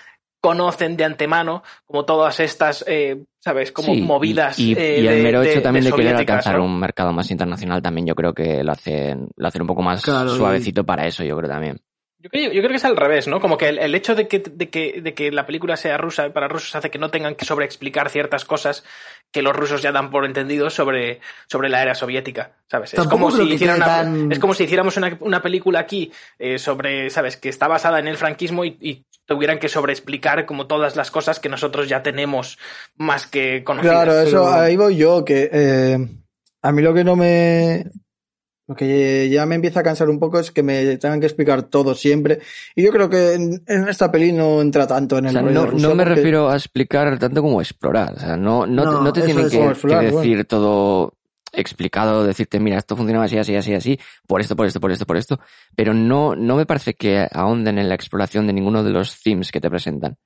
conocen de antemano como todas estas, eh, ¿sabes? Como Sí, movidas. Y, y- eh, y el mero de- hecho también de, querer alcanzar ¿no? un mercado más internacional también yo creo que lo hacen, lo hacen un poco más Claro, y- suavecito para eso, yo creo también. Yo creo, yo creo que es al revés, ¿no? Como que el, el hecho de que, de, que, de que la película sea rusa para rusos hace que no tengan que sobreexplicar ciertas cosas que los rusos ya dan por entendido sobre, sobre la era soviética, ¿sabes? Es como, si hicieran quede una, tan- es como si hiciéramos una, una película aquí eh, sobre, ¿sabes? Que está basada en el franquismo y, y tuvieran que sobreexplicar como todas las cosas que nosotros ya tenemos más que conocidas. Claro, eso ahí voy yo, que eh, a mí lo que no me... Lo que ya me empieza a cansar un poco es que me tengan que explicar todo siempre. Y yo creo que en, en esta peli no entra tanto en O el sea, rollo no, me porque- refiero a explicar tanto como explorar. O sea, no, no, te- No, no te tienen que, bueno. decir todo explicado, decirte, mira, esto funciona así, así, así, así, por esto, por esto, por esto, por esto. Pero no, no me parece que ahonden en la exploración de ninguno de los themes que te presentan.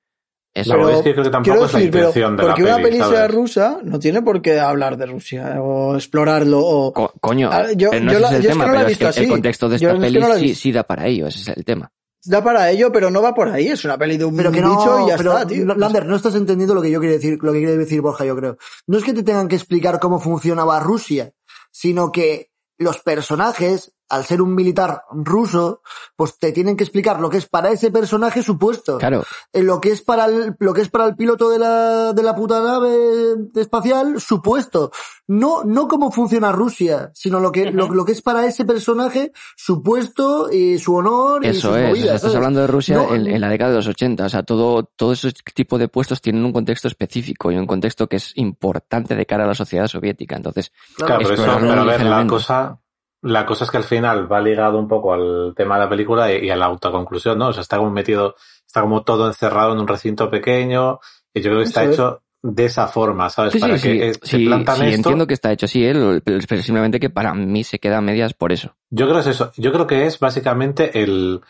Eso Pero Pero es que creo que tampoco quiero es la decir, pero intención de la porque una peli, ¿sabes? rusa no tiene por qué hablar de Rusia o explorarlo o... Co- coño, Ah, yo- pero no yo ese la- es el yo es tema, que no la he pero es que visto el así. contexto de Yo esta es que peli no la sí, da para ello, ese es el tema. Da para ello, pero no va por ahí. Es una peli de un Pero que bicho no, y ya pero, está, tío. Lander, no estás entendiendo lo que yo quiero decir, lo que quiere decir Borja, yo creo. No es que te tengan que explicar cómo funcionaba Rusia, sino que los personajes, al ser un militar ruso, pues te tienen que explicar lo que es para ese personaje su puesto. Claro, Eh, Lo que es para el, lo que es para el piloto de la, de la puta nave espacial, su puesto. No, no cómo funciona Rusia, sino lo que, lo, lo que es para ese personaje, su puesto y su honor y eso sus es. o movidas, sea, estás hablando de Rusia No, en, en la década de los 80. O sea, todo, todo ese tipo de puestos tienen un contexto específico y un contexto que es importante de cara a la sociedad soviética. Entonces, Claro, pero, eso, pero a ver, la cosa, la cosa es que al final va ligado un poco al tema de la película y, y a la autoconclusión, ¿no? O sea, está como metido, está como todo encerrado en un recinto pequeño y yo creo que está hecho de esa forma, ¿sabes? Sí, Para sí, que sí, eh, se sí, plantan sí, esto. entiendo que está hecho así, ¿eh? Pero simplemente que para mí se queda a medias por eso. Yo creo que es eso. Yo creo que es básicamente el.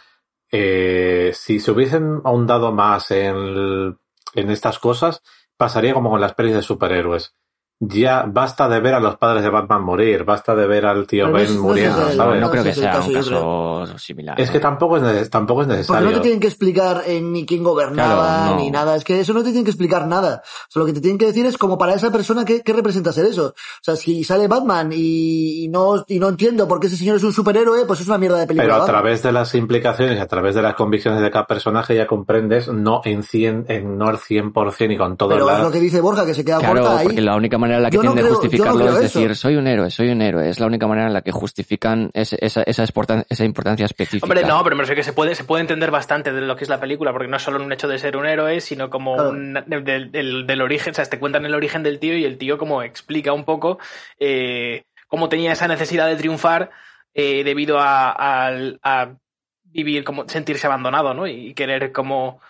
eh, si se hubiesen ahondado más en, en estas cosas, pasaría como con las pelis de superhéroes. Ya basta de ver a los padres de Batman morir, basta de ver al tío Pero no Ben no muriendo, ¿sabes? No creo que sea caso, un caso similar. Es que ¿no? tampoco es, tampoco es Porque necesario. no te tienen que explicar eh, ni quién gobernaba, Claro, no. ni nada. Es que eso no te tienen que explicar nada. O sea, lo que te tienen que decir es como para esa persona qué, qué representa ser eso. O sea, si sale Batman y, y no, y no entiendo por qué ese señor es un superhéroe, pues es una mierda de película. Pero a Batman. través de las implicaciones, a través de las convicciones de cada personaje ya comprendes, no en 100, en no al 100% y con todo Pero el es lo que dice Borja, que se queda Claro, corta ahí. porque la única manera en la que Yo no creo- yo no justificarlo es eso. decir, soy un héroe, soy un héroe. Es la única manera en la que justifican ese- esa, esa, esa importancia específica. Hombre, no, pero me refiero que se puede, se puede entender bastante de lo que es la película, porque no es solo un hecho de ser un héroe, sino como Claro. un- del, del- del origen, o sea, te cuentan el origen del tío y el tío como explica un poco eh, cómo tenía esa necesidad de triunfar eh, debido a, a vivir, como sentirse abandonado, ¿no? Y querer como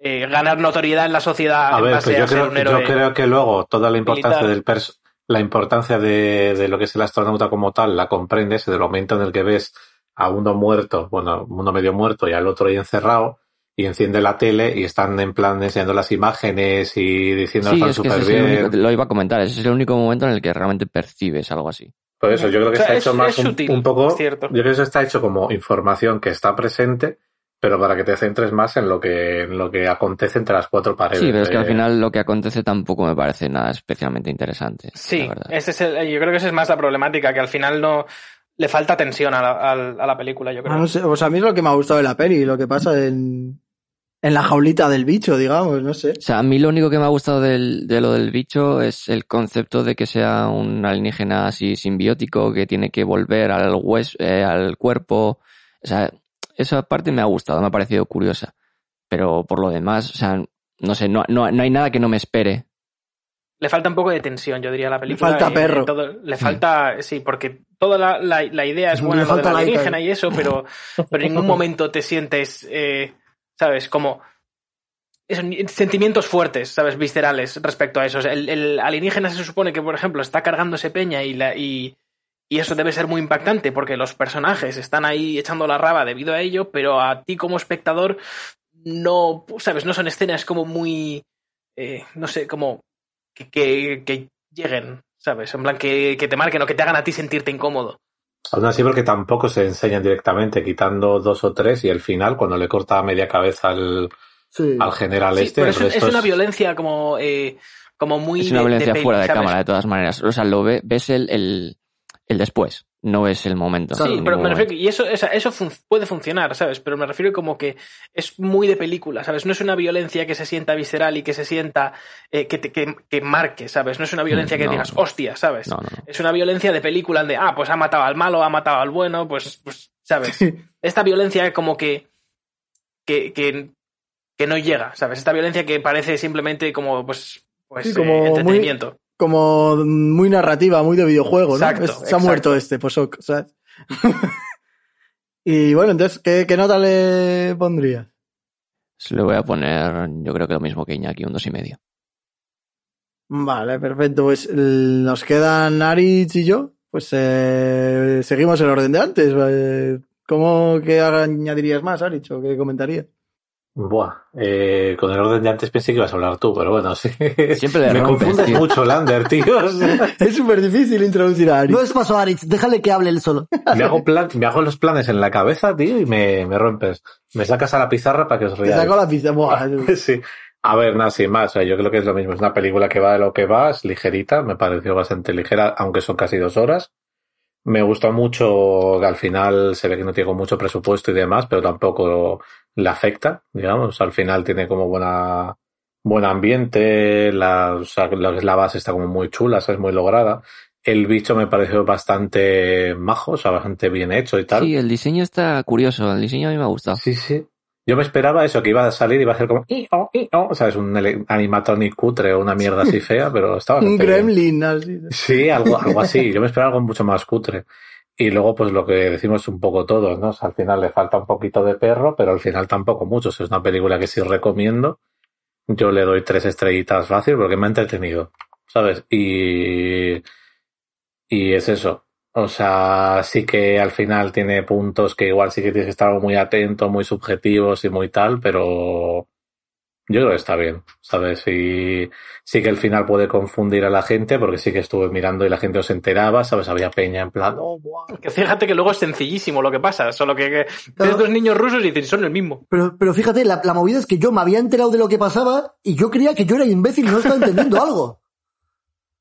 eh, ganar notoriedad en la sociedad A en ver, base pues yo a ser creo, un héroe. yo creo que luego toda la importancia militar. del pers la importancia de, de lo que es el astronauta como tal la comprendes en el momento en el que ves a uno muerto, bueno, uno medio muerto y al otro ahí encerrado y enciende la tele y están en plan enseñando las imágenes y diciendo Sí, están es que el bien. único, lo iba a comentar, ese es el único momento en el que realmente percibes algo así. Por eso, yo creo que O sea, está es- hecho más es un, poco. es cierto. Yo creo que eso está hecho como información que está presente, pero para que te centres más en lo que, en lo que acontece entre las cuatro paredes. Sí, pero es que al final lo que acontece tampoco me parece nada especialmente interesante. Sí, ese es el- yo creo que esa es más la problemática, que al final no le falta tensión a la, a la película, yo creo. Ah, no sé, o sea, a mí es lo que me ha gustado de la peli, lo que pasa en... en la jaulita del bicho, digamos, no sé. O sea, a mí lo único que me ha gustado del, de lo del bicho es el concepto de que sea un alienígena así simbiótico que tiene que volver al hueso, eh, al cuerpo. O sea, esa parte me ha gustado, me ha parecido curiosa. Pero por lo demás, o sea, no sé, no, no, no hay nada que no me espere. Le falta un poco de tensión, yo diría, a la película. falta y- perro. todo- le falta, sí, porque toda la, la- la idea es Le buena, lo de falta la alienígena y eso, pero, pero en ningún momento te sientes, eh, ¿sabes? Como sentimientos fuertes, ¿sabes? Viscerales respecto a eso. O sea, el, el alienígena se supone que, por ejemplo, está cargándose peña y, la, y, y eso debe ser muy impactante porque los personajes están ahí echando la raba debido a ello, pero a ti como espectador no, ¿sabes? No son escenas como muy, eh, no sé, como que, que, que lleguen, ¿sabes? En plan, que, que te marquen o que te hagan a ti sentirte incómodo. Aún así, porque tampoco se enseñan directamente, quitando dos o tres y el final, cuando le corta media cabeza al, Sí. al general Sí, este. pero es, un- resto es una violencia como, eh, como muy... Es una de- violencia fuera de ¿sabes? cámara, de todas maneras. O sea, lo ve- ves el, el, el después, no es el momento. Sí, pero me refiero momento. y eso, eso fun- puede funcionar, ¿sabes? Pero me refiero como que es muy de película, ¿sabes? No es una violencia que se sienta visceral y que se sienta, eh, que, te- que, que marque, ¿sabes? No es una violencia que no, digas, no. hostia, ¿sabes? No, no, no. Es una violencia de película de, ah, pues ha matado al malo, ha matado al bueno, pues, pues ¿sabes? Esta violencia como que, que, que, que no llega, ¿sabes? Esta violencia que parece simplemente como, pues, pues Sí, eh, como muy- entretenimiento. Como muy narrativa, muy de videojuego, ¿no? Exacto, Es- se ha muerto este, pues ok, ¿sabes? y bueno, entonces, ¿qué, qué nota le pondrías? Se Le voy a poner, yo creo que lo mismo que Iñaki, un dos y medio. Vale, perfecto. Pues nos quedan Aritz y yo. Pues eh, seguimos el orden de antes. Eh, ¿Cómo que añadirías más, Aritz, o qué comentarías? Buah, eh, con el orden de antes pensé que ibas a hablar tú, pero bueno, sí. Siempre le Me rompes, confundes tío. mucho, Lander, tío. Es súper difícil introducir a Aritz. No es paso, Aritz, déjale que hable él solo. me, hago plan, me hago los planes en la cabeza, tío, y me, me rompes. Me sacas a la pizarra para que os Te riáis. saco la pizza. Buah, Sí. A ver, nada, sin más. O sea, yo creo que es lo mismo. Es una película que va de lo que va, es ligerita, me pareció bastante ligera, aunque son casi dos horas. Me gustó mucho que al final se ve que no tiene mucho presupuesto y demás, pero tampoco le afecta, digamos. Al final tiene como buena, buen ambiente, la, o sea, la base está como muy chula, o sea, es muy lograda. El bicho me pareció bastante majo, o sea, bastante bien hecho y tal. Sí, el diseño está curioso, el diseño a mí me ha gustado. Sí, sí. Yo me esperaba eso, que iba a salir y iba a ser como "I-oh, i-oh", o sea, es un animatronic cutre o una mierda así fea, pero estaba Un gremlin, así. Sí, algo, algo así. Yo me esperaba algo mucho más cutre. Y luego, pues lo que decimos un poco todos, ¿no? O sea, al final le falta un poquito de perro, pero al final tampoco mucho. Es una película que sí recomiendo. Yo le doy tres estrellitas fácil porque me ha entretenido, ¿sabes? Y, y es eso. O sea, sí que al final tiene puntos que igual sí que tienes que estar muy atento, muy subjetivos y muy tal, pero yo creo que está bien, ¿sabes? Y sí que el final puede confundir a la gente, porque sí que estuve mirando y la gente no se enteraba, ¿sabes? Había peña en plan, oh. Que fíjate que luego es sencillísimo lo que pasa, solo que, que Claro. dos niños rusos y dicen, son el mismo. Pero, pero fíjate, la, la movida es que yo me había enterado de lo que pasaba y yo creía que yo era imbécil y no estaba entendiendo algo.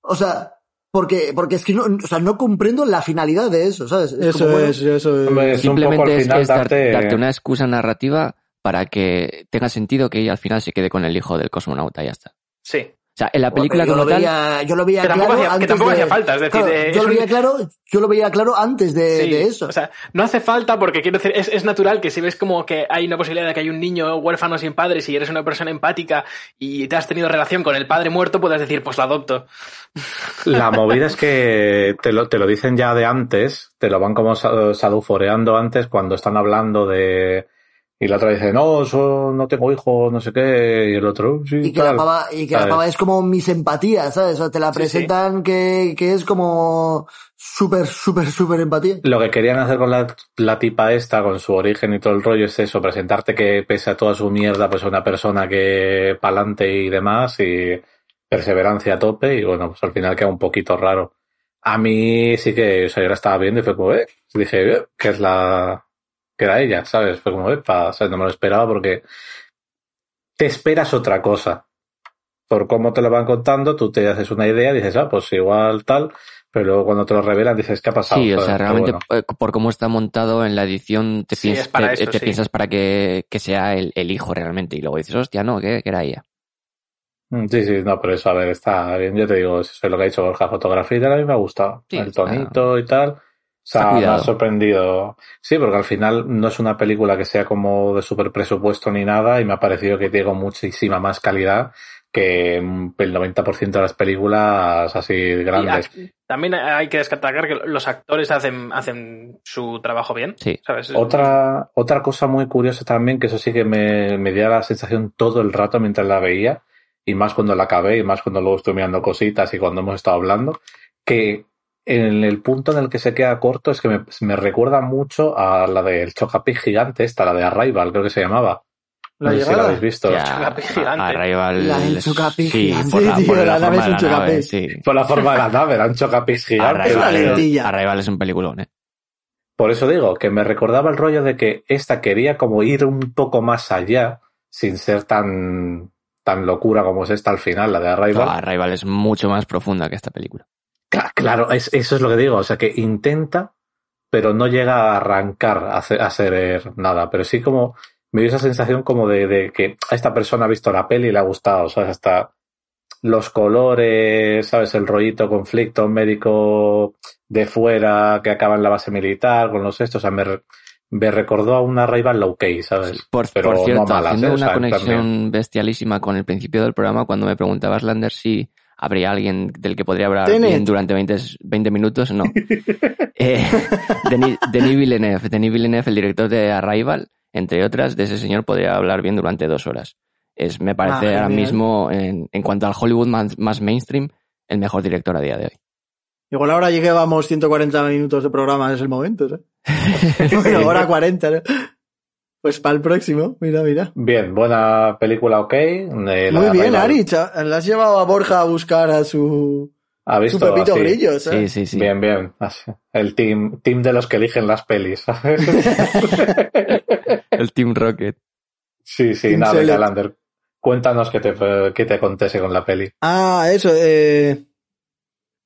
O sea, porque, porque es que no, o sea, no comprendo la finalidad de eso, ¿sabes? Es Eso como, bueno, es, eso es. Hombre, es un poco Simplemente es, darte una excusa narrativa para que tenga sentido que ella al final se quede con el hijo del cosmonauta y ya está. Sí. O sea, en la película yo como lo tal, veía, yo lo veía Que tampoco claro hacía- que antes tampoco de- hacía falta, es decir, Claro, eh, yo es lo un- veía claro, yo lo veía claro antes de, Sí, de eso. O sea, no hace falta porque quiero decir, es, es natural que si ves como que hay una posibilidad de que hay un niño huérfano sin padres y eres una persona empática y te has tenido relación con el padre muerto, puedes decir, pues lo adopto. La movida es que te lo, te lo dicen ya de antes, te lo van como sa- saduforeando antes cuando están hablando de... Y la otra dice, no, eso no tengo hijos, no sé qué, y el otro, sí, y que, la tal. pava, y que la pava es como mis empatías, ¿sabes? O sea, te la Sí, presentan Que, que es como súper, súper, súper empatía. Lo que querían hacer con la, la tipa esta, con su origen y todo el rollo, es eso, presentarte que pese a toda su mierda, pues es una persona que pa'lante y demás, y perseverancia a tope, y bueno, pues al final queda un poquito raro. A mí sí que, o sea, yo la estaba viendo y fue como, eh, dije, eh, que es la, que era ella, ¿sabes? Fue como, pa, ¿sabes? No me lo esperaba porque te esperas otra cosa. Por cómo te lo van contando, tú te haces una idea, dices, ah, pues igual tal, pero luego cuando te lo revelan dices, ¿qué ha pasado? Sí, o sea, realmente bueno. eh, por cómo está montado en la edición te, Sí, piens- es para te, eso, te sí. piensas para que, que sea el, el hijo realmente y luego dices, hostia, no, que, que era ella. Mm, Sí, sí, no, pero eso, a ver, está bien. Yo te digo, eso es lo que ha dicho Borja, fotografía y tal, a mí me ha gustado. Sí, el tonito y tal. O sea, me ha sorprendido. Sí, porque al final no es una película que sea como de super presupuesto ni nada y me ha parecido que tiene muchísima más calidad que mm, el 90% de las películas así grandes. también hay que destacar que los actores hacen, hacen su trabajo bien. Sí. ¿sabes? Otra, otra cosa muy curiosa también, que eso sí que me, me dio la sensación todo el rato mientras la veía, y más cuando la acabé, y más cuando luego estuve mirando cositas y cuando hemos estado hablando, que en el punto en el que se queda corto es que me, me recuerda mucho a la del Chocapic gigante, esta, la de Arrival, creo que se llamaba. La no sé si la habéis visto. Ya, Chocapic gigante. Arrival- La del Chocapic Sí, gigante. por la, Sí, por tío, la la nave forma es de un la nave, Chocapic. sí. Por la forma de la nave, era un Chocapic gigante. Es una Arrival, lentilla. Arrival es un peliculón, ¿eh? Por eso digo, que me recordaba el rollo de que esta quería como ir un poco más allá, sin ser tan, tan locura como es esta al final, la de Arrival. No, Arrival es mucho más profunda que esta película. Cla- Claro, es- eso es lo que digo. O sea, que intenta, pero no llega a arrancar a hacer, a hacer nada. Pero sí como me dio esa sensación como de, de que a esta persona ha visto la peli y le ha gustado. ¿sabes? Hasta los colores, ¿sabes? El rollito conflicto médico de fuera que acaba en la base militar con los estos. O sea, me, me recordó a una rival low key, ¿sabes? Por, Pero por no cierto, malas, haciendo ¿eh? O una sea, conexión bestialísima con el principio del programa, cuando me preguntabas, Lander, si habría alguien del que podría hablar bien durante 20, 20 minutos, no. eh, Denis, Denis Villeneuve, Denis Villeneuve, el director de Arrival, entre otras, de ese señor podría hablar bien durante dos horas. Es, me parece Ah, ahora mismo, en, en cuanto al Hollywood más, más mainstream, el mejor director a día de hoy. Igual ahora lleguemos 140 minutos de programa, es el momento, ¿eh? ahora 40, ¿no? Pues para el próximo, mira, mira. Bien, buena película, ok. Eh, la Muy bien. Ari, le has llevado a Borja a buscar a su, ¿Ha su visto? Pepito Así. Grillos, ¿eh? Sí, sí, sí. Bien, bien. Así. El team, team de los que eligen las pelis. ¿sabes? El Team Rocket. sí, sí, Team nada, Lander. Cuéntanos qué te, qué te acontece con la peli. Ah, eso, eh...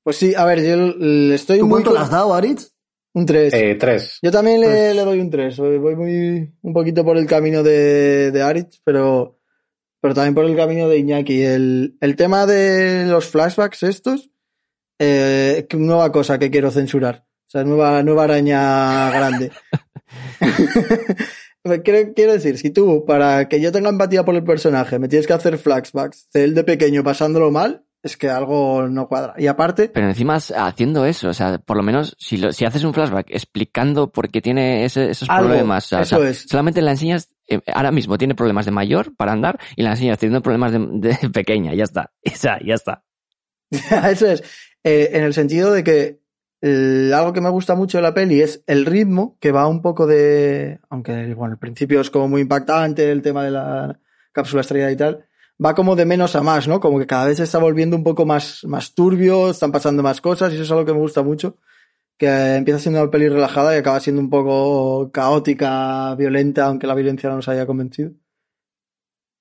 Pues sí, a ver, yo le estoy ¿Tú muy... cuánto le has dado, Aritz? Un 3. Eh, tres. Yo también le, Pues- le doy un 3. Voy muy, un poquito por el camino de, de Aritz, pero, pero también por el camino de Iñaki. El, el tema de los flashbacks estos, eh, nueva cosa que quiero censurar. O sea, nueva, nueva araña grande. quiero, quiero decir, si tú, para que yo tenga empatía por el personaje, me tienes que hacer flashbacks de él de pequeño pasándolo mal, es que algo no cuadra. Y aparte, Pero encima haciendo eso, o sea, por lo menos si, lo- si haces un flashback explicando por qué tiene ese- esos Algo, problemas, o sea, eso o sea, es. solamente la enseñas, eh, ahora mismo tiene problemas de mayor para andar y la enseñas teniendo problemas de, de pequeña, ya está, o sea, ya está. Eso es. Eh, en el sentido de que eh, algo que me gusta mucho de la peli es el ritmo, que va un poco de. Aunque, bueno, al principio es como muy impactante el tema de la cápsula estrellada y tal. Va como de menos a más, ¿no? Como que cada vez se está volviendo un poco más, más turbio, están pasando más cosas, y eso es algo que me gusta mucho. Que empieza siendo una peli relajada y acaba siendo un poco caótica, violenta, aunque la violencia no nos haya convencido.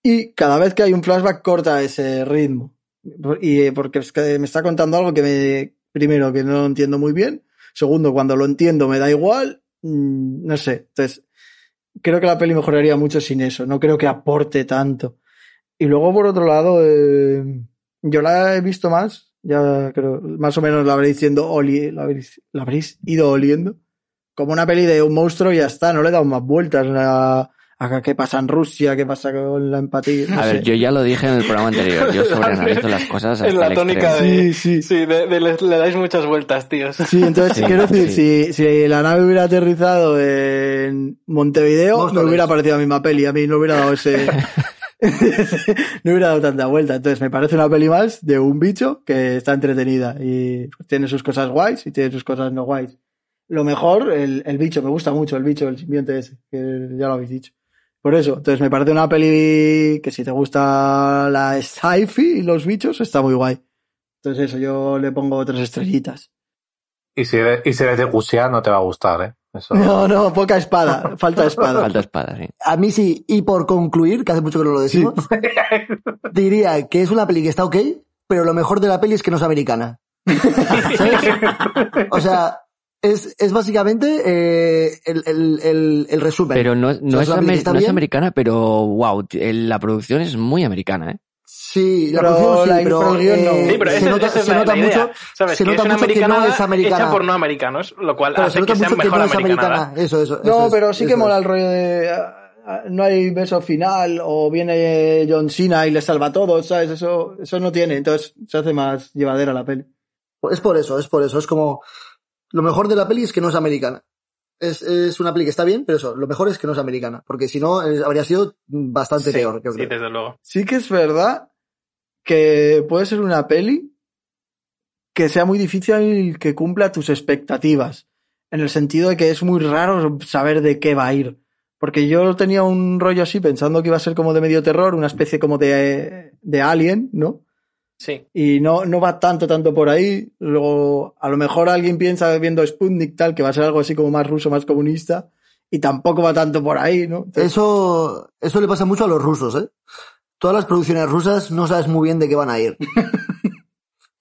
Y cada vez que hay un flashback corta ese ritmo. Y eh, porque es que me está contando algo que me, primero, que no entiendo muy bien. Segundo, cuando lo entiendo me da igual. Mm, No sé. Entonces, creo que la peli mejoraría mucho sin eso. No creo que aporte tanto. Y luego, por otro lado, eh, yo la he visto más. Ya creo, más o menos la habréis diciendo, oli, la habréis, la habréis ido oliendo. Como una peli de un monstruo y ya está. No le he dado más vueltas a, a qué pasa en Rusia, qué pasa con la empatía. no A ver, yo ya lo dije en el programa anterior, yo sobreanalizo las cosas hasta Es la el tónica extremo. de. Sí, sí. Sí, de, de- le, le dais muchas vueltas, tíos. Sí, entonces Sí, quiero decir, sí. si, si la nave hubiera aterrizado en Montevideo, me hubiera parecido la misma peli, a mí no hubiera dado ese... no hubiera dado tanta vuelta. Entonces me parece una peli más de un bicho que está entretenida y pues, tiene sus cosas guays y tiene sus cosas no guays. Lo mejor, el, el bicho, me gusta mucho el bicho, el simbionte ese, que ya lo habéis dicho. Por eso, entonces me parece una peli que si te gusta la sci-fi y los bichos, está muy guay. Entonces eso, yo le pongo tres estrellitas. Y si eres, y si de Gusia no te va a gustar, ¿eh? Eso. No, no, poca espada, falta espada. Falta espada, sí. A mí sí, y por concluir, que hace mucho que no lo decimos, diría que es una peli que está ok, pero lo mejor de la peli es que no es americana. ¿Sabes? O sea, es, es básicamente eh, el, el, el, el resumen. Pero no, no, O sea, es, amer- está no es americana, pero wow, la producción es muy americana, ¿eh? Sí, la Pero producción sí, la- pero, pero el guion no. eh, Sí, pero se esa, nota, esa es se la, nota la idea. mucho, ¿Sabes? se que nota es mucho que no es americana. hecha por no americanos, lo cual se hace nota que sea mucho que mejor no es americana. Eso, eso. No, eso pero sí que mola el rollo de. No hay beso final o viene John Cena y le salva a todos, ¿sabes? Eso, eso no tiene, entonces se hace más llevadera la peli. Es por eso, es por eso. Es como. Lo mejor de la peli es que no es americana. Es, es una peli que está bien, pero eso, lo mejor es que no es americana. Porque si no, eh, habría sido bastante Sí, peor, yo sí, creo. desde luego. Sí que es verdad que puede ser una peli que sea muy difícil que cumpla tus expectativas. En el sentido de que es muy raro saber de qué va a ir. Porque yo tenía un rollo así pensando que iba a ser como de medio terror, una especie como de, de alien, ¿no? Sí. y no, no va tanto, tanto por ahí. Luego, a lo mejor alguien piensa viendo Sputnik tal, que va a ser algo así como más ruso, más comunista, y tampoco va tanto por ahí, ¿no? Entonces, Eso, eso le pasa mucho a los rusos, ¿eh? Todas las producciones rusas no sabes muy bien de qué van a ir.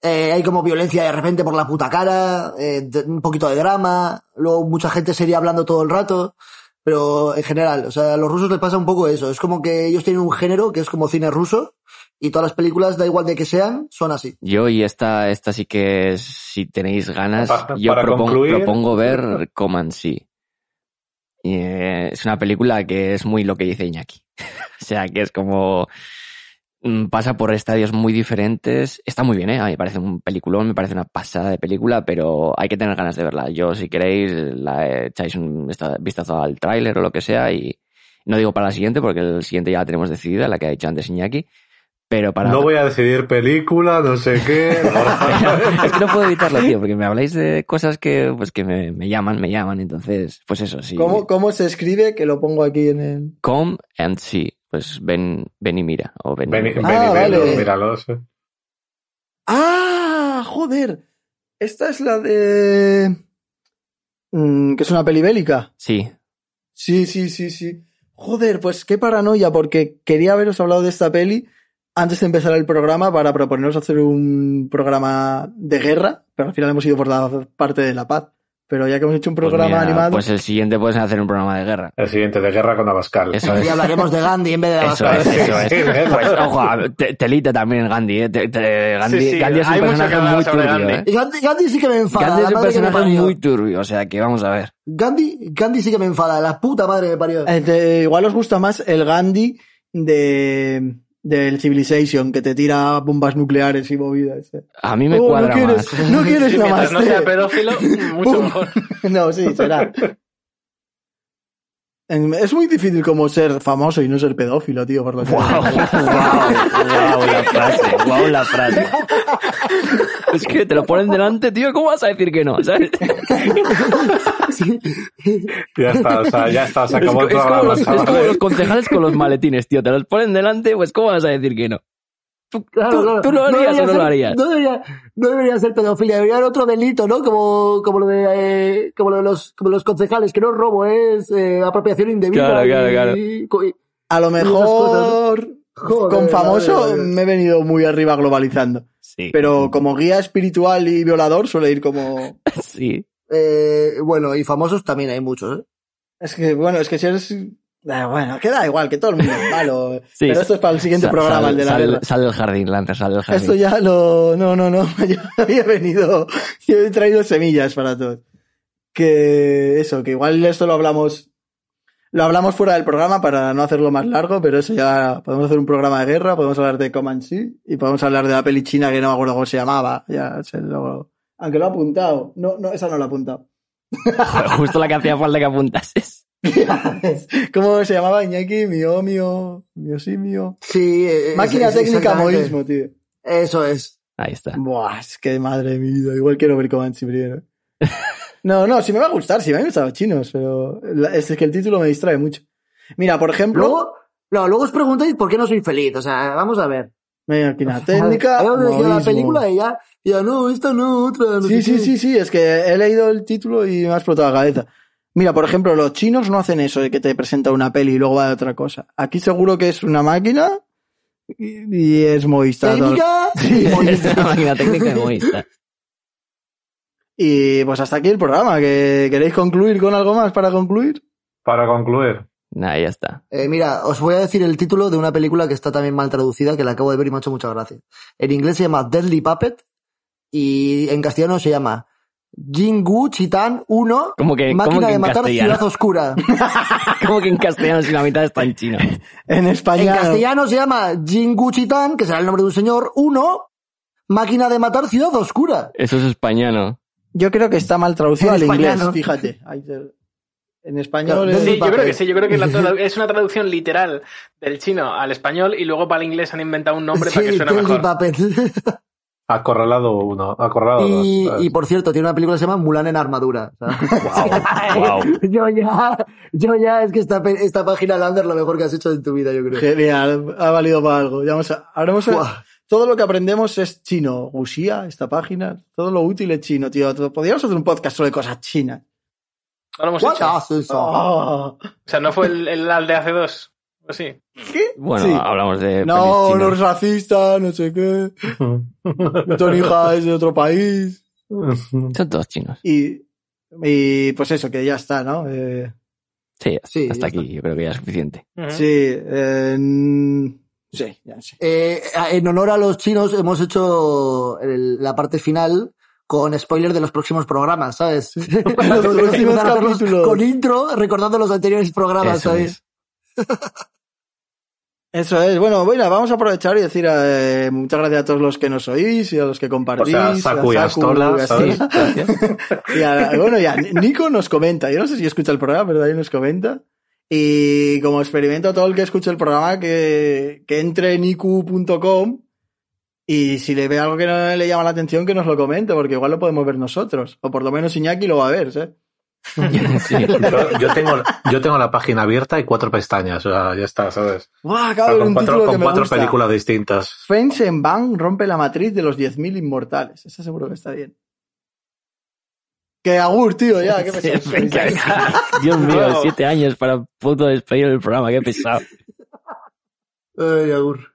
Eh, hay como violencia de repente por la puta cara, eh, de- un poquito de drama, luego mucha gente sería hablando todo el rato, pero en general, o sea, a los rusos les pasa un poco eso. Es como que ellos tienen un género que es como cine ruso y todas las películas, da igual de que sean, son así. Yo y esta, esta sí que es- si tenéis ganas, yo para propongo, concluir- propongo ver Comanche. Y, eh, es una película que es muy lo que dice Iñaki. o sea, que es como mm, pasa por estadios muy diferentes. Está muy bien, ¿eh? A mí me parece un peliculón, me parece una pasada de película, pero hay que tener ganas de verla. Yo, si queréis, echáis un vista- vistazo al tráiler o lo que sea y no digo para la siguiente porque el siguiente ya la tenemos decidida, la que ha dicho antes Iñaki, pero para... No voy a decidir película, no sé qué. es que no puedo evitarlo, tío, porque me habláis de cosas que, pues, que me, me llaman, me llaman, entonces, pues eso, sí. ¿cómo, ¿Cómo se escribe? Que lo pongo aquí en el... Come and see. Pues ven, ven y mira. O ven, Ven, y- ven- Ah, vale. míralos. ¡Ah! ¡Joder! Esta es la de... Mm, que es una peli bélica. Sí. Sí, sí, sí, sí. Joder, pues qué paranoia, porque quería haberos hablado de esta peli antes de empezar el programa para proponeros hacer un programa de guerra, pero al final hemos ido por la parte de la paz. Pero ya que hemos hecho un Pues programa mira, animado, Pues el siguiente puedes hacer un programa de guerra. El siguiente, de guerra con Abascal. Eso es. Y hablaremos de Gandhi en vez de la Eso Abascal. es, eso es. Sí, Pues, ojo, a- te- telita también Gandhi, ¿eh? Te- te- Gandhi, Sí, sí, Gandhi es un hay personaje muy turbio, Gandhi. ¿eh? Gandhi, Gandhi sí que me enfada. Gandhi es un personaje muy turbio, o sea que vamos a ver. Gandhi, Gandhi sí que me enfada. La puta madre me parió. eh, te- igual os gusta más el Gandhi de del Civilization, que te tira bombas nucleares y movidas. eh. A mí me Oh, cuadra no quieres, más. no quieres Sí, nada más. no sea pedófilo, mucho mejor. No, sí, será. Es muy difícil como ser famoso y no ser pedófilo, tío, por lo que Wow, wow, wow, la frase, wow, la frase. Es que te lo ponen delante, tío, ¿cómo vas a decir que no? ¿Sabes? Ya está, o sea, ya está, se Es, acabó co- el es como los, es como los concejales con los maletines, tío. Te los ponen delante, pues ¿cómo vas a decir que no? ¿Tú, Claro, tú- claro. tú lo No harías debería o no ser- lo harías? No debería, no debería ser pedofilia, debería haber otro delito, ¿no? Como, como lo de, eh, como lo de los, como los concejales, que no es robo, es eh, apropiación indebida. Claro, y- claro, claro. y- A lo mejor Joder, con famoso madre me he venido muy arriba globalizando. Sí. Pero como guía espiritual y violador suele ir como... Sí. Eh, bueno, y famosos también hay muchos, ¿eh? Es que, bueno, es que si eres... Ah, Bueno, queda igual, que todo el mundo es malo. Sí, pero esto es para el siguiente programa, sal, el de la sal- sal del jardín, Lancer, sal del jardín. Esto ya lo... No, no, no. Yo había venido... Yo he traído semillas para todos. Que eso, que igual esto lo hablamos... Lo hablamos fuera del programa para no hacerlo más largo, pero eso ya... Podemos hacer un programa de guerra, podemos hablar de Comanche y podemos hablar de la peli china que no me acuerdo cómo se llamaba. Ya se lo... Aunque lo ha apuntado. No, no, esa no lo ha apuntado. Justo la que hacía falta que apuntases. ¿Cómo se llamaba Iñaki? Mio, mio, mio sí, mio. Sí, eh, Máquina es- es técnica moísmo, tío. Eso es. Ahí está. Buah, es que madre mía, igual quiero ver Comanche primero. No, no, sí me va a gustar, sí me han gustado chinos, pero es que el título me distrae mucho. Mira, por ejemplo, Luego, no, luego os preguntáis por qué no soy feliz. O sea, vamos a ver. máquina técnica. Habíamos elegido la película y ya, y ya, no, esta no, otra. no Sí, sí, sí, sí, es que he leído el título y me ha explotado la cabeza. Mira, por ejemplo, los chinos no hacen eso de que te presenta una peli y luego va de otra cosa. Aquí seguro que es una máquina y, y es movista. todo. Técnica Es una máquina técnica egoísta. Y pues hasta aquí el programa. ¿Que ¿Queréis concluir con algo más para concluir? Para concluir. Nah, ya está. Eh, mira, os voy a decir el título de una película que está también mal traducida, que la acabo de ver y me ha hecho mucha gracia. En inglés se llama Deadly Puppet y en castellano se llama Jingu Chitan 1, ¿Cómo que- Máquina cómo que de en matar castellano? Ciudad Oscura. Como que en castellano si la mitad está en chino. En En España. castellano se llama Jingu Chitan, que será el nombre de un señor, 1, Máquina de matar Ciudad Oscura. Eso es españano. Yo creo que está mal traducido En al inglés, español. fíjate. En español Claro, Sí, yo creo que sí, yo creo que la es una traducción literal del chino al español y luego para el inglés han inventado un nombre para que suene mejor. Acorralado uno, acorralado y, dos. y por cierto, tiene una película que se llama Mulan en armadura. Sea, Wow. yo ya, yo ya, es que esta, esta página Lander lo mejor que has hecho en tu vida, yo creo. Genial, ha valido para algo. Ya vamos a- haremos Buah. todo lo que aprendemos es chino. Wuxia, esta página, todo lo útil es chino, tío. Podríamos hacer un podcast solo de cosas chinas. No lo hemos hecho. Oh. O sea, no fue el, el al de hace dos. ¿O sí? Bueno, Sí. hablamos de No, no es racista, no sé qué. Tu hija es de otro país. Son todos chinos. Y, y pues eso, que ya está, ¿no? Eh, Sí, Sí, hasta aquí yo creo que ya es suficiente. Sí, eh, sí, ya sé. Eh, en honor a los chinos hemos hecho el- la parte final con spoiler de los próximos programas, ¿sabes? Los próximos capítulos. Con intro, recordando los anteriores programas, Eso ¿sabes? Es. Eso es. Bueno, bueno, vamos a aprovechar y decir eh, muchas gracias a todos los que nos oís y a los que compartís. O sea, a Saku y Saku Astola, y ¿sabes? Y a- bueno, ya, Nico nos comenta. Yo no sé si escucha el programa, pero ahí nos comenta. Y como experimento a todo el que escuche el programa, que, que entre en iq.com y si le ve algo que no le llama la atención, que nos lo comente, porque igual lo podemos ver nosotros. O por lo menos Iñaki lo va a ver, ¿eh? Sí. Yo, yo tengo, yo tengo la página abierta y cuatro pestañas, o sea, ya está, ¿sabes? Con un cuatro, con películas distintas. Fence en Bang rompe la matriz de los 10.000 inmortales. Esa seguro que está bien. Que agur, tío, ya, qué pesado. Dios mío, siete años para puto despedir el programa, qué pesado. Ay, Agur.